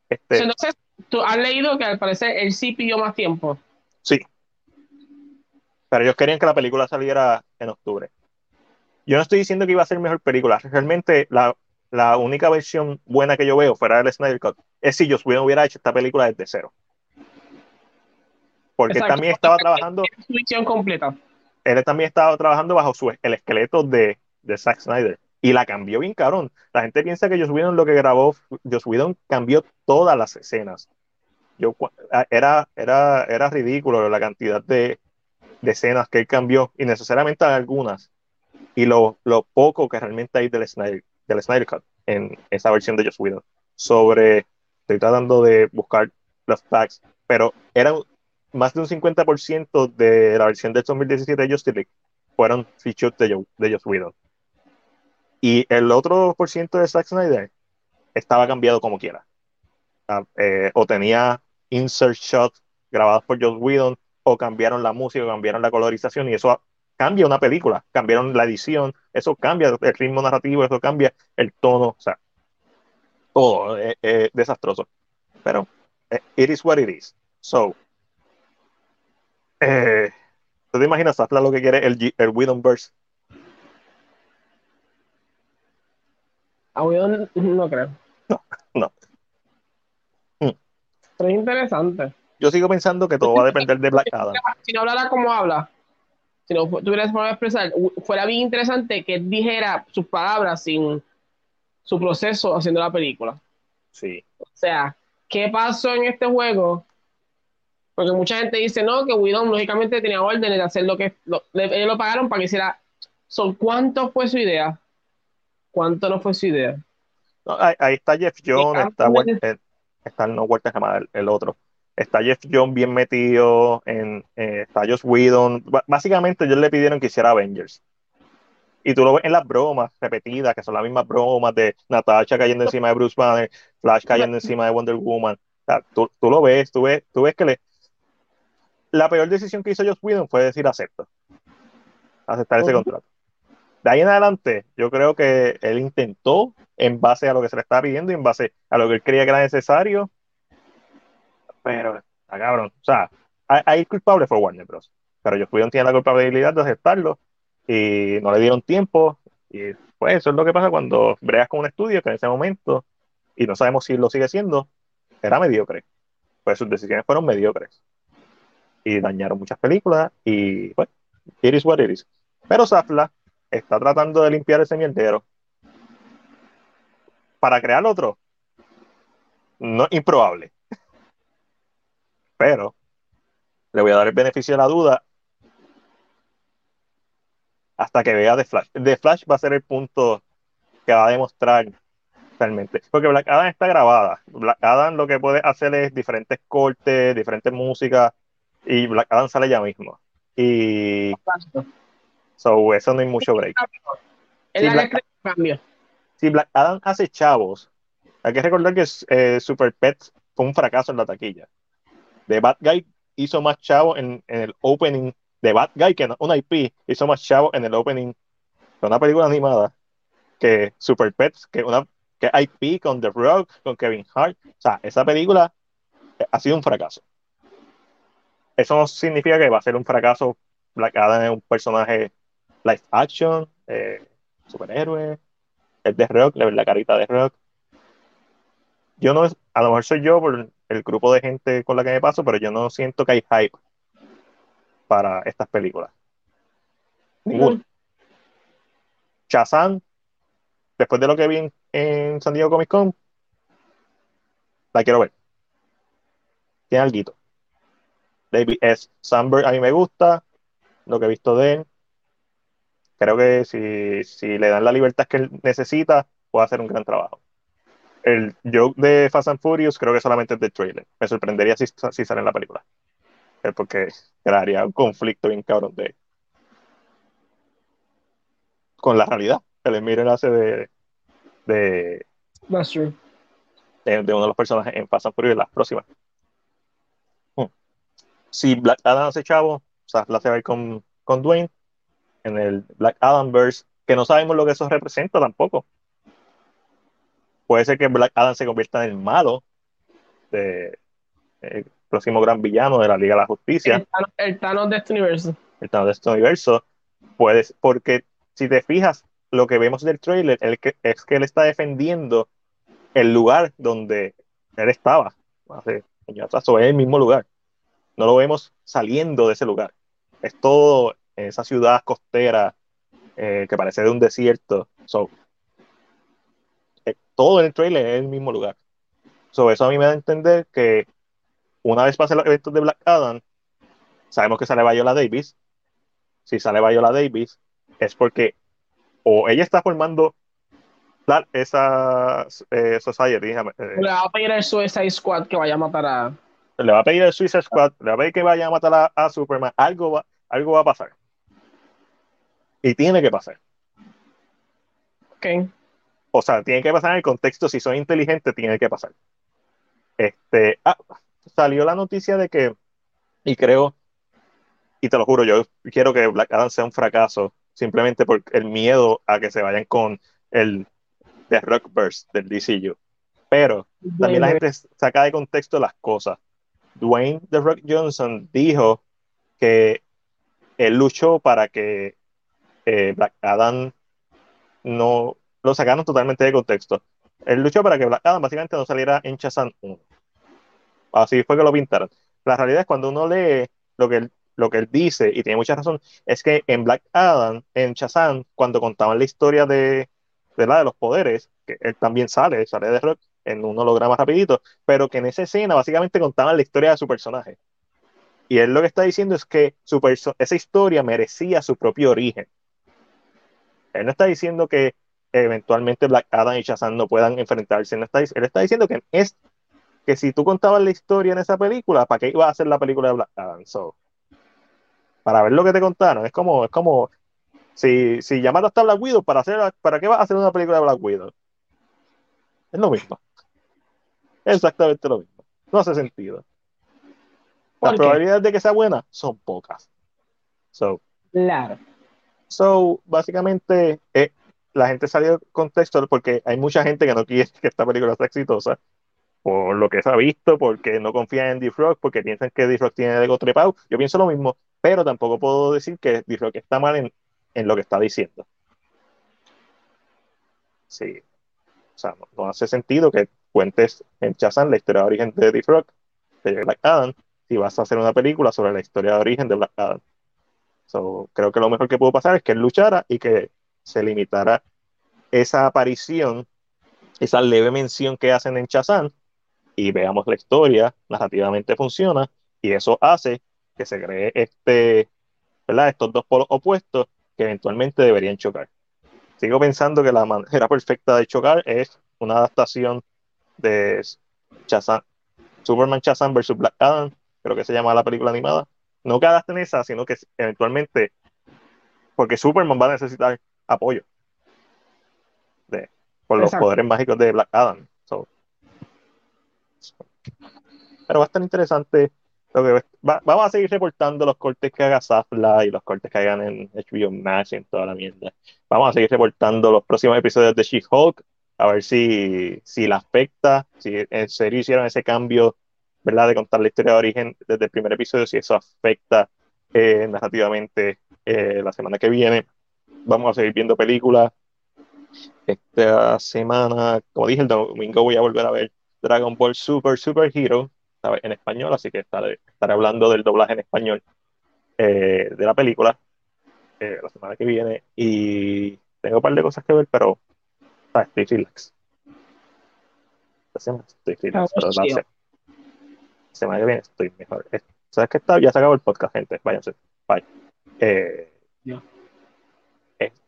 Speaker 1: Este,
Speaker 2: Entonces, tú has leído que al parecer él sí pidió más tiempo.
Speaker 1: Sí. Pero ellos querían que la película saliera en octubre. Yo no estoy diciendo que iba a ser mejor película. Realmente la, la única versión buena que yo veo fuera del Snyder Cut es si Joss Whedon hubiera hecho esta película desde cero. Porque
Speaker 2: Exacto.
Speaker 1: también estaba trabajando,
Speaker 2: Su visión completa.
Speaker 1: él también estaba trabajando bajo su, el esqueleto de, de Zack Snyder. Y la cambió bien cabrón. La gente piensa que Joss Whedon lo que grabó, Joss Whedon cambió todas las escenas. Yo, cu- era, era, era ridículo la cantidad de, de escenas que él cambió, y necesariamente algunas, y lo, lo poco que realmente hay del Snyder, del Snyder Cut en esa versión de Joss Whedon. Sobre, estoy tratando de buscar los facts, pero era más de un 50% de la versión del 2017 de Justice League fueron features de, Jo- de Joss Whedon. Y el otro por ciento de Zack Snyder estaba cambiado como quiera. Ah, eh, o tenía insert shots grabados por Joss Whedon, o cambiaron la música, o cambiaron la colorización, y eso cambia una película, cambiaron la edición, eso cambia el ritmo narrativo, eso cambia el tono, o sea, todo es desastroso. Pero eh, it is what it is. So, eh, ¿tú te imaginas Atlas lo que quiere el, el Whedonverse?
Speaker 2: A Whedon no creo.
Speaker 1: no. Mm.
Speaker 2: Pero es interesante.
Speaker 1: Yo sigo pensando que todo va a depender de Black Adam.
Speaker 2: Si no hablara como habla, si no tuviera forma de expresar, fuera bien interesante que dijera sus palabras sin su proceso haciendo la película.
Speaker 1: Sí.
Speaker 2: O sea, ¿qué pasó en este juego? Porque mucha gente dice, no, que Widon lógicamente tenía órdenes de hacer lo que... ellos lo pagaron para que hiciera... Son, ¿Cuánto fue su idea? ¿Cuánto no fue su idea?
Speaker 1: ahí, está Jeff Jones, está, eh, está, no el, el otro. Está Jeff Jones bien metido, en, eh, está Josh Whedon. básicamente ellos le pidieron que hiciera Avengers. Y tú lo ves en las bromas repetidas, que son las mismas bromas de Natasha cayendo encima de Bruce Banner, Flash cayendo encima de Wonder Woman. O sea, tú, tú, lo ves, tú ves, tú ves que le... La peor decisión que hizo Josh Whedon fue decir acepto. Aceptar ese contrato. De ahí en adelante, yo creo que él intentó, en base a lo que se le estaba pidiendo y en base a lo que él creía que era necesario, pero, está cabrón. O sea, ahí el culpable fue Warner Bros. Pero Josh Whedon tiene la culpabilidad de aceptarlo y no le dieron tiempo. Y pues eso es lo que pasa cuando bregas con un estudio que en ese momento, y no sabemos si lo sigue siendo, era mediocre. Pues sus decisiones fueron mediocres. Y dañaron muchas películas y pues, it is what it is. Pero Zafla está tratando de limpiar ese mierdero para crear otro. No improbable. Pero le voy a dar el beneficio de la duda hasta que vea The Flash. The Flash va a ser el punto que va a demostrar realmente. Porque Black Adam está grabada. Black Adam lo que puede hacer es diferentes cortes, diferentes músicas, y Black Adam sale ya mismo. Y. So, eso no hay mucho break.
Speaker 2: Si Black,
Speaker 1: si Black Adam hace chavos, hay que recordar que eh, Super Pets fue un fracaso en la taquilla. The Bad Guy hizo más chavos en, en el opening de Bad Guy, que una IP hizo más chavo en el opening de una película animada que Super Pets, que una que IP con The Rock, con Kevin Hart. O sea, esa película ha sido un fracaso. Eso no significa que va a ser un fracaso. Black Adam es un personaje live action, eh, superhéroe, es de rock, la carita de rock. Yo no, a lo mejor soy yo por el grupo de gente con la que me paso, pero yo no siento que hay hype para estas películas. Ninguno. Shazam, después de lo que vi en, San Diego Comic Con, la quiero ver. Tiene algo. David S. Sandberg a mí me gusta, lo que he visto de él. Creo que si, si le dan la libertad que él necesita, puede hacer un gran trabajo. El joke de Fast and Furious creo que solamente es de trailer. Me sorprendería si, si sale en la película porque crearía un conflicto bien cabrón de con la realidad. El Miren hace de de, de, uno de los personajes en Fast and Furious las próximas. Si Black Adam hace chavo, o sea, la se va a ir con, con Dwayne en el Black Adam verse, que no sabemos lo que eso representa tampoco. Puede ser que Black Adam se convierta en el malo de, eh, próximo gran villano de la Liga de la Justicia.
Speaker 2: El Thanos, de este universo.
Speaker 1: El Thanos de este universo. Puedes, porque si te fijas, lo que vemos del trailer es que, es que él está defendiendo el lugar donde él estaba hace años atrás, o es el mismo lugar. No lo vemos saliendo de ese lugar. Es todo en esa ciudad costera eh, que parece de un desierto. So, eh, todo el trailer es el mismo lugar. So, eso a mí me da a entender que una vez pasen los eventos de Black Adam, sabemos que sale Viola Davis. Si sale Viola Davis, es porque o ella está formando esa eh, society. Eh,
Speaker 2: le va a pedir el Suicide Squad que vaya a matar a.
Speaker 1: Le va a pedir el Suicide Squad, le va a pedir que vaya a matar a, Superman. Algo va, algo va a pasar. Y tiene que pasar.
Speaker 2: Ok.
Speaker 1: O sea, tiene que pasar en el contexto. Si son inteligentes, tiene que pasar. Este. Ah, salió la noticia de que, y creo, y te lo juro, yo quiero que Black Adam sea un fracaso, simplemente por el miedo a que se vayan con el The Rockverse del DCU. Pero también la gente saca de contexto las cosas. Dwayne The Rock Johnson dijo que él luchó para que eh, Black Adam no lo sacaron totalmente de contexto. Él luchó para que Black Adam básicamente no saliera en Shazam 1. Así fue que lo pintaron. La realidad es cuando uno lee lo que él lo que él dice, y tiene mucha razón, es que en Black Adam, en Shazam, cuando contaban la historia de, de, la de los poderes, que él también sale, sale de Rock en un holograma rapidito, pero que en esa escena básicamente contaban la historia de su personaje. Y él lo que está diciendo es que su esa historia merecía su propio origen. Él no está diciendo que eventualmente Black Adam y Shazam no puedan enfrentarse. él está diciendo que es que si tú contabas la historia en esa película, ¿para qué iba a hacer la película de Black Adam? para ver lo que te contaron. Es como, es como si, si llamaste a Black Widow para hacer, ¿para qué vas a hacer una película de Black Widow? Es lo mismo. Exactamente lo mismo. No hace sentido. Las probabilidades de que sea buena son pocas. So,
Speaker 2: claro.
Speaker 1: So, básicamente, eh, la gente salió del contexto porque hay mucha gente que no quiere que esta película sea exitosa por lo que se ha visto, porque no confían en D-Frog, porque piensan que D-Frog tiene el ego trepado. Yo pienso lo mismo, pero tampoco puedo decir que D-Frog está mal en, en, lo que está diciendo. Sí. O sea, no, hace sentido que cuentes en Chazan la historia de origen de D-Frog, de Black Adam, si vas a hacer una película sobre la historia de origen de Black Adam. So, creo que lo mejor que pudo pasar es que él luchara y que se limitara esa aparición, esa leve mención que hacen en Chazán y veamos la historia, narrativamente funciona, y eso hace que se cree este, ¿verdad? estos dos polos opuestos que eventualmente deberían chocar. Sigo pensando que la manera perfecta de chocar es una adaptación de Shazam, Superman Shazam vs. Black Adam, creo que se llama la película animada. No que adapten esa, sino que eventualmente, porque Superman va a necesitar apoyo de, por los poderes mágicos de Black Adam. Pero va a estar interesante. Lo que vamos a seguir reportando los cortes que haga Safla y los cortes que hagan en HBO Max y en toda la mierda. Vamos a seguir reportando los próximos episodios de She-Hulk, a ver si, si la afecta, si en serio hicieron ese cambio, ¿verdad? De contar la historia de origen desde el primer episodio, si eso afecta eh, narrativamente eh, la semana que viene. Vamos a seguir viendo películas. Esta semana, como dije, el domingo voy a volver a ver Dragon Ball Super Super Hero en español, así que estaré, hablando del doblaje en español eh, de la película eh, la semana que viene. Y tengo un par de cosas que ver, pero estoy relax. estoy relax, pero la semana que viene estoy mejor. ¿Sabes qué está? Ya se acabó el podcast, gente. Váyanse. Bye. Eh,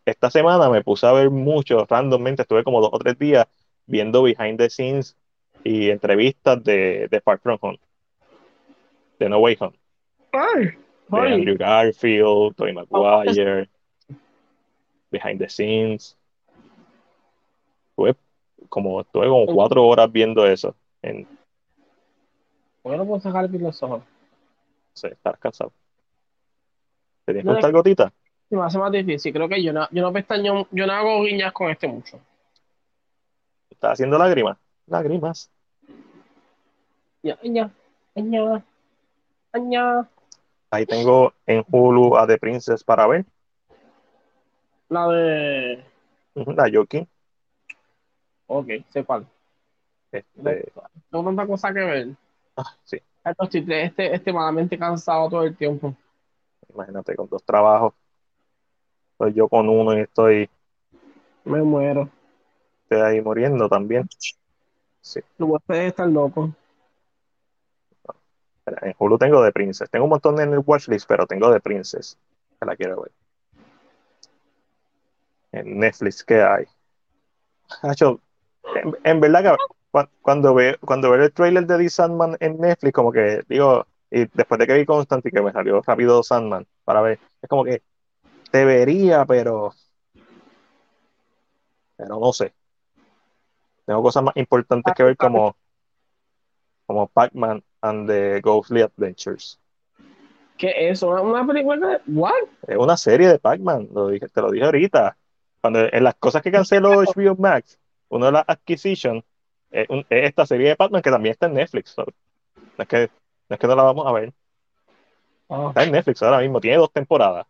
Speaker 1: esta semana me puse a ver mucho, randommente, estuve como dos o tres días viendo behind the scenes y entrevistas de, de Far From Home, de No Way Home. de Andrew Garfield, Tony Maguire, Behind the Scenes. Estuve como, estuve como cuatro horas viendo eso. En...
Speaker 2: ¿Por qué no puedo sacar los ojos?
Speaker 1: Sí, estar cansado. ¿Te tienes que contar gotita?
Speaker 2: Me hace más difícil. Creo que yo no, yo no pestaño, yo no hago guiñas con este mucho.
Speaker 1: ¿Estás haciendo lágrimas? Lágrimas.
Speaker 2: Ya, ya, ya, ya.
Speaker 1: Ahí tengo en Hulu a The Princess para ver.
Speaker 2: La de.
Speaker 1: La Yoki.
Speaker 2: Ok, sé cuál. Este... Tengo tanta cosa que ver.
Speaker 1: Ah, sí.
Speaker 2: Estoy este, extremadamente cansado todo el tiempo.
Speaker 1: Imagínate, con dos trabajos. Estoy yo con uno y estoy.
Speaker 2: Me muero.
Speaker 1: Estoy ahí muriendo también. Sí.
Speaker 2: No puedes estar loco.
Speaker 1: En Hulu tengo de Princess. Tengo un montón en el watchlist, pero tengo de Princess. Que la quiero ver. En Netflix, ¿qué hay? En, en, verdad que cuando veo, cuando veo el trailer de The Sandman en Netflix, como que digo, y después de que vi Constantine, que me salió rápido Sandman para ver, es como que te vería, pero. Pero no sé. Tengo cosas más importantes que ver como, como Pac-Man and the Ghostly Adventures.
Speaker 2: ¿Qué es eso? ¿Una película de what?
Speaker 1: Es una serie de Pac-Man, lo dije, te lo dije ahorita. Cuando en las cosas que canceló HBO Max, una de las acquisitions es, esta serie de Pac-Man que también está en Netflix. No, es que, no es que no la vamos a ver. Ah. Está en Netflix ahora mismo, tiene dos temporadas.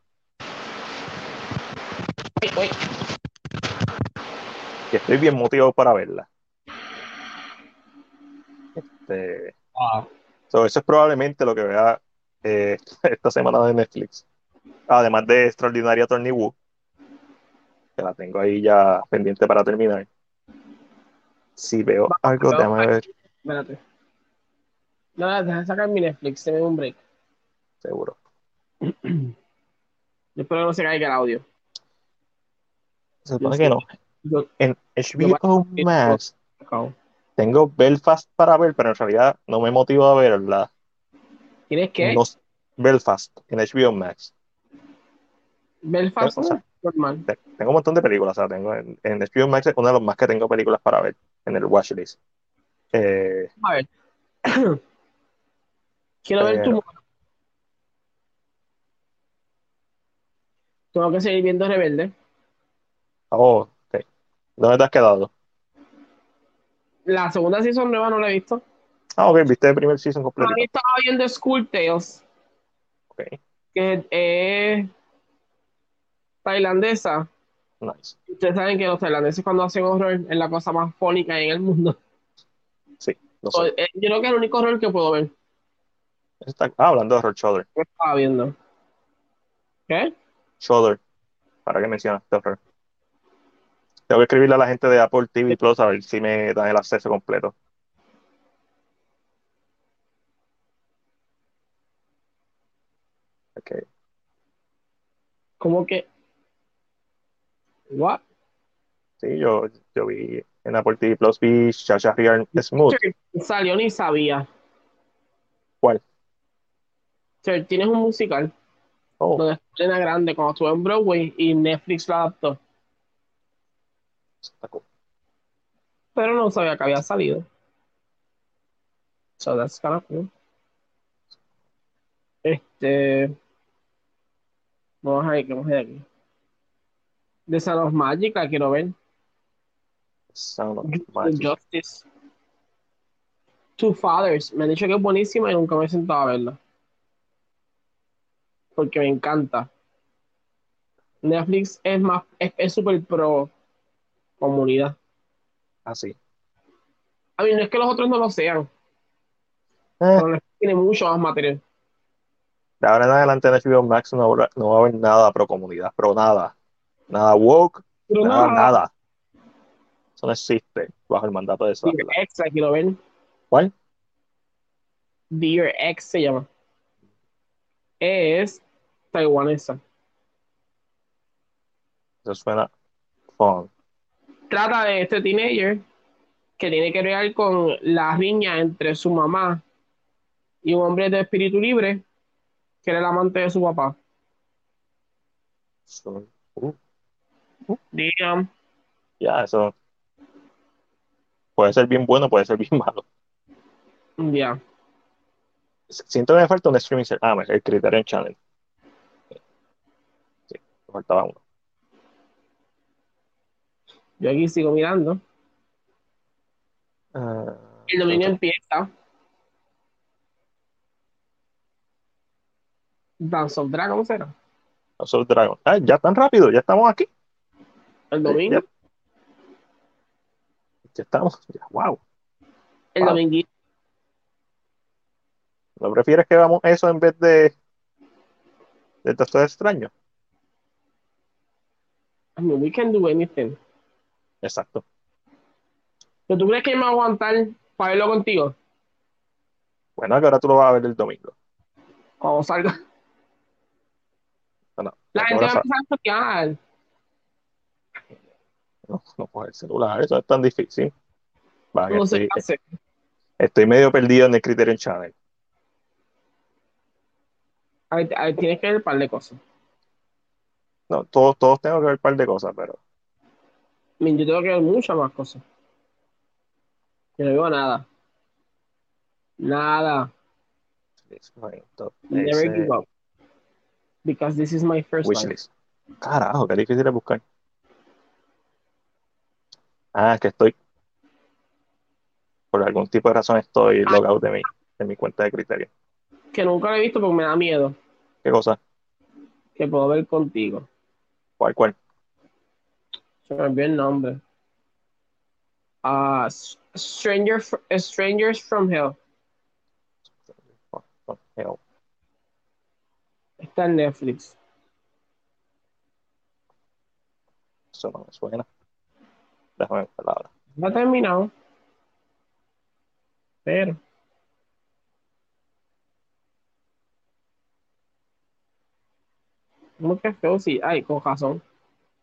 Speaker 1: y estoy bien motivado para verla. Este,
Speaker 2: ah.
Speaker 1: eso es probablemente lo que vea eh, esta semana de Netflix. Además de Extraordinaria Tony Wu, que la tengo ahí ya pendiente para terminar. Si veo algo,
Speaker 2: veo
Speaker 1: déjame ver,
Speaker 2: Espérate. No, deja sacar mi Netflix, se me un break.
Speaker 1: seguro.
Speaker 2: Yo espero que no se caiga el audio.
Speaker 1: Se supone
Speaker 2: Yo
Speaker 1: que
Speaker 2: sí.
Speaker 1: no.
Speaker 2: Yo,
Speaker 1: En HBO Max tengo Belfast para ver, pero en realidad no me motivo a verla.
Speaker 2: ¿Tienes?
Speaker 1: No- Belfast en HBO Max.
Speaker 2: Belfast,
Speaker 1: o sea,
Speaker 2: ¿no? normal.
Speaker 1: Te- Tengo un montón de películas, o sea, tengo en, en HBO Max es uno de los más que tengo películas para ver en el watchlist. Eh,
Speaker 2: A ver. Quiero ver tu. Tengo que seguir viendo Rebelde.
Speaker 1: oh, ok. ¿Dónde te has quedado?
Speaker 2: La segunda season nueva no la he visto.
Speaker 1: Ah, ok, viste el primer season completo.
Speaker 2: Ahí estaba viendo School Tales,
Speaker 1: Ok,
Speaker 2: que es tailandesa.
Speaker 1: Nice.
Speaker 2: Ustedes saben que los tailandeses cuando hacen horror es la cosa más fónica en el mundo.
Speaker 1: Sí, no
Speaker 2: So,
Speaker 1: sé.
Speaker 2: eh, Yo creo que es el único horror que puedo ver.
Speaker 1: Está, ah, hablando de horror, Shudder.
Speaker 2: estaba viendo. ¿Qué?
Speaker 1: Shudder. ¿Para qué mencionaste horror? Tengo que escribirle a la gente de Apple TV Plus a ver si me dan el acceso completo. Ok.
Speaker 2: ¿Cómo que? ¿What?
Speaker 1: Sí, yo, yo vi en Apple TV Plus vi Chacha Real Smooth.
Speaker 2: Salió ni sabía.
Speaker 1: ¿Cuál?
Speaker 2: Sir, tienes un musical
Speaker 1: Oh,
Speaker 2: donde estrena grande cuando estuvo en Broadway y Netflix lo adaptó.
Speaker 1: cool.
Speaker 2: Pero no sabía que había salido. So that's kind of cool. Este. Vamos a ver qué vamos a ver aquí. The Sound of Magic la quiero ver.
Speaker 1: Sound of Magic.
Speaker 2: Justice. Two Fathers. Me han dicho que es buenísima y nunca me he sentado a verla. Porque me encanta. Netflix es más, es súper pro comunidad.
Speaker 1: Ah, sí.
Speaker 2: A mí no es que los otros no lo sean,
Speaker 1: Eh,
Speaker 2: pero tiene mucho más material.
Speaker 1: de ahora en adelante en HBO Max no, no va a haber nada pro comunidad, pro nada. Nada woke,
Speaker 2: Pero
Speaker 1: nada,
Speaker 2: nada,
Speaker 1: nada. Eso no existe bajo el mandato de esa.
Speaker 2: Dear X la quiero ver.
Speaker 1: ¿Cuál?
Speaker 2: Dear X se llama. Es taiwanesa.
Speaker 1: Eso suena fun.
Speaker 2: Trata de este teenager que tiene que ver con la riña entre su mamá y un hombre de espíritu libre que era el amante de su papá.
Speaker 1: So- uh,
Speaker 2: Damn.
Speaker 1: ya, eso puede ser bien bueno, puede ser bien malo.
Speaker 2: Ya.
Speaker 1: Siento que me falta un streaming service. Ah, el Criterion Channel. Sí, me faltaba uno.
Speaker 2: Yo aquí sigo mirando.
Speaker 1: Ah,
Speaker 2: El domingo empieza. Dance of Dragons será.
Speaker 1: House of Dragon. Ah, ya tan rápido, ya estamos aquí.
Speaker 2: El domingo.
Speaker 1: Ya, estamos. Ya, wow.
Speaker 2: El
Speaker 1: Wow.
Speaker 2: domingo.
Speaker 1: ¿No prefieres que hagamos eso en vez de de Doctor Extraño?
Speaker 2: I mean, we can do anything.
Speaker 1: Exacto.
Speaker 2: ¿Pero tú crees que me va a aguantar para verlo contigo?
Speaker 1: Bueno, que ahora tú lo vas a ver el domingo.
Speaker 2: Cuando salga.
Speaker 1: No, no,
Speaker 2: La gente va a empezar a.
Speaker 1: no, no coger el celular, eso es tan difícil. Va, que
Speaker 2: No sé
Speaker 1: estoy, medio perdido en el Criterion Channel.
Speaker 2: Ahí, ahí tienes que ver un par de cosas.
Speaker 1: No, todos, todos tengo que ver un par de cosas, pero
Speaker 2: yo tengo que ver muchas más cosas. Yo no veo nada. Nada. Never give up. Because this is my first
Speaker 1: wishlist. Carajo, qué difícil es buscar. Ah, es que estoy. Por algún tipo de razón estoy
Speaker 2: Ah.
Speaker 1: logado de mi, de mi cuenta de criterio.
Speaker 2: Que nunca lo he visto porque me da miedo.
Speaker 1: ¿Qué cosa?
Speaker 2: Que puedo ver contigo.
Speaker 1: ¿Cuál, cuál?
Speaker 2: Se me olvidó el nombre. Ah, S- Stranger, Fr- Strangers from Hell.
Speaker 1: Oh, hell.
Speaker 2: Está en Netflix.
Speaker 1: Eso no me suena. Déjame ver hora.
Speaker 2: No ha terminado. Pero. ¿Cómo que feo? Sí, ay, con razón.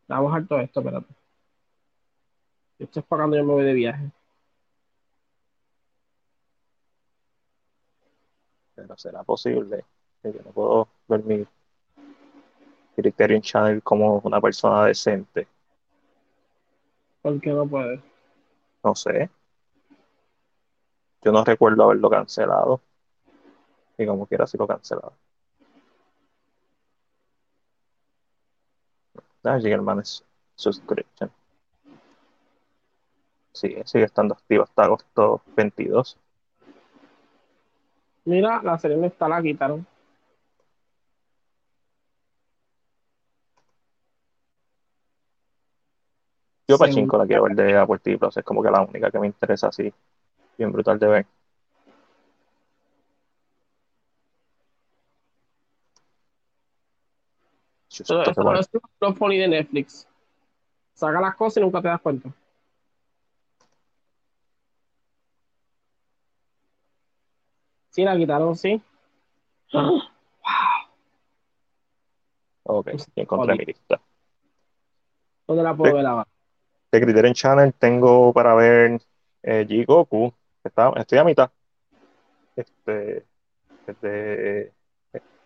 Speaker 2: Vamos a bajar todo esto, espérate. Esto es para cuando yo me voy de viaje.
Speaker 1: Pero será posible que yo no puedo ver mi Criterion Channel como una persona decente.
Speaker 2: ¿Por qué no puede?
Speaker 1: No sé. Yo no recuerdo haberlo cancelado. Y como quiera, si lo cancelado. Ah, Jiggerman es subscription. Sí, sigue estando activo hasta agosto 22.
Speaker 2: Mira, la serie no está, la quitaron.
Speaker 1: Yo
Speaker 2: Sí.
Speaker 1: Pachinko la quiero ver de Apple TV Plus, es como que la única que me interesa así, bien brutal de ver.
Speaker 2: Pero
Speaker 1: esto
Speaker 2: no es un de Netflix. Saca las cosas y nunca te das cuenta. Sí, la quitaron, sí.
Speaker 1: Ok, ya encontré mi lista.
Speaker 2: ¿Dónde la puedo
Speaker 1: Sí.
Speaker 2: ver ahora?
Speaker 1: De Criterion Channel tengo para ver eh, Jigoku, está, estoy a mitad. Este, es de,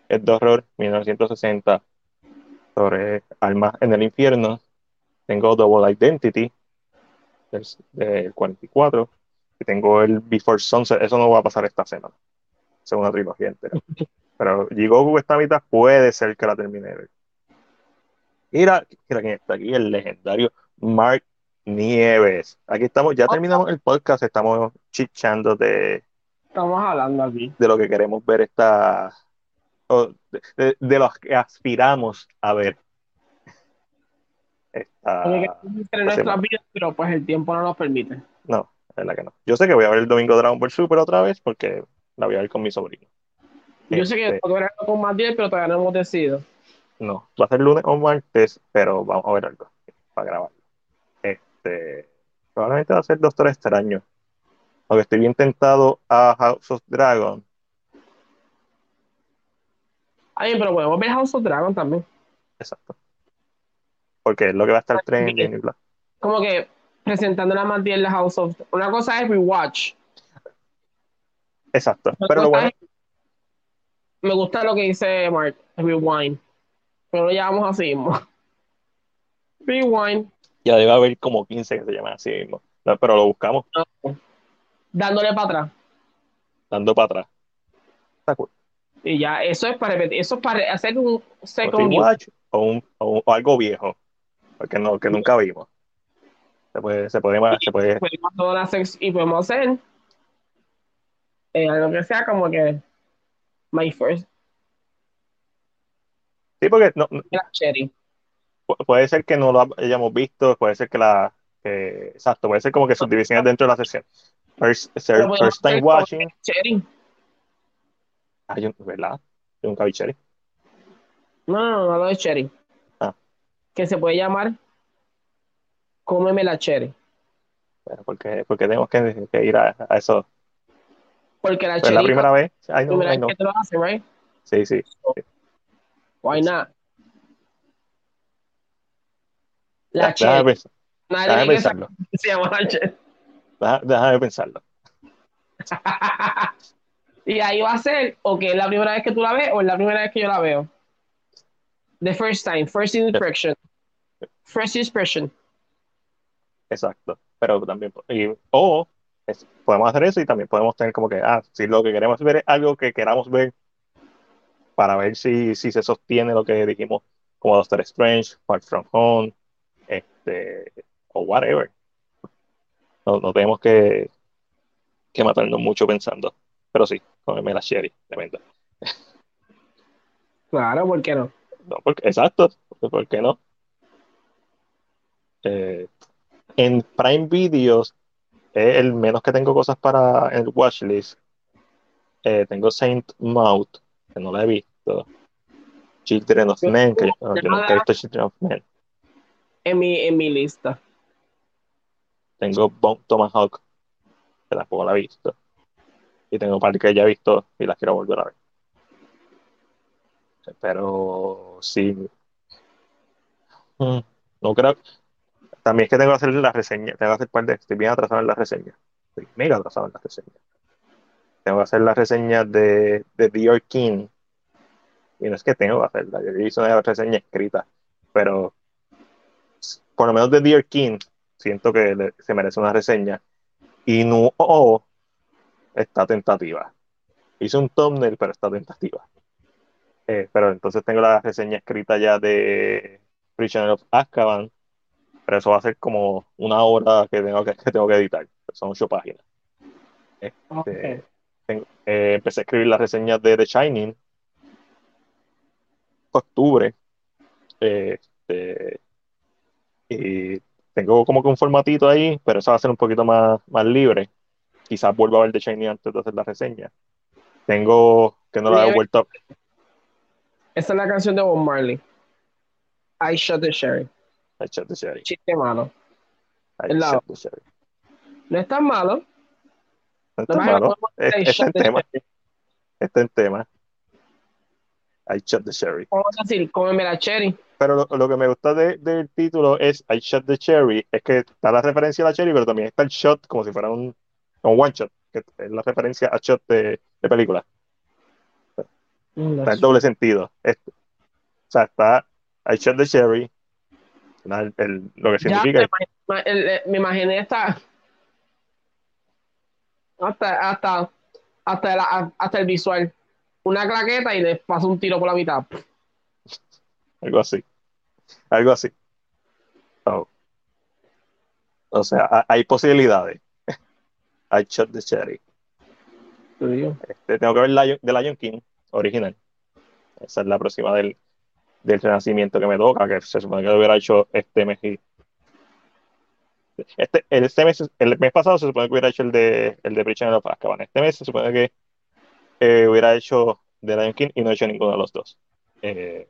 Speaker 1: es de horror, 1960, sobre almas en el infierno. Tengo Double Identity, del, del 44, y tengo el Before Sunset, eso no va a pasar esta semana, es una trilogía entera. Pero Jigoku está a mitad, puede ser que la termine. Mira, mira quién está aquí, el legendario Mark Nieves. Aquí estamos, ya terminamos el podcast, estamos chichando de,
Speaker 2: Estamos hablando aquí.
Speaker 1: de lo que queremos ver esta, o de, de, de los que aspiramos a ver. Esta,
Speaker 2: nuestras vidas, pero pues el tiempo no nos permite.
Speaker 1: No, es verdad que no. Yo sé que voy a ver el domingo Dragon Ball Super otra vez porque la voy a ver con mi sobrino.
Speaker 2: Yo sé que
Speaker 1: Este,
Speaker 2: puedo ver algo con más 10, pero todavía no hemos decidido.
Speaker 1: No, va a ser lunes o martes, pero vamos a ver algo para grabar. Este, probablemente va a ser Doctor Extraño. Aunque estoy bien tentado a House of Dragon.
Speaker 2: Ay, pero podemos ver House of Dragon también.
Speaker 1: Exacto. Porque es lo que va a estar trending y bla.
Speaker 2: Como que presentando la más 10 la House of Una cosa es rewatch.
Speaker 1: Exacto. Pero lo bueno,
Speaker 2: es- Me gusta lo que dice Mark, rewind. Pero lo llamamos así mismo. Rewind.
Speaker 1: Ya debe haber como 15 que se llaman así mismo. No, Pero lo buscamos
Speaker 2: Dándole para atrás.
Speaker 1: dando para atrás. Está cool.
Speaker 2: Y ya, eso es para. Eso es para hacer un
Speaker 1: O
Speaker 2: second
Speaker 1: rewatch o, un- o un- o algo viejo. Porque no, que nunca vimos. Se puede, se puede, se puede
Speaker 2: y podemos hacer eh, algo que sea como que My First
Speaker 1: Sí, porque no, puede ser que no lo hayamos visto, puede ser que la. que- exacto, puede ser como que subdivisiones dentro de la sesión. First, ser- first time watching.
Speaker 2: Cherry.
Speaker 1: Ah, yo- ¿verdad? Yo nunca vi Cherry.
Speaker 2: No, no, no, no de Cherry.
Speaker 1: Ah.
Speaker 2: Que se puede llamar Cómeme la Cherry.
Speaker 1: Pero porque, porque tenemos que, que ir a, a eso.
Speaker 2: Porque la
Speaker 1: Pues
Speaker 2: Cherry
Speaker 1: la primera vez. Ay, no, ay, no.
Speaker 2: que te lo hacen, right?
Speaker 1: Sí, sí.
Speaker 2: Why not? La
Speaker 1: Ya, déjame,
Speaker 2: Nadie
Speaker 1: pensarlo.
Speaker 2: que se llama la Cherry.
Speaker 1: Deja- Déjame pensarlo.
Speaker 2: y ahí va a ser, o que es la primera vez que tú la ves, o es la primera vez que yo la veo. The first time, first impression. First impression.
Speaker 1: Exacto. Pero también. y- o es- podemos hacer eso y también podemos tener como que, ah, si lo que queremos ver es algo que queramos ver para ver si, si se sostiene lo que dijimos, como Doctor Strange, Far From Home, este, o whatever. No, no tenemos que, que matarnos mucho pensando. Pero sí, cómeme la Sherry, tremenda.
Speaker 2: Claro, ¿por qué no?
Speaker 1: No, porque, exacto, ¿por qué no? Eh, en Prime Videos el menos que tengo cosas para el watchlist. Eh, tengo Saint Maud, que no la he visto. Children of Men, que yo,
Speaker 2: tengo
Speaker 1: yo nunca he visto Children of Men.
Speaker 2: En mi, en mi lista.
Speaker 1: Tengo Tomahawk, que tampoco la he visto. Y tengo un par que ya he visto y las quiero volver a ver. Pero sí. Mm, No creo. También es que tengo que hacer las reseñas. Tengo que hacer par de. Estoy bien atrasado en las reseñas. Estoy mega atrasado en las reseñas. Tengo que hacer las reseñas de, de The King. Y no es que tengo que hacerla. Yo hice una reseña escrita. Pero por lo menos de Dear King, siento que le- se merece una reseña. Y no oh, está tentativa. Hice un thumbnail, pero está tentativa. Eh, pero entonces tengo la reseña escrita ya de Prisoner of Azkaban, pero eso va a ser como una hora que tengo que, que tengo que editar. Son ocho páginas. Tengo- eh, empecé a escribir las reseñas de The Shining octubre. Eh, este, y tengo como que un formatito ahí, pero eso va a ser un poquito más, más libre. Quizás vuelva a ver The Shining antes de hacer la reseña. Tengo que no la he vuelto a
Speaker 2: Esa es la canción de Bob Marley. I shot the sheriff.
Speaker 1: I shot the sheriff.
Speaker 2: Chiste malo.
Speaker 1: I
Speaker 2: El
Speaker 1: shot the sheriff.
Speaker 2: No es tan malo.
Speaker 1: No malo. Es-
Speaker 2: hacer es
Speaker 1: Está en tema. Está en tema. I shot the sheriff.
Speaker 2: Vamos a decir, cómeme la cherry.
Speaker 1: Pero lo, lo que me gusta de- del título es I shot the cherry. Es que está la referencia a la cherry, pero también está el shot como si fuera un, un one shot. Que es la referencia a shot de, de película.
Speaker 2: Mm,
Speaker 1: Está en doble sentido. Es- o sea, está I shot the cherry. el- el- lo que significa
Speaker 2: me, el- imaginé. Hasta, hasta, hasta, la- hasta el visual. Una claqueta y le paso un tiro por la mitad.
Speaker 1: Algo así. Algo así. Oh. O sea, ha- hay posibilidades. I shot the cherry. Este, tengo que ver Lion, The Lion King original. Esa es la próxima del, del renacimiento que me toca, que se supone que lo hubiera hecho este mes. Este, el, este mes, el mes pasado se supone que hubiera hecho el de, el de Prisoner of Azkaban. Este mes se supone que eh, hubiera hecho The Lion King y no he hecho ninguno de los dos. Eh,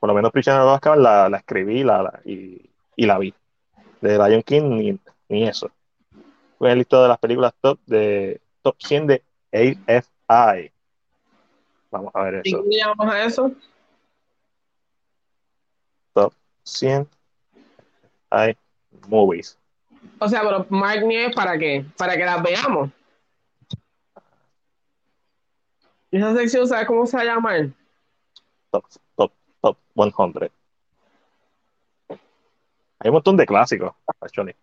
Speaker 1: por lo menos Prisoner of Azkaban la, la escribí la, la- y, y la vi. De Lion King ni, ni eso. Fue el listado de las películas top de top 100 de AFI. Vamos a ver
Speaker 2: ¿Y
Speaker 1: eso.
Speaker 2: cómo le llamamos a eso?
Speaker 1: Top 100 hay movies.
Speaker 2: O sea, pero Mark Nieves, ¿para qué? Para que las veamos. ¿Y esa sección, ¿sabes cómo se va a llamar?
Speaker 1: Top, top, top 100. Hay un montón de clásicos, actually.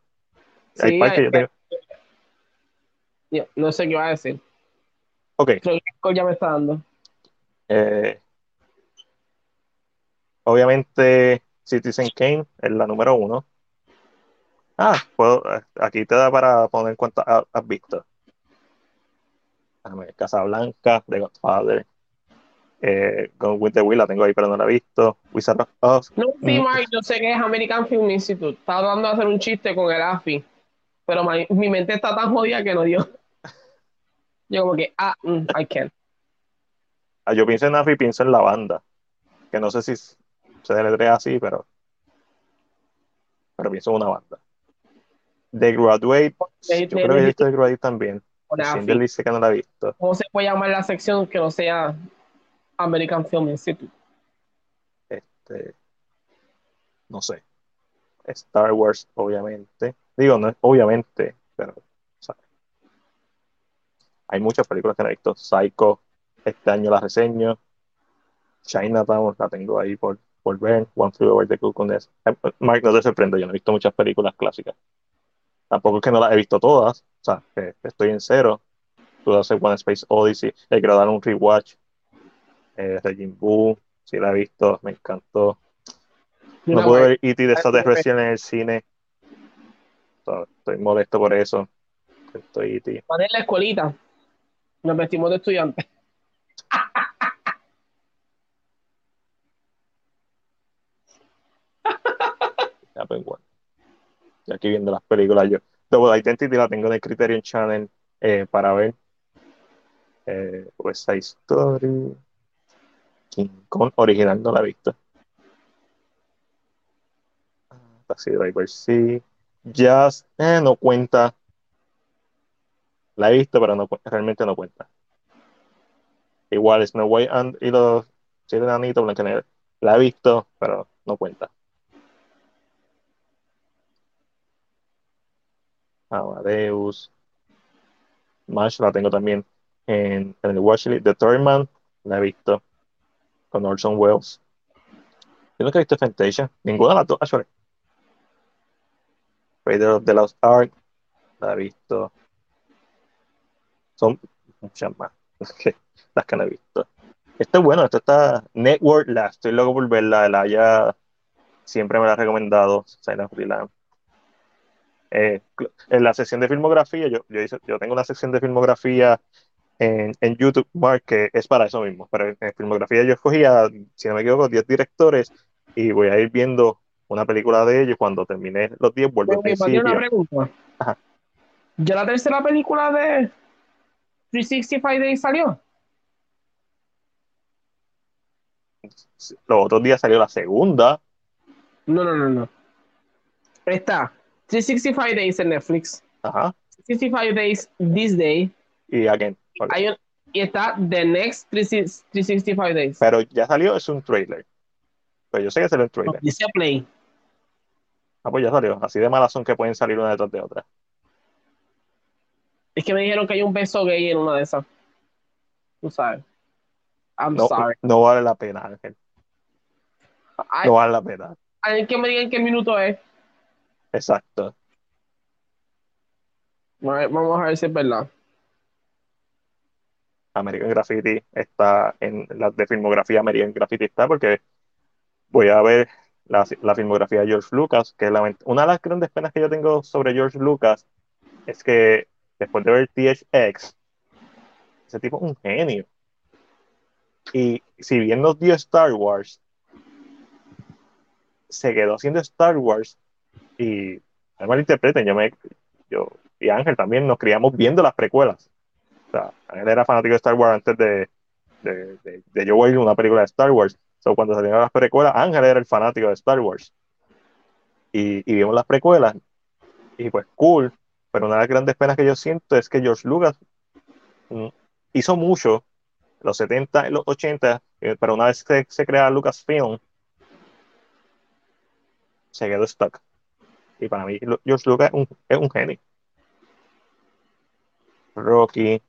Speaker 1: Hay par que
Speaker 2: hay-
Speaker 1: yo tengo-
Speaker 2: Yo no sé qué iba a decir.
Speaker 1: Ok,
Speaker 2: Creo que ya me está dando.
Speaker 1: eh, obviamente Citizen Kane es la número uno. Ah, puedo, eh, aquí te da para poner cuántas ha- has visto. Casablanca, The Godfather, eh, Gone with the la tengo ahí pero no la he visto. Wizard of Oz,
Speaker 2: No, sí,
Speaker 1: Mm.
Speaker 2: Mark, yo sé que es American Film Institute. Estaba tratando de hacer un chiste con el AFI, pero mi mente está tan jodida que no dio. Yo como que, ah, mm, I can't.
Speaker 1: Ah, yo pienso en AFI pienso en la banda, que no sé si se deletrea así, pero, pero pienso en una banda. The Graduate,
Speaker 2: De-
Speaker 1: yo
Speaker 2: de-
Speaker 1: creo que he visto The Graduate también. Cindy dice que no la he visto.
Speaker 2: ¿Cómo se puede llamar la sección que no sea American Film Institute?
Speaker 1: Este, no sé. Star Wars, obviamente. Digo, no obviamente, pero ¿sabes? hay muchas películas que no he visto. Psycho, este año la reseño. Chinatown, la tengo ahí por, por ver. One Flew Over the Cuckoo's. Eh, Mark, no te sorprendo, yo no he visto muchas películas clásicas. Tampoco es que no las he visto todas. O sea, que estoy en cero. Puedo hacer One Space Odyssey. Le quiero dar un rewatch. Eh, Regin Boo, sí la he visto, me encantó. No pude ver E.T. de extraterrestre en el cine. So, estoy molesto por eso. Estoy E.T.
Speaker 2: van en la escuelita. Nos vestimos de estudiantes.
Speaker 1: Ya, pues, bueno. Estoy aquí viendo las películas yo. Double Identity la tengo en el Criterion Channel eh, para ver. Eh, West Side Story. King Kong original no la he visto. Taxi Driver sí. Jazz, eh, no cuenta. La he visto, pero no, realmente no cuenta. Igual Snow White and, y los siete Blancanieves. La he visto, pero no cuenta. Amadeus. Mash la tengo también en, en el watchlist. The Third la he visto con Orson Welles. Yo nunca he visto Fantasia. Ninguna de las dos, actually. Raider of the Lost Ark la he visto. Son muchas más las que no he visto. Esto es bueno, esto está Network, la estoy loco por verla, la ya siempre me la ha recomendado, Silent Freeland. Eh, en la sección de filmografía, yo, yo, yo tengo una sección de filmografía en, en, YouTube, Mark, que es para eso mismo. Pero en, filmografía yo escogía, si no me equivoco, 10 directores y voy a ir viendo una película de ellos. Cuando termine los 10, vuelvo a principio.
Speaker 2: una pregunta. ¿Ya la tercera película de 365 Days salió?
Speaker 1: Los otros días salió la segunda.
Speaker 2: No, no, no, no. Está 365 Days en Netflix.
Speaker 1: Ajá.
Speaker 2: 365 Days This Day.
Speaker 1: Y again.
Speaker 2: Hay un, y está The Next 365 Days.
Speaker 1: Pero ya salió, es un trailer. Pero yo sé que salió un trailer.
Speaker 2: dice Play.
Speaker 1: Ah, pues ya salió. Así de malas son que pueden salir una detrás de otra.
Speaker 2: Es que me dijeron que hay un beso gay en una de esas. Tú sabes. I'm
Speaker 1: no,
Speaker 2: sorry.
Speaker 1: No vale la pena, Ángel. no vale la pena.
Speaker 2: Alguien que me diga en qué minuto es.
Speaker 1: Exacto.
Speaker 2: Vamos a ver si es verdad.
Speaker 1: American Graffiti está en la de filmografía American Graffiti está porque voy a ver la, filmografía de George Lucas, que la, una de las grandes penas que yo tengo sobre George Lucas es que después de ver THX, ese tipo es un genio. Y si bien nos dio Star Wars, se quedó haciendo Star Wars y no malinterpreten, yo me yo y Ángel también nos criamos viendo las precuelas. Sea, Ángel era fanático de Star Wars antes de, de, de, yo ver una película de Star Wars. So, cuando salieron las precuelas, Ángel era el fanático de Star Wars. Y, y vimos las precuelas. Y pues cool. Pero una de las grandes penas que yo siento es que George Lucas mm, hizo mucho los 70 y los 80, eh, pero una vez que se crea Lucasfilm, se quedó stuck. Y para mí, George Lucas es un, es un genio. Rocky.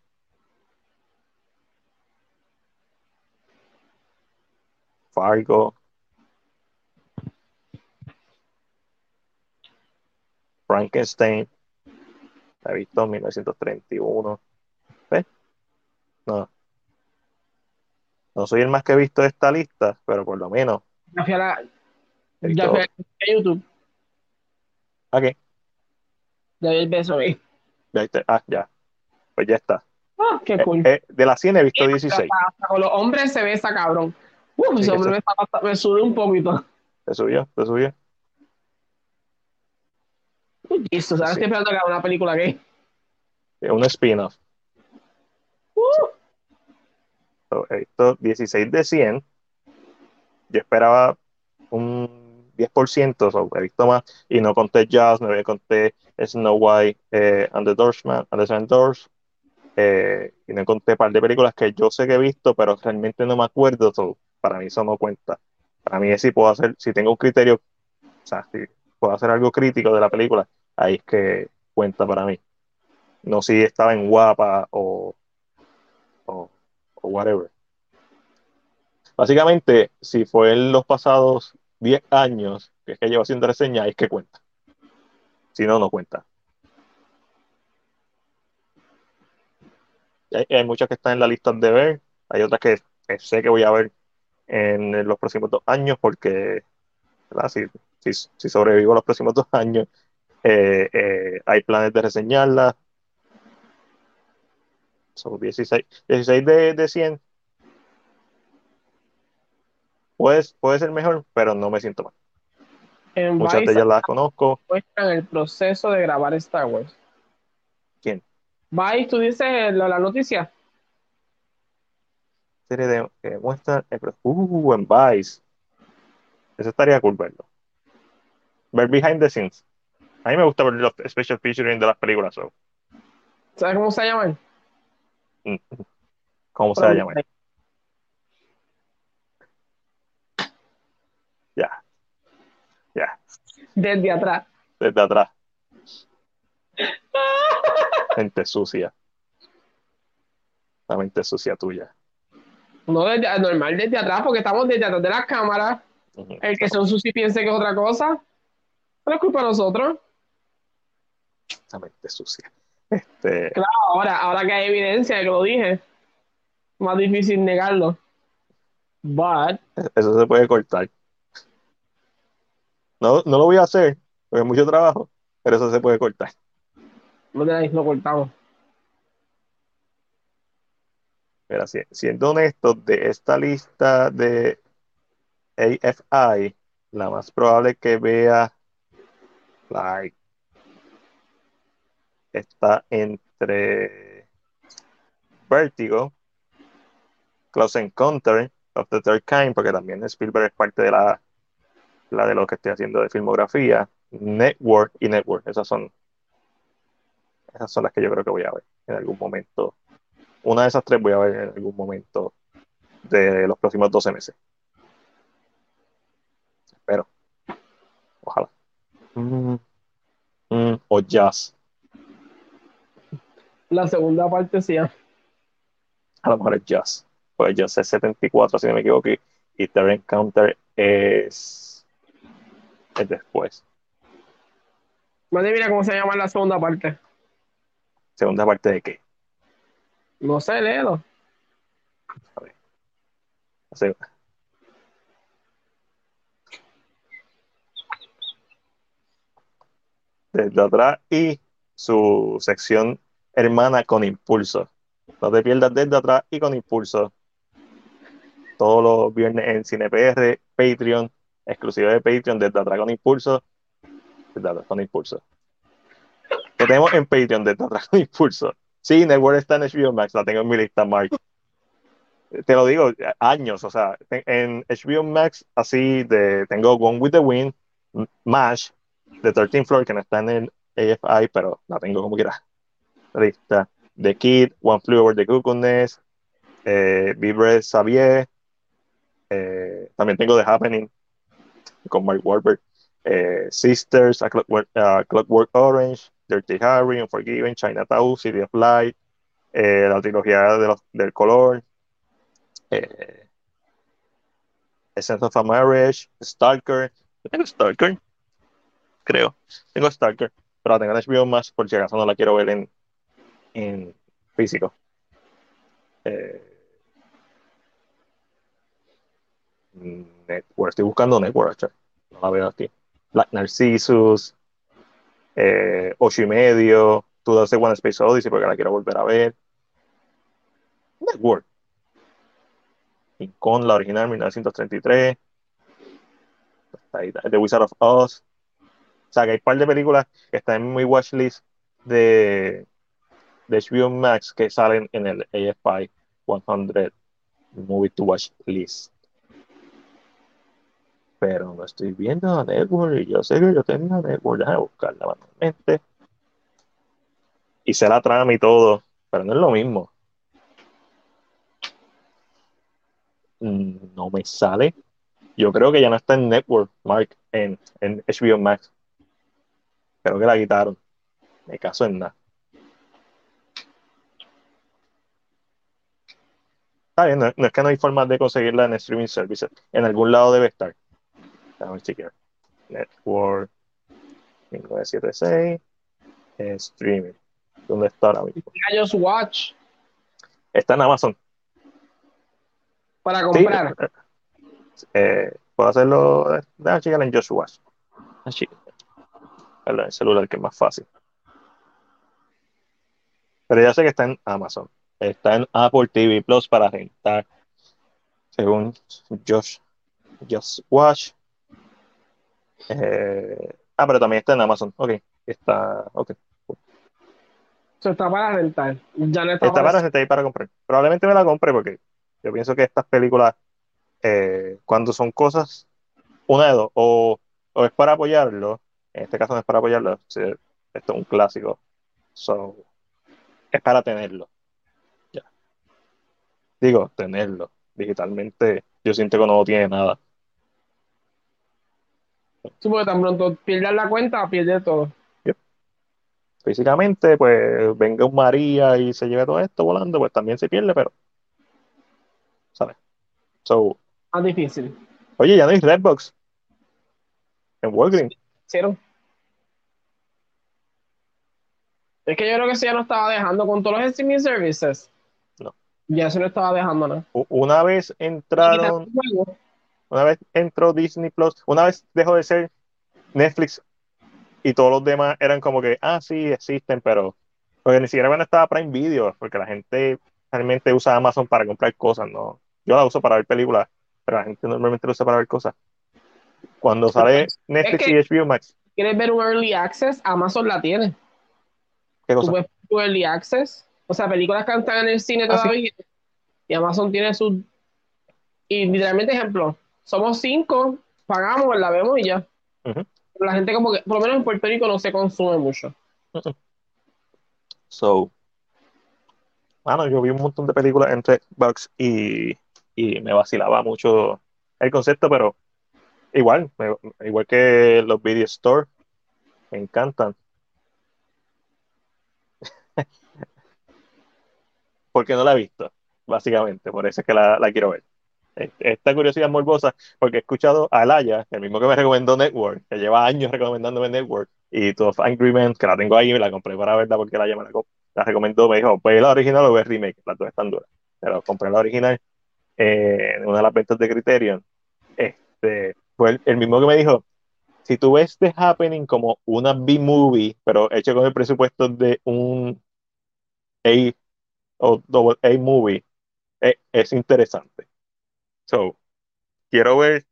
Speaker 1: Fargo. Frankenstein. La he visto en 1931. ¿Ves? No. No soy el más que he visto de esta lista, pero por lo menos.
Speaker 2: Ya fui a, la, ya fui a YouTube.
Speaker 1: ¿A qué?
Speaker 2: Ya vi el beso ahí.
Speaker 1: Ya, ah, ya pues ya está.
Speaker 2: Ah, qué
Speaker 1: eh,
Speaker 2: cool.
Speaker 1: Eh, de las 100 he visto 16.
Speaker 2: con los hombres se ve esa cabrón. Hombre me, sube un poquito.
Speaker 1: Te subió, te subió.
Speaker 2: Listo, ¿sabes? Estoy esperando que haga una película gay.
Speaker 1: Un spin-off. Uh. he visto 16 de 100. Yo esperaba un 10%, so, he visto más. Y no conté Jazz, no conté Snow White eh, and the Doorsman, and the Doors, eh, y no encontré un par de películas que yo sé que he visto, pero realmente no me acuerdo. Para mí eso no cuenta. Para mí es si puedo hacer, si tengo un criterio, o sea, si puedo hacer algo crítico de la película, ahí es que cuenta para mí. No si estaba en guapa o, o, whatever. Básicamente, si fue en los pasados 10 años que es que llevo haciendo reseña, es que cuenta. Si no, no cuenta. Hay, muchas que están en la lista de ver, hay otras que sé que voy a ver en los próximos dos años porque si, si, sobrevivo los próximos dos años, eh, eh, hay planes de reseñarlas. Son 16, 16 de, de 100. Puede, puede ser mejor, pero no me siento mal. Muchas de ellas las conozco.
Speaker 2: En el proceso de grabar Star Wars.
Speaker 1: ¿Quién?
Speaker 2: Vice, tú dices la, la noticia.
Speaker 1: Serie de, que muestra. Uh, en Vice. Eso estaría cool verlo. Ver behind the scenes. A mí me gusta ver los special featuring de las películas. So.
Speaker 2: ¿Sabes cómo se llaman?
Speaker 1: ¿Cómo se llama? Ya. Ya.
Speaker 2: Desde atrás.
Speaker 1: Desde atrás. Mente sucia. La mente sucia tuya.
Speaker 2: No, desde, normal desde atrás, porque estamos desde atrás de las cámaras. El que son sucios y piense que es otra cosa. No es culpa de nosotros.
Speaker 1: La mente sucia. Este...
Speaker 2: Claro, ahora, ahora que hay evidencia de que lo dije, más difícil negarlo. But...
Speaker 1: Eso se puede cortar. No, no lo voy a hacer, porque es mucho trabajo, pero eso se puede cortar.
Speaker 2: No te lo cortamos.
Speaker 1: Siendo honesto, de esta lista de AFI, la más probable que vea like está entre Vertigo, Close Encounter of the Third Kind, porque también Spielberg es parte de la, la de lo que estoy haciendo de filmografía, Network y Network. Esas son, esas son las que yo creo que voy a ver en algún momento. Una de esas tres voy a ver en algún momento de los próximos 12 meses. Espero. Ojalá. Mm, mm, o Jazz.
Speaker 2: La segunda parte sí. A
Speaker 1: lo mejor es Jazz. Pues Jazz es 74, si no me equivoco. Y The Encounter es, es después.
Speaker 2: Madre, mira cómo se llama la segunda parte.
Speaker 1: ¿Segunda parte de qué?
Speaker 2: No sé, léelo.
Speaker 1: Desde atrás y su sección hermana con impulso. No te pierdas desde atrás y con impulso. Todos los viernes en CinePR, Patreon, exclusivo de Patreon, desde atrás con impulso. Desde atrás con impulso. Lo tenemos en Patreon, desde atrás con impulso. Sí, Network está en HBO Max, la tengo en mi lista, Mark. Te lo digo, años, o sea, en HBO Max, así de, tengo One with the Wind, MASH, The 13th Floor, que no está en el AFI, pero la tengo como quiera. Lista. The Kid, One Flew Over the Cuckoo Nest, eh, Vibre Xavier, eh, también tengo The Happening con Mark Wahlberg, eh, Sisters, a Clockwork, Orange, Dirty Harry, Unforgiven, Chinatown, City of Light, eh, la trilogía del color, eh, Essence of a Marriage, Stalker, tengo Stalker, creo, tengo Stalker, pero la tengo en HBO más por si acaso no la quiero ver en, en físico. Eh, network, estoy buscando Network, no la veo aquí. Black Narcissus, eh, y medio, tú hace One Space Odyssey porque la quiero volver a ver. Network. Y con la original 1933. The Wizard of Oz. O sea, que hay un par de películas que están en mi watchlist de, de HBO Max que salen en el AFI 100 Movie to Watch List pero no estoy viendo a Network y yo sé que yo tenía Network, déjame buscarla manualmente. Hice la trama y todo, pero no es lo mismo. Mm, no me sale. Yo creo que ya no está en Network, Mark, en, en HBO Max. Creo que la quitaron. Me caso en nada. Está bien, no, es que no hay forma de conseguirla en streaming services. En algún lado debe estar. Déjame chequear. Network 1976. streaming. ¿Dónde está ahora mismo?
Speaker 2: Just Watch.
Speaker 1: Está en Amazon.
Speaker 2: Para comprar.
Speaker 1: Eh, puedo hacerlo. Déjame chequear en Just Watch. En el celular que es más fácil. Pero ya sé que está en Amazon. Está en Apple TV Plus para rentar. Según Josh Just Watch. Eh, ah, pero también está en Amazon. Ok, está. Ok.
Speaker 2: está para rentar. Ya no
Speaker 1: está, para, rentar y para comprar. Probablemente me la compre porque Yo pienso que estas películas, eh, cuando son cosas, una de dos, o, o es para apoyarlo, en este caso no es para apoyarlo, esto es un clásico, so, es para tenerlo. Ya. Digo, tenerlo. Digitalmente, yo siento que no tiene nada.
Speaker 2: Sí, porque tan pronto pierdas la cuenta, pierdes todo.
Speaker 1: Físicamente, pues venga un María y se lleve todo esto volando, pues también se pierde, pero, ¿sabes? So,
Speaker 2: Más difícil.
Speaker 1: oye, ya no hay Redbox en Walgreens.
Speaker 2: ¿Hicieron? Es que yo creo que eso ya no estaba dejando con todos los streaming services.
Speaker 1: No.
Speaker 2: Ya eso no estaba dejando.
Speaker 1: U- Una vez entraron, una vez entró Disney Plus, una vez dejó de ser Netflix y todos los demás eran como que, ah, sí, existen, pero porque ni siquiera cuando estaba Prime Video, porque la gente realmente usa Amazon para comprar cosas, ¿no? Yo la uso para ver películas, pero la gente normalmente la usa para ver cosas. Cuando sale Netflix
Speaker 2: que-
Speaker 1: y HBO Max,
Speaker 2: ¿Quieres ver un early access? Amazon la tiene.
Speaker 1: ¿qué
Speaker 2: Tú
Speaker 1: cosa?
Speaker 2: puedes ver tu early access. O sea, películas que están en el cine
Speaker 1: Ah, sí.
Speaker 2: todavía. Y Amazon tiene su. Y literalmente, ejemplo, somos cinco, pagamos, la vemos y ya. La gente, como que, por lo menos en Puerto Rico, no se consume mucho.
Speaker 1: So, bueno, yo vi un montón de películas entre Bucks y, y me vacilaba mucho el concepto, pero igual, me- igual que los video store, me encantan. Porque no la he visto, básicamente, por eso es que la, la quiero ver. Esta curiosidad morbosa, porque he escuchado a Alaya, el mismo que me recomendó Network, que lleva años recomendándome Network, y todo Angry Men, que la tengo ahí, me la compré para verla porque Alaya me la, la recomendó, me dijo, ve la original o ve remake, las dos están duras. Pero compré la original eh, en una de las ventas de Criterion. Este, fue el, el mismo que me dijo, si tú ves The Happening como una B-movie, pero hecho con el presupuesto de un A o double A movie, eh, es interesante. So, quiero ver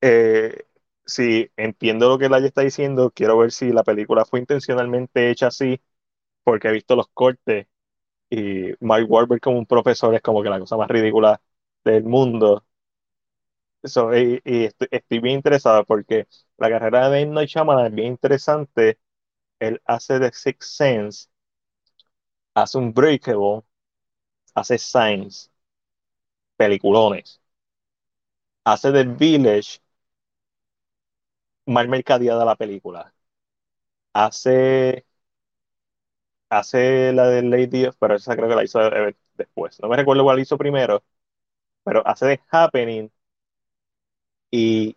Speaker 1: eh, si entiendo lo que Laia está diciendo, quiero ver si la película fue intencionalmente hecha así, porque he visto los cortes y Mark Wahlberg como un profesor es como que la cosa más ridícula del mundo. So, y, estoy, bien interesado porque la carrera de M. Night Shyamalan es bien interesante. Él hace The Sixth Sense, hace Unbreakable, hace Signs, peliculones, hace The Village, mal mercadeada la película. Hace, hace la de Lady of, pero esa creo que la hizo después. No me recuerdo cuál hizo primero, pero hace The Happening y,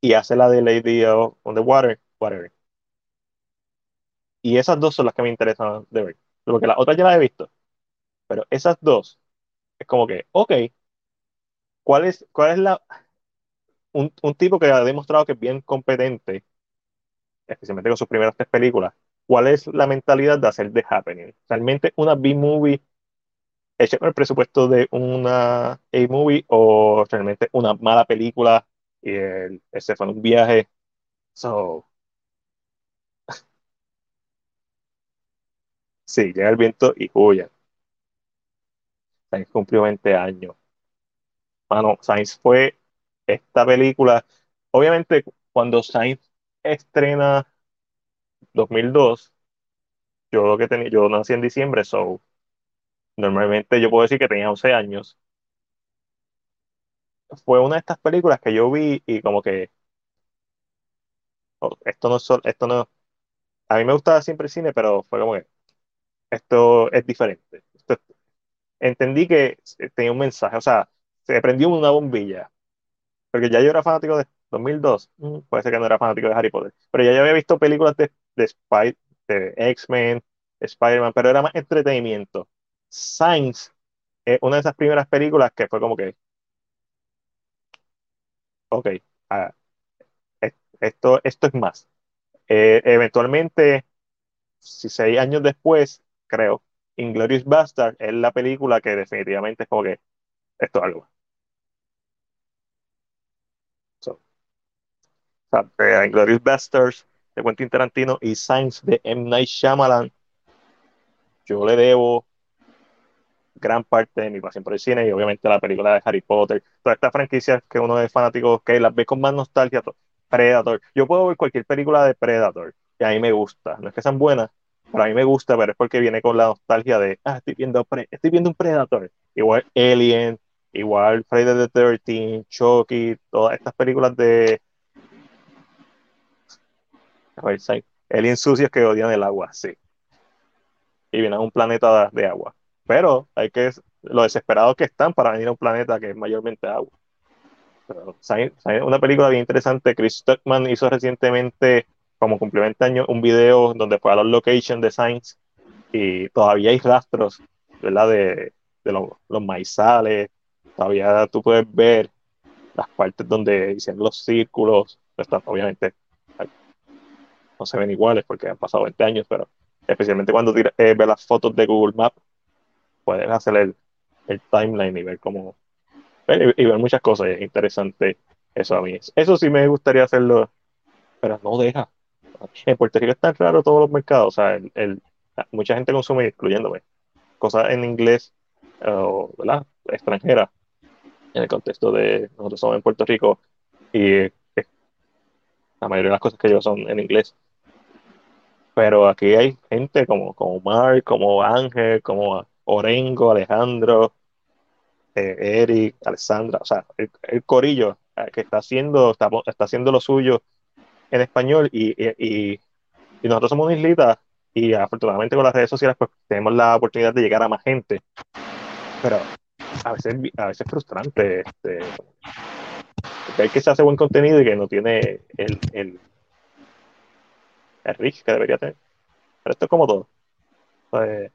Speaker 1: y hace la de Lady of on the Water, whatever. Y esas dos son las que me interesan de ver. Porque las otras ya las he visto. Pero esas dos, es como que, ok, ¿cuál es, cuál es la, un, un tipo que ha demostrado que es bien competente, especialmente con sus primeras tres películas, ¿cuál es la mentalidad de hacer The Happening? ¿Realmente una B-movie hecha el presupuesto de una A-movie o realmente una mala película y él, ese fue un viaje? So, sí, llega el viento y huye. Cumplió 20 años. Mano, Sainz fue esta película. Obviamente, cuando Sainz estrena 2002, yo lo que tenía, yo nací en diciembre, so normalmente yo puedo decir que tenía 11 años. Fue una de estas películas que yo vi y como que oh, esto no es esto no, a mí me gustaba siempre el cine, pero fue como que esto es diferente. Entendí que tenía un mensaje, o sea, se prendió una bombilla. Porque ya yo era fanático de 2002, mm, puede ser que no era fanático de Harry Potter, pero ya yo había visto películas de, de, Spy- de X-Men, Spider-Man, pero era más entretenimiento. Es una de esas primeras películas que fue como que, ok, ah, es- esto, esto es más. Eh, eventualmente, si seis años después, creo, Inglourious Bastard es la película que definitivamente es como que esto es algo. So, o sea, de Quentin Tarantino y Signs de M. Night Shyamalan, yo le debo gran parte de mi pasión por el cine y obviamente la película de Harry Potter, todas estas franquicias que uno es fanático, que las ve con más nostalgia, Predator. Yo puedo ver cualquier película de Predator y a mí me gusta, no es que sean buenas, pero a mí me gusta, pero es porque viene con la nostalgia de, ah, estoy viendo, estoy viendo un Predator, igual Alien, igual Friday the 13, Chucky, todas estas películas de... Alien sucios que odian el agua, sí. Y vienen a un planeta de agua pero hay que lo desesperados que están para venir a un planeta que es mayormente agua. Pero, una película bien interesante. Chris Stuckman hizo recientemente, como complemento año, un video donde fue a los location designs y todavía hay rastros, ¿verdad? De, de los, los maizales. Todavía tú puedes ver las partes donde hicieron los círculos. obviamente no se ven iguales porque han pasado 20 años, pero especialmente cuando eh, ves las fotos de Google Maps puedes hacer el, el timeline y ver cómo y, ver muchas cosas. Es interesante eso a mí. Eso sí me gustaría hacerlo, pero no deja. En Puerto Rico es tan raro todos los mercados. O sea, el, mucha gente consume, incluyéndome, cosas en inglés o ¿verdad? extranjera en el contexto de nosotros somos en Puerto Rico y la mayoría de las cosas que yo son en inglés. Pero aquí hay gente como, como Mark, como Ángel, como Orengo, Alejandro, eh, Eric, Alessandra, o sea, el, corillo eh, que está haciendo, está, haciendo lo suyo en español y, y, nosotros somos una islita y afortunadamente con las redes sociales pues tenemos la oportunidad de llegar a más gente. Pero a veces, a veces es frustrante este, ver que se hace buen contenido y que no tiene el, el, el reach que debería tener. Pero esto es como todo. Pues,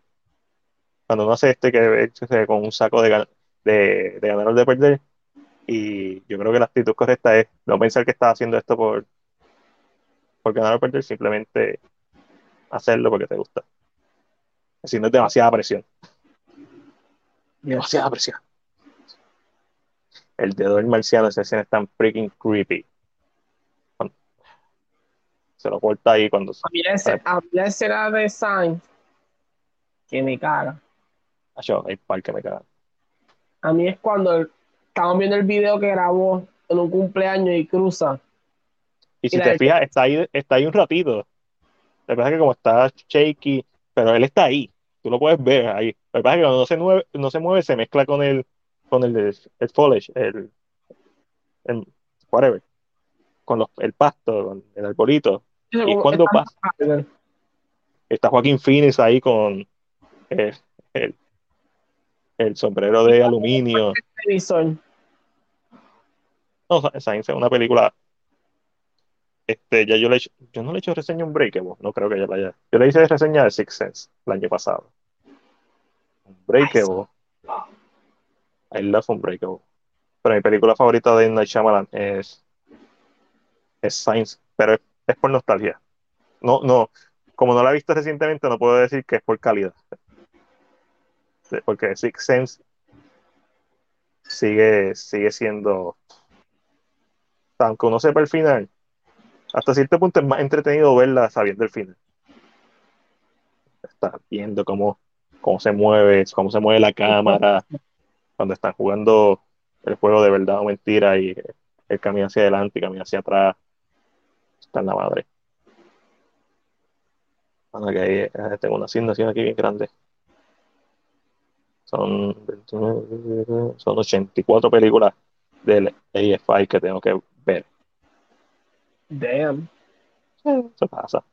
Speaker 1: cuando uno hace este que con un saco de, de, de ganar o de perder, y yo creo que la actitud correcta es no pensar que estás haciendo esto por, por ganar o perder, simplemente hacerlo porque te gusta. Así no es demasiada presión. Demasiada presión. El dedo del marciano, esa escena es tan freaking creepy. Se lo corta ahí cuando...
Speaker 2: A mí la escena de Sainz que me caga
Speaker 1: que me
Speaker 2: A mí es cuando estamos viendo el video que grabó en un cumpleaños y cruza.
Speaker 1: Y si te fijas, está ahí, está ahí un ratito. Lo que pasa es que como está shaky, pero él está ahí. Tú lo puedes ver ahí. Lo que pasa es que cuando no se mueve, no se, mueve, se mezcla con el, con el, el foliage, el, el whatever, con los, el pasto, con el arbolito. y cuando pasa, está Joaquín Phoenix ahí con el, el sombrero de aluminio. No, Science es una película. Este, ya yo le yo no le he hecho reseña un Unbreakable, no creo que ya la haya. Yo le hice reseña de Six Sense el año pasado. Unbreakable. I love Unbreakable. Pero mi película favorita de Night Shyamalan es, es Science, pero es, es por nostalgia. No, no, como no la he visto recientemente, no puedo decir que es por calidad porque Six Sense sigue, sigue siendo, aunque uno sepa el final, hasta cierto punto es más entretenido verla sabiendo el final. Estás viendo cómo, cómo se mueve, cómo se mueve la cámara, cuando están jugando el juego de verdad o mentira y el camino hacia adelante y camina hacia atrás. Está en la madre. Bueno, que ahí eh, tengo una asignación aquí bien grande. Son, son 84 películas del AFI que tengo que.
Speaker 2: Damn.
Speaker 1: Eso pasa.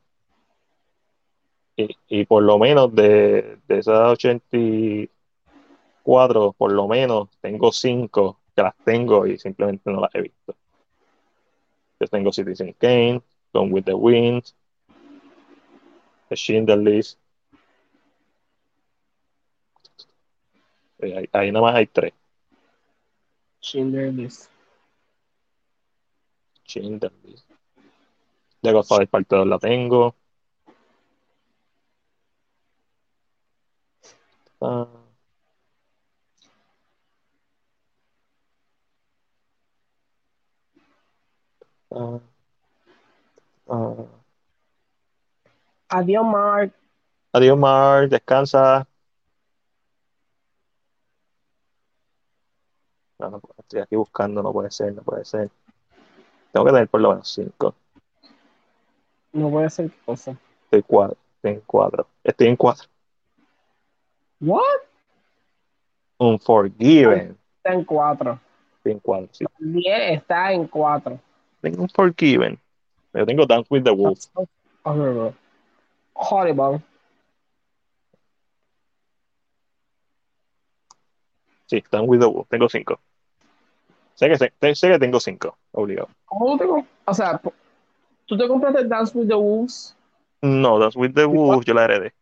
Speaker 1: Y, y por lo menos de, de esas 84, por lo menos tengo 5 que las tengo y simplemente no las he visto. Yo tengo Citizen Kane, Gone with the Wind, The Schindler List, Eh, ahí, nada más hay tres.
Speaker 2: Schindler List.
Speaker 1: Schindler List. De Godfather Parte 2 la tengo. Ah.
Speaker 2: Ah. Ah. Adiós, Mark.
Speaker 1: Adiós, Mark. Descansa. No, no, estoy aquí buscando, no puede ser, no puede ser. Tengo que tener por lo menos cinco.
Speaker 2: No puede ser cosa.
Speaker 1: Estoy cuatro, estoy en cuatro. Estoy en cuatro.
Speaker 2: ¿What?
Speaker 1: Unforgiven.
Speaker 2: Está en cuatro.
Speaker 1: Estoy en cuatro, sí.
Speaker 2: Diez está en cuatro.
Speaker 1: Tengo Unforgiven. Yo tengo Dance with the Wolf.
Speaker 2: Horrible. Horrible.
Speaker 1: Sí, Dance with the Wolf. Tengo cinco. Sé que, sé, sé que tengo cinco, obligado.
Speaker 2: ¿Cómo tú te com- O sea, tú te compraste Dance with the Wolves.
Speaker 1: No, Dance with the Wolf yo la heredé.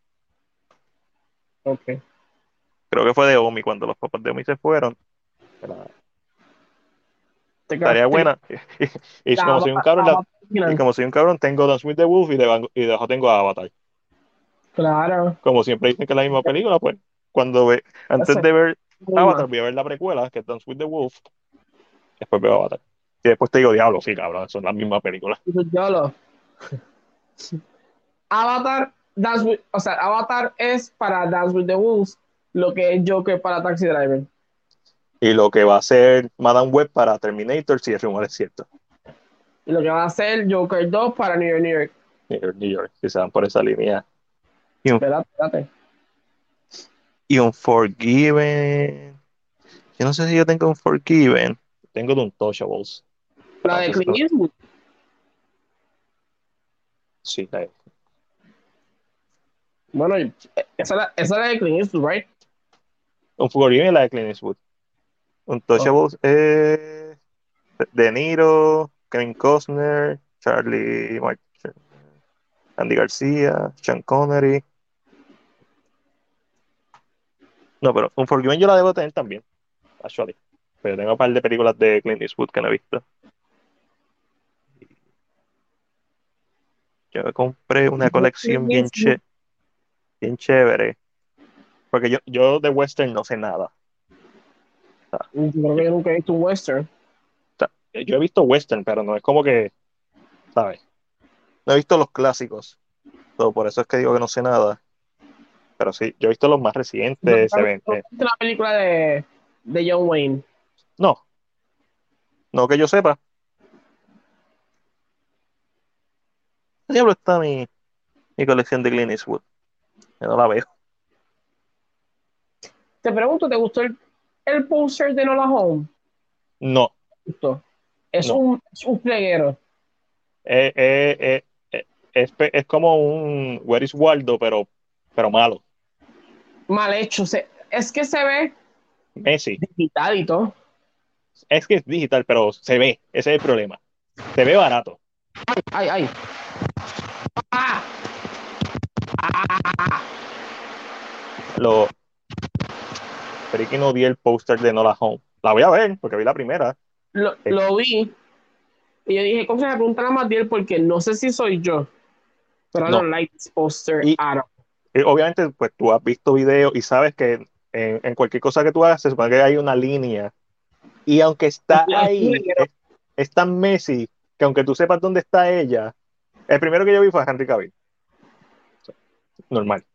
Speaker 2: Ok.
Speaker 1: Creo que fue de Omi cuando los papás de Omi se fueron. Era- Estaría buena. Y, como soy un cabrón,
Speaker 2: la-
Speaker 1: y como soy un cabrón, tengo Dance with the Wolf y, debajo, y debajo tengo Avatar.
Speaker 2: Claro.
Speaker 1: Como siempre dicen que es la misma película, pues cuando ve, antes de ver Avatar, voy a ver la precuela, que es Dance with the Wolf. Después veo Avatar. Y después te digo, diablo, sí, cabrón, son las mismas películas.
Speaker 2: Yo lo. Avatar, Dance with, o sea, Avatar es para Dance with the Wolves, lo que es Joker para Taxi Driver.
Speaker 1: Y lo que va a hacer Madame Web para Terminator, si el rumor es cierto.
Speaker 2: Y lo que va a ser Joker 2 para New York, New York.
Speaker 1: New York, New York, si se van por esa línea.
Speaker 2: Espérate, espérate.
Speaker 1: Y Unforgiven. Yo no sé si yo tengo Unforgiven. Tengo de Untouchables.
Speaker 2: La de Clint Eastwood.
Speaker 1: Sí, la-
Speaker 2: Bueno, y- esa es la, esa es la de Clint Eastwood, right?
Speaker 1: Unforgiven es la de Clint Eastwood. Untouchables es De Niro, Kevin Costner, Charlie Mark, Andy García, Sean Connery. No, pero Unforgiven yo la debo tener también, actually. Pero tengo un par de películas de Clint Eastwood que no he visto. Yo me compré una colección bien, che- bien chévere. Porque yo, yo de western no sé nada.
Speaker 2: Yo creo que yo nunca he visto un western.
Speaker 1: Yo he visto western, pero no es como que, ¿sabes? No he visto los clásicos. So, por eso es que digo que no sé nada. Pero sí, yo he visto los más recientes.
Speaker 2: ¿No viste la película de, de John Wayne?
Speaker 1: no. No que yo sepa. Diablo está mi, mi colección de Clint Eastwood? Yo no la veo.
Speaker 2: Te pregunto, ¿te gustó el, el póster de Nola Home?
Speaker 1: No.
Speaker 2: Gustó. Es,
Speaker 1: No.
Speaker 2: un, es un pleguero.
Speaker 1: Eh, eh, eh, eh, es, es como un Where is Waldo, pero, pero malo.
Speaker 2: Mal hecho. Se- es que se ve
Speaker 1: Messi.
Speaker 2: digital y todo.
Speaker 1: Es que es digital, pero se ve. Ese es el problema. Se ve barato.
Speaker 2: Ay, ay. ¡Ah!
Speaker 1: Lo. Pero que no vi el póster de Nola Home. La voy a ver, porque vi la primera.
Speaker 2: Lo, lo vi. Y yo dije, ¿cómo se me pregunta a Matiel? Porque no sé si soy yo. Pero
Speaker 1: No.
Speaker 2: don't like this poster
Speaker 1: Y- obviamente, pues tú has visto videos y sabes que en, en cualquier cosa que tú hagas, se supone que hay una línea. Y aunque está ahí, es, es tan Messi que aunque tú sepas dónde está ella, el primero que yo vi fue Henry Cavill. Normal.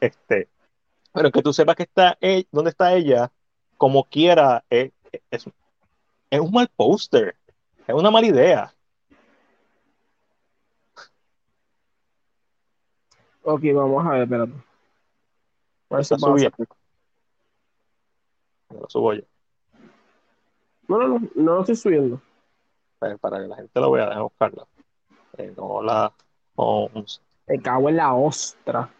Speaker 1: Este, pero que tú sepas que está e- dónde está ella, como quiera, es, es, es un mal póster. Es una mala idea.
Speaker 2: Ok, vamos a ver, espérate. A ver si
Speaker 1: Está
Speaker 2: puedo
Speaker 1: subiendo.
Speaker 2: hacer-
Speaker 1: Lo subo yo.
Speaker 2: No, no, no, no lo estoy subiendo.
Speaker 1: Para, para que la gente lo vea, déjame buscarla. Eh, no la Holmes.
Speaker 2: Me cago en la ostra.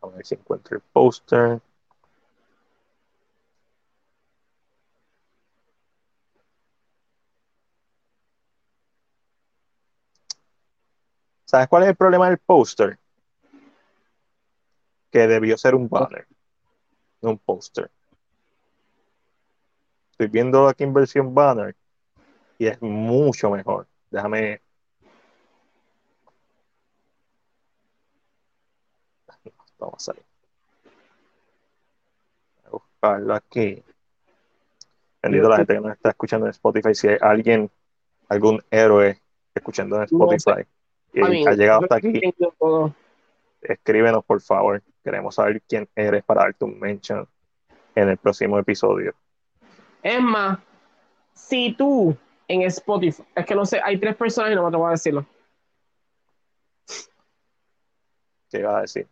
Speaker 1: A ver si encuentro el póster. ¿Sabes cuál es el problema del póster? Que debió ser un banner, no un póster. Estoy viendo aquí en versión banner y es mucho mejor. Déjame. Vamos a salir. Voy a buscarlo aquí. Bendito la gente que nos está escuchando en Spotify. Si hay alguien, algún héroe escuchando en. Spotify y ha llegado hasta aquí, escríbenos por favor. Queremos saber quién eres para darte un mention. en el próximo episodio.
Speaker 2: Es más, si tú en Spotify, es que no sé, hay tres personas y no me atrevo a decirlo,
Speaker 1: ¿Qué iba a decir?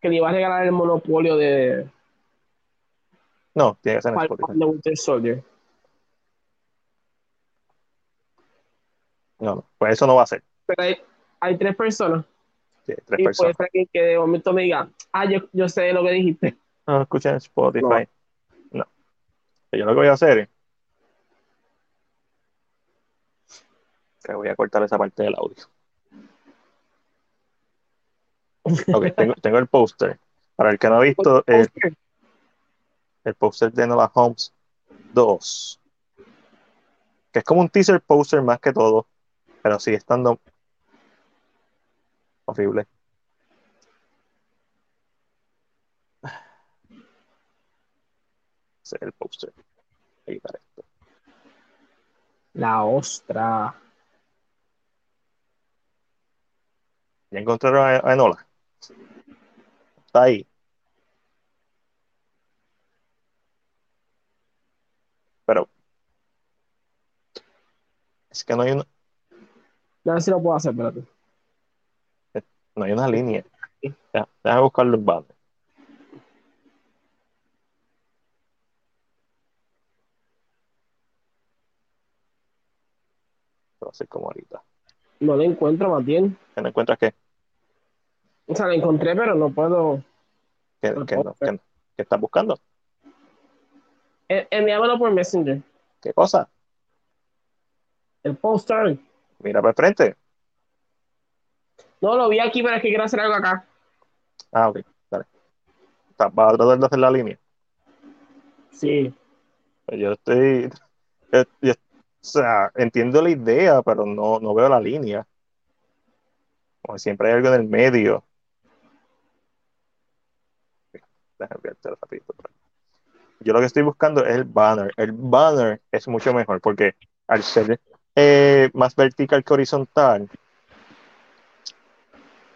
Speaker 2: que le ibas a regalar el monopolio de
Speaker 1: No, tiene que ser en Spotify.
Speaker 2: de Winter Soldier.
Speaker 1: No, no, pues eso no va a ser.
Speaker 2: Pero hay, hay tres personas
Speaker 1: Sí, tres
Speaker 2: y puede
Speaker 1: personas.
Speaker 2: ser que de momento me diga, ah, yo, yo sé lo que dijiste.
Speaker 1: No, escuchen Spotify. No. Yo lo que voy a hacer es que voy a cortar esa parte del audio. Ok, tengo, tengo el póster. Para el que no ha visto, el, el póster de Nola Holmes 2. Que es como un teaser poster más que todo. Pero sigue estando horrible. Ese es el póster. Voy a quitar esto.
Speaker 2: La ostra.
Speaker 1: Ya encontraron a, Enola. Está ahí. Pero es que no hay una,
Speaker 2: A ver si lo puedo hacer, espérate.
Speaker 1: no hay una línea. Ya, déjame buscarlo en banner. Lo voy a como ahorita.
Speaker 2: No lo encuentro más bien.
Speaker 1: ¿Que no encuentras qué?
Speaker 2: O sea, lo encontré, pero no puedo.
Speaker 1: ¿Qué, no- qué- qué estás buscando?
Speaker 2: Eh, Envíamelo por Messenger.
Speaker 1: ¿Qué cosa?
Speaker 2: El poster.
Speaker 1: Mira para el frente.
Speaker 2: No, lo vi aquí, pero es que quiero hacer algo acá.
Speaker 1: Ah, ok, dale. ¿Vas a tratar de hacer la línea?
Speaker 2: Sí.
Speaker 1: Pues Yo estoy. yo- yo- o sea, entiendo la idea, pero no, no veo la línea. Como siempre hay algo en el medio. Déjame. Yo lo que estoy buscando es el banner. El banner es mucho mejor porque al ser eh, más vertical que horizontal,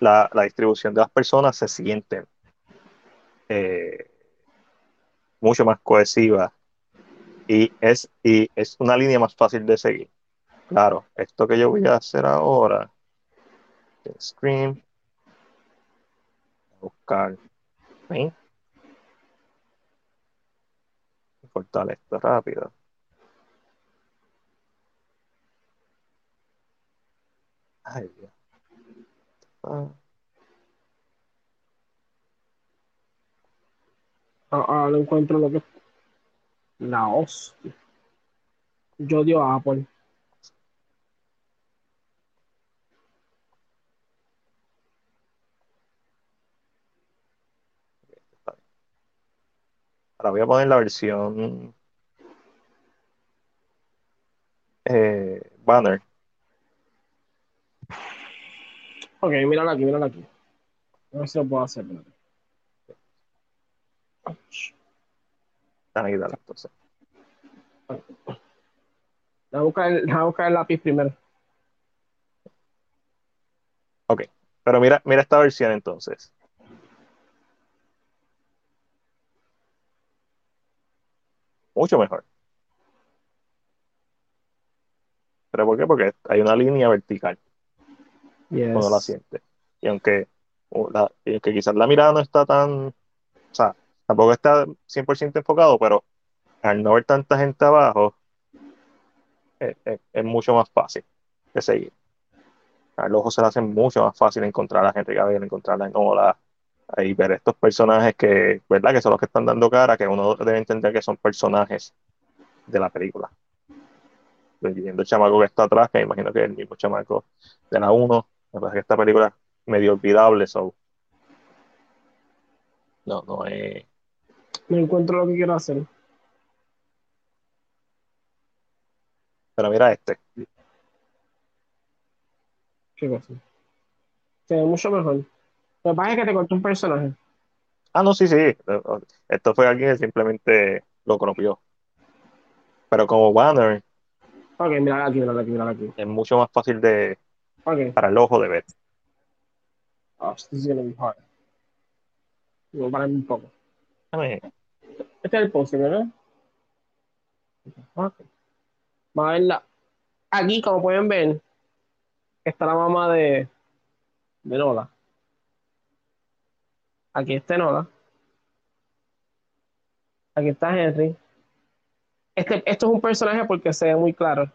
Speaker 1: la, la distribución de las personas se siente eh, mucho más cohesiva y es, y es una línea más fácil de seguir. Claro, esto que yo voy a hacer ahora, screen, buscar, ¿sí? cortar esto rápido. Ay, Dios. Ah,
Speaker 2: Ah, encuentro lo que. La hostia. Yo odio a Apple.
Speaker 1: Ahora voy a poner la versión eh, banner.
Speaker 2: Ok, míralo aquí, míralo aquí. A ver si lo puedo hacer. espérate.
Speaker 1: Déjame quitarla, entonces.
Speaker 2: A buscar a buscar el lápiz primero.
Speaker 1: Ok, pero mira, mira esta versión entonces. Mucho mejor. ¿Pero por qué? Porque hay una línea vertical
Speaker 2: Yes.
Speaker 1: cuando la siente. Y aunque, la- y aunque quizás la mirada no está tan, o sea, tampoco está 100% enfocado, pero al no ver tanta gente abajo, es, es- es mucho más fácil de seguir. Al ojo se le hace mucho más fácil encontrar a la gente que había, encontrarla en ola y ver estos personajes que, ¿verdad? Que son los que están dando cara, que uno debe entender que son personajes de la película. Incluyendo el chamaco que está atrás, que me imagino que es el mismo chamaco de la 1. Me parece que esta película es medio olvidable, so. No, no es.
Speaker 2: No encuentro lo que quiero hacer.
Speaker 1: Pero mira este.
Speaker 2: ¿Qué cosa? Se ve mucho mejor. Lo que pasa es que te cortó un personaje.
Speaker 1: Ah, no, sí, sí. Esto fue alguien que simplemente lo copió. Pero como banner
Speaker 2: Ok, mira aquí, mira aquí, mira aquí.
Speaker 1: es mucho más fácil de,
Speaker 2: Ok.
Speaker 1: para el ojo de ver.
Speaker 2: Oh, this is gonna be hard. Voy a pararme un poco.
Speaker 1: Déjame,
Speaker 2: Este es el póster, ¿verdad? Vamos a verla. Aquí, como pueden ver, está la mamá de, de Nola. Aquí está Nola. Aquí está Henry. Este, esto es un personaje porque se ve muy claro.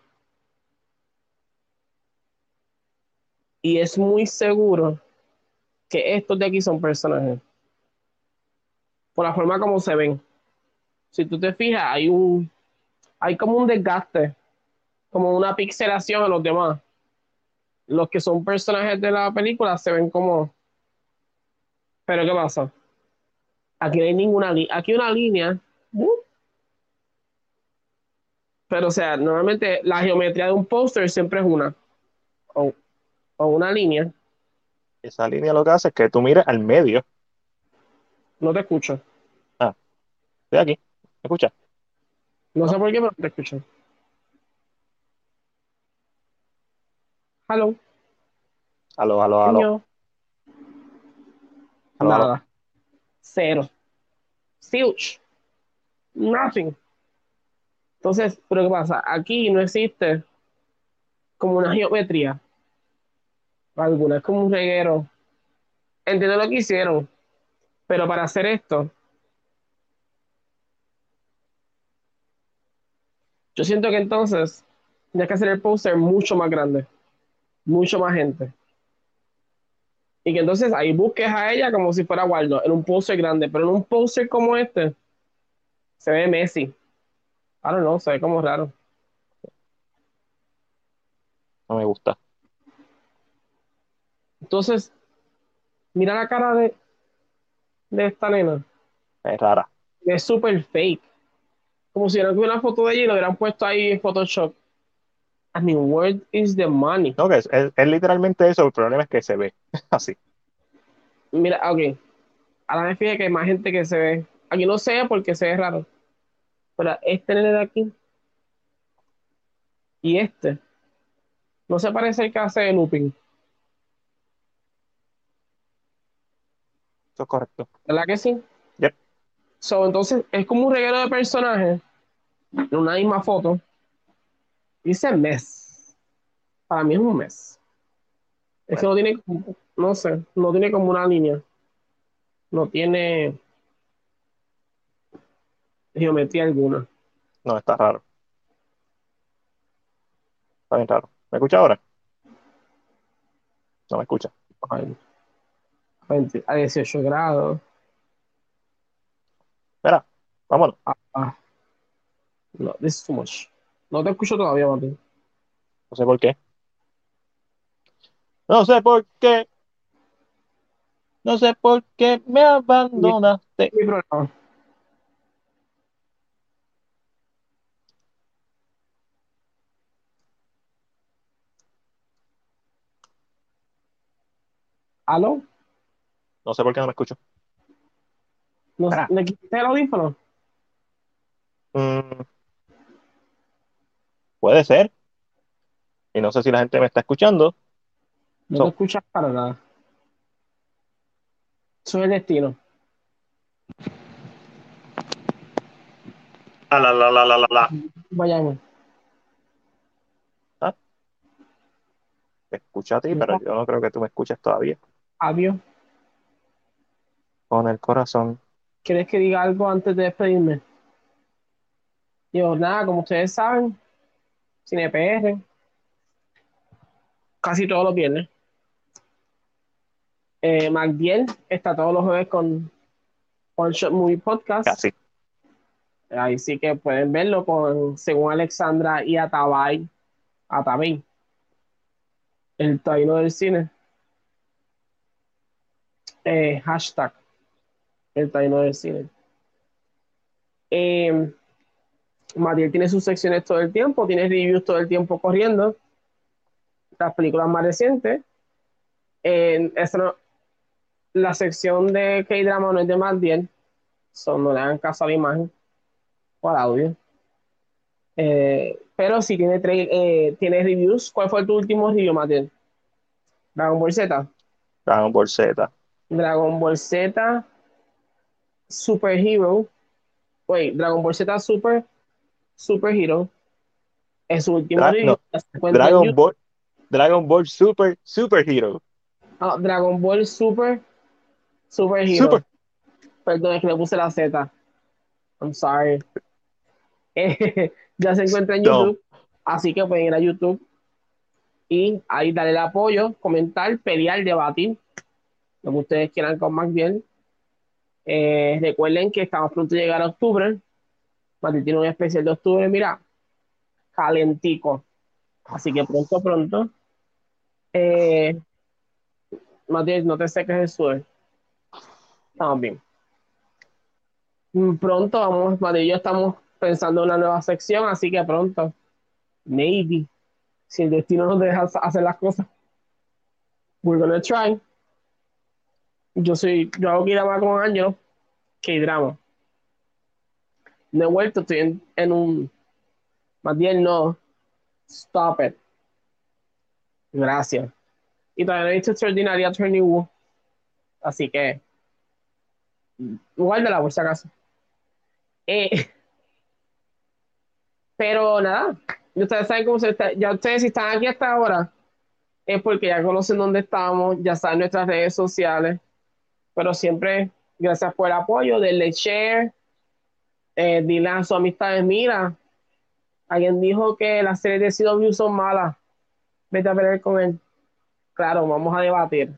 Speaker 2: Y es muy seguro que estos de aquí son personajes. Por la forma como se ven. Si tú te fijas, hay un hay como un desgaste, como una pixelación a los demás. Los que son personajes de la película se ven como. Pero ¿qué pasa? Aquí no hay ninguna línea. Aquí una línea. Pero, o sea, normalmente la geometría de un póster siempre es una. O, o una línea.
Speaker 1: Esa línea lo que hace es que tú mires al medio.
Speaker 2: No te escucho.
Speaker 1: Ah, estoy aquí. ¿Me escuchas?
Speaker 2: No sé por qué, pero no te escucho. Hello.
Speaker 1: Aló, aló, aló.
Speaker 2: Niño.
Speaker 1: Aló, aló.
Speaker 2: Nada. Cero. Zilch. Nothing. Entonces, pero ¿qué pasa? Aquí no existe como una geometría. Alguna, es como un reguero. Entiendo lo que hicieron, pero para hacer esto, yo siento que entonces tienes que hacer el póster mucho más grande, mucho más gente. Y que entonces ahí busques a ella como si fuera Waldo, en un póster grande, pero en un póster como este, se ve Messi. I don't know, se ve como raro.
Speaker 1: No me gusta.
Speaker 2: Entonces, mira la cara de, de esta nena.
Speaker 1: Es rara.
Speaker 2: Es súper fake. Como si hubieran una foto de ella y lo hubieran puesto ahí en Photoshop. I mean, where is the money?
Speaker 1: No, que es, es- es literalmente eso. El problema es que se ve así.
Speaker 2: Mira, ok. Ahora me fijé que hay más gente que se ve. Aquí no sé porque se ve raro. Pero este nene de aquí y este no se parece al que hace de looping.
Speaker 1: Eso es correcto.
Speaker 2: ¿Verdad que sí?
Speaker 1: Yep.
Speaker 2: So, entonces es como un reguero de personajes en una misma foto. Dice mes. Para mí es un mes. Es que no tiene, como- no sé, no tiene como una línea. No tiene geometría alguna.
Speaker 1: No, está raro. Está bien raro. ¿Me escucha ahora? No me escucha.
Speaker 2: Ay, a 20 a 18 grados.
Speaker 1: Espera, vámonos.
Speaker 2: Ah, no, this is too much. No te escucho todavía, Martín.
Speaker 1: No sé por qué. No sé por qué. No sé por qué me abandonaste.
Speaker 2: Mi problema. ¿Aló?
Speaker 1: No sé por qué no me escucho.
Speaker 2: ¿No,
Speaker 1: Ah.
Speaker 2: ¿Le quitaste el audífono?
Speaker 1: Mm, puede ser. Y no sé si la gente me está escuchando.
Speaker 2: No
Speaker 1: So-
Speaker 2: te escuchas para nada. Eso es el destino.
Speaker 1: Ah, la, la, la, la, la, la.
Speaker 2: Vayamos.
Speaker 1: Te escucho a ti, pero yo no creo que tú me escuches todavía.
Speaker 2: Adiós.
Speaker 1: Con el corazón.
Speaker 2: ¿Quieres que diga algo antes de despedirme? Yo, nada, como ustedes saben, Cine PR, casi todos los viernes. Eh, está todos los jueves con One Shot Movie Podcast.
Speaker 1: Casi.
Speaker 2: Ahí sí que pueden verlo con, según Alexandra y Atabay, Atabay, el taino del cine. Eh, hashtag, el taino del cine. Eh, Matiel tiene sus secciones todo el tiempo, tiene reviews todo el tiempo corriendo. Las películas más recientes. Esa no- la sección de K-Drama no es de Matiel, so no le hagan caso a la imagen o al audio. Eh, pero sí tiene, eh, tiene reviews. ¿Cuál fue tu último review, Matiel? Dragon Ball Z.
Speaker 1: Dragon Ball Z.
Speaker 2: Dragon Ball Z Super Hero Wait, Dragon Ball Z Super Super Hero. Es su último
Speaker 1: Dra- no,
Speaker 2: en
Speaker 1: Dragon. Ball, Dragon Ball Super Super Hero.
Speaker 2: Ah, Dragon Ball Super Super Hero.
Speaker 1: Super.
Speaker 2: Perdón, es que le puse la Z. I'm sorry. Eh, ya se encuentra en
Speaker 1: No.
Speaker 2: YouTube. Así que pueden ir a YouTube y ahí darle el apoyo, comentar, pelear, debatir. Lo que ustedes quieran con Max bien. Eh, recuerden que estamos pronto a llegar a octubre. Mati tiene un especial de octubre, mira, calentico. Así que pronto, pronto. Eh, Mati, no te seques el sudor. Estamos bien. Mm, Pronto vamos, Mati y yo estamos pensando en una nueva sección, así que pronto, maybe, si el destino nos deja hacer las cosas, we're gonna try. Yo soy, yo hago drama con Ángelo, que drama. No he vuelto, estoy en, en un, más bien no, stop it. Gracias. Y todavía no he visto Extraordinary Attorney Woo, así que guárdala por si acaso. Eh, pero nada, ustedes saben cómo se está, ya ustedes si están aquí hasta ahora, es porque ya conocen dónde estamos, ya saben nuestras redes sociales, pero siempre gracias por el apoyo, denle share, eh, dile a sus amistades, mira, alguien dijo que las series de CW son malas, vete a pelear con él. Claro, vamos a debatir.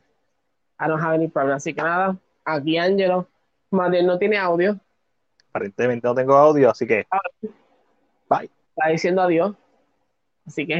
Speaker 2: I don't have any problem. Así que nada, aquí Angelo, Madel no tiene audio,
Speaker 1: Aparentemente no tengo audio, así que bye.
Speaker 2: está diciendo adiós. Así que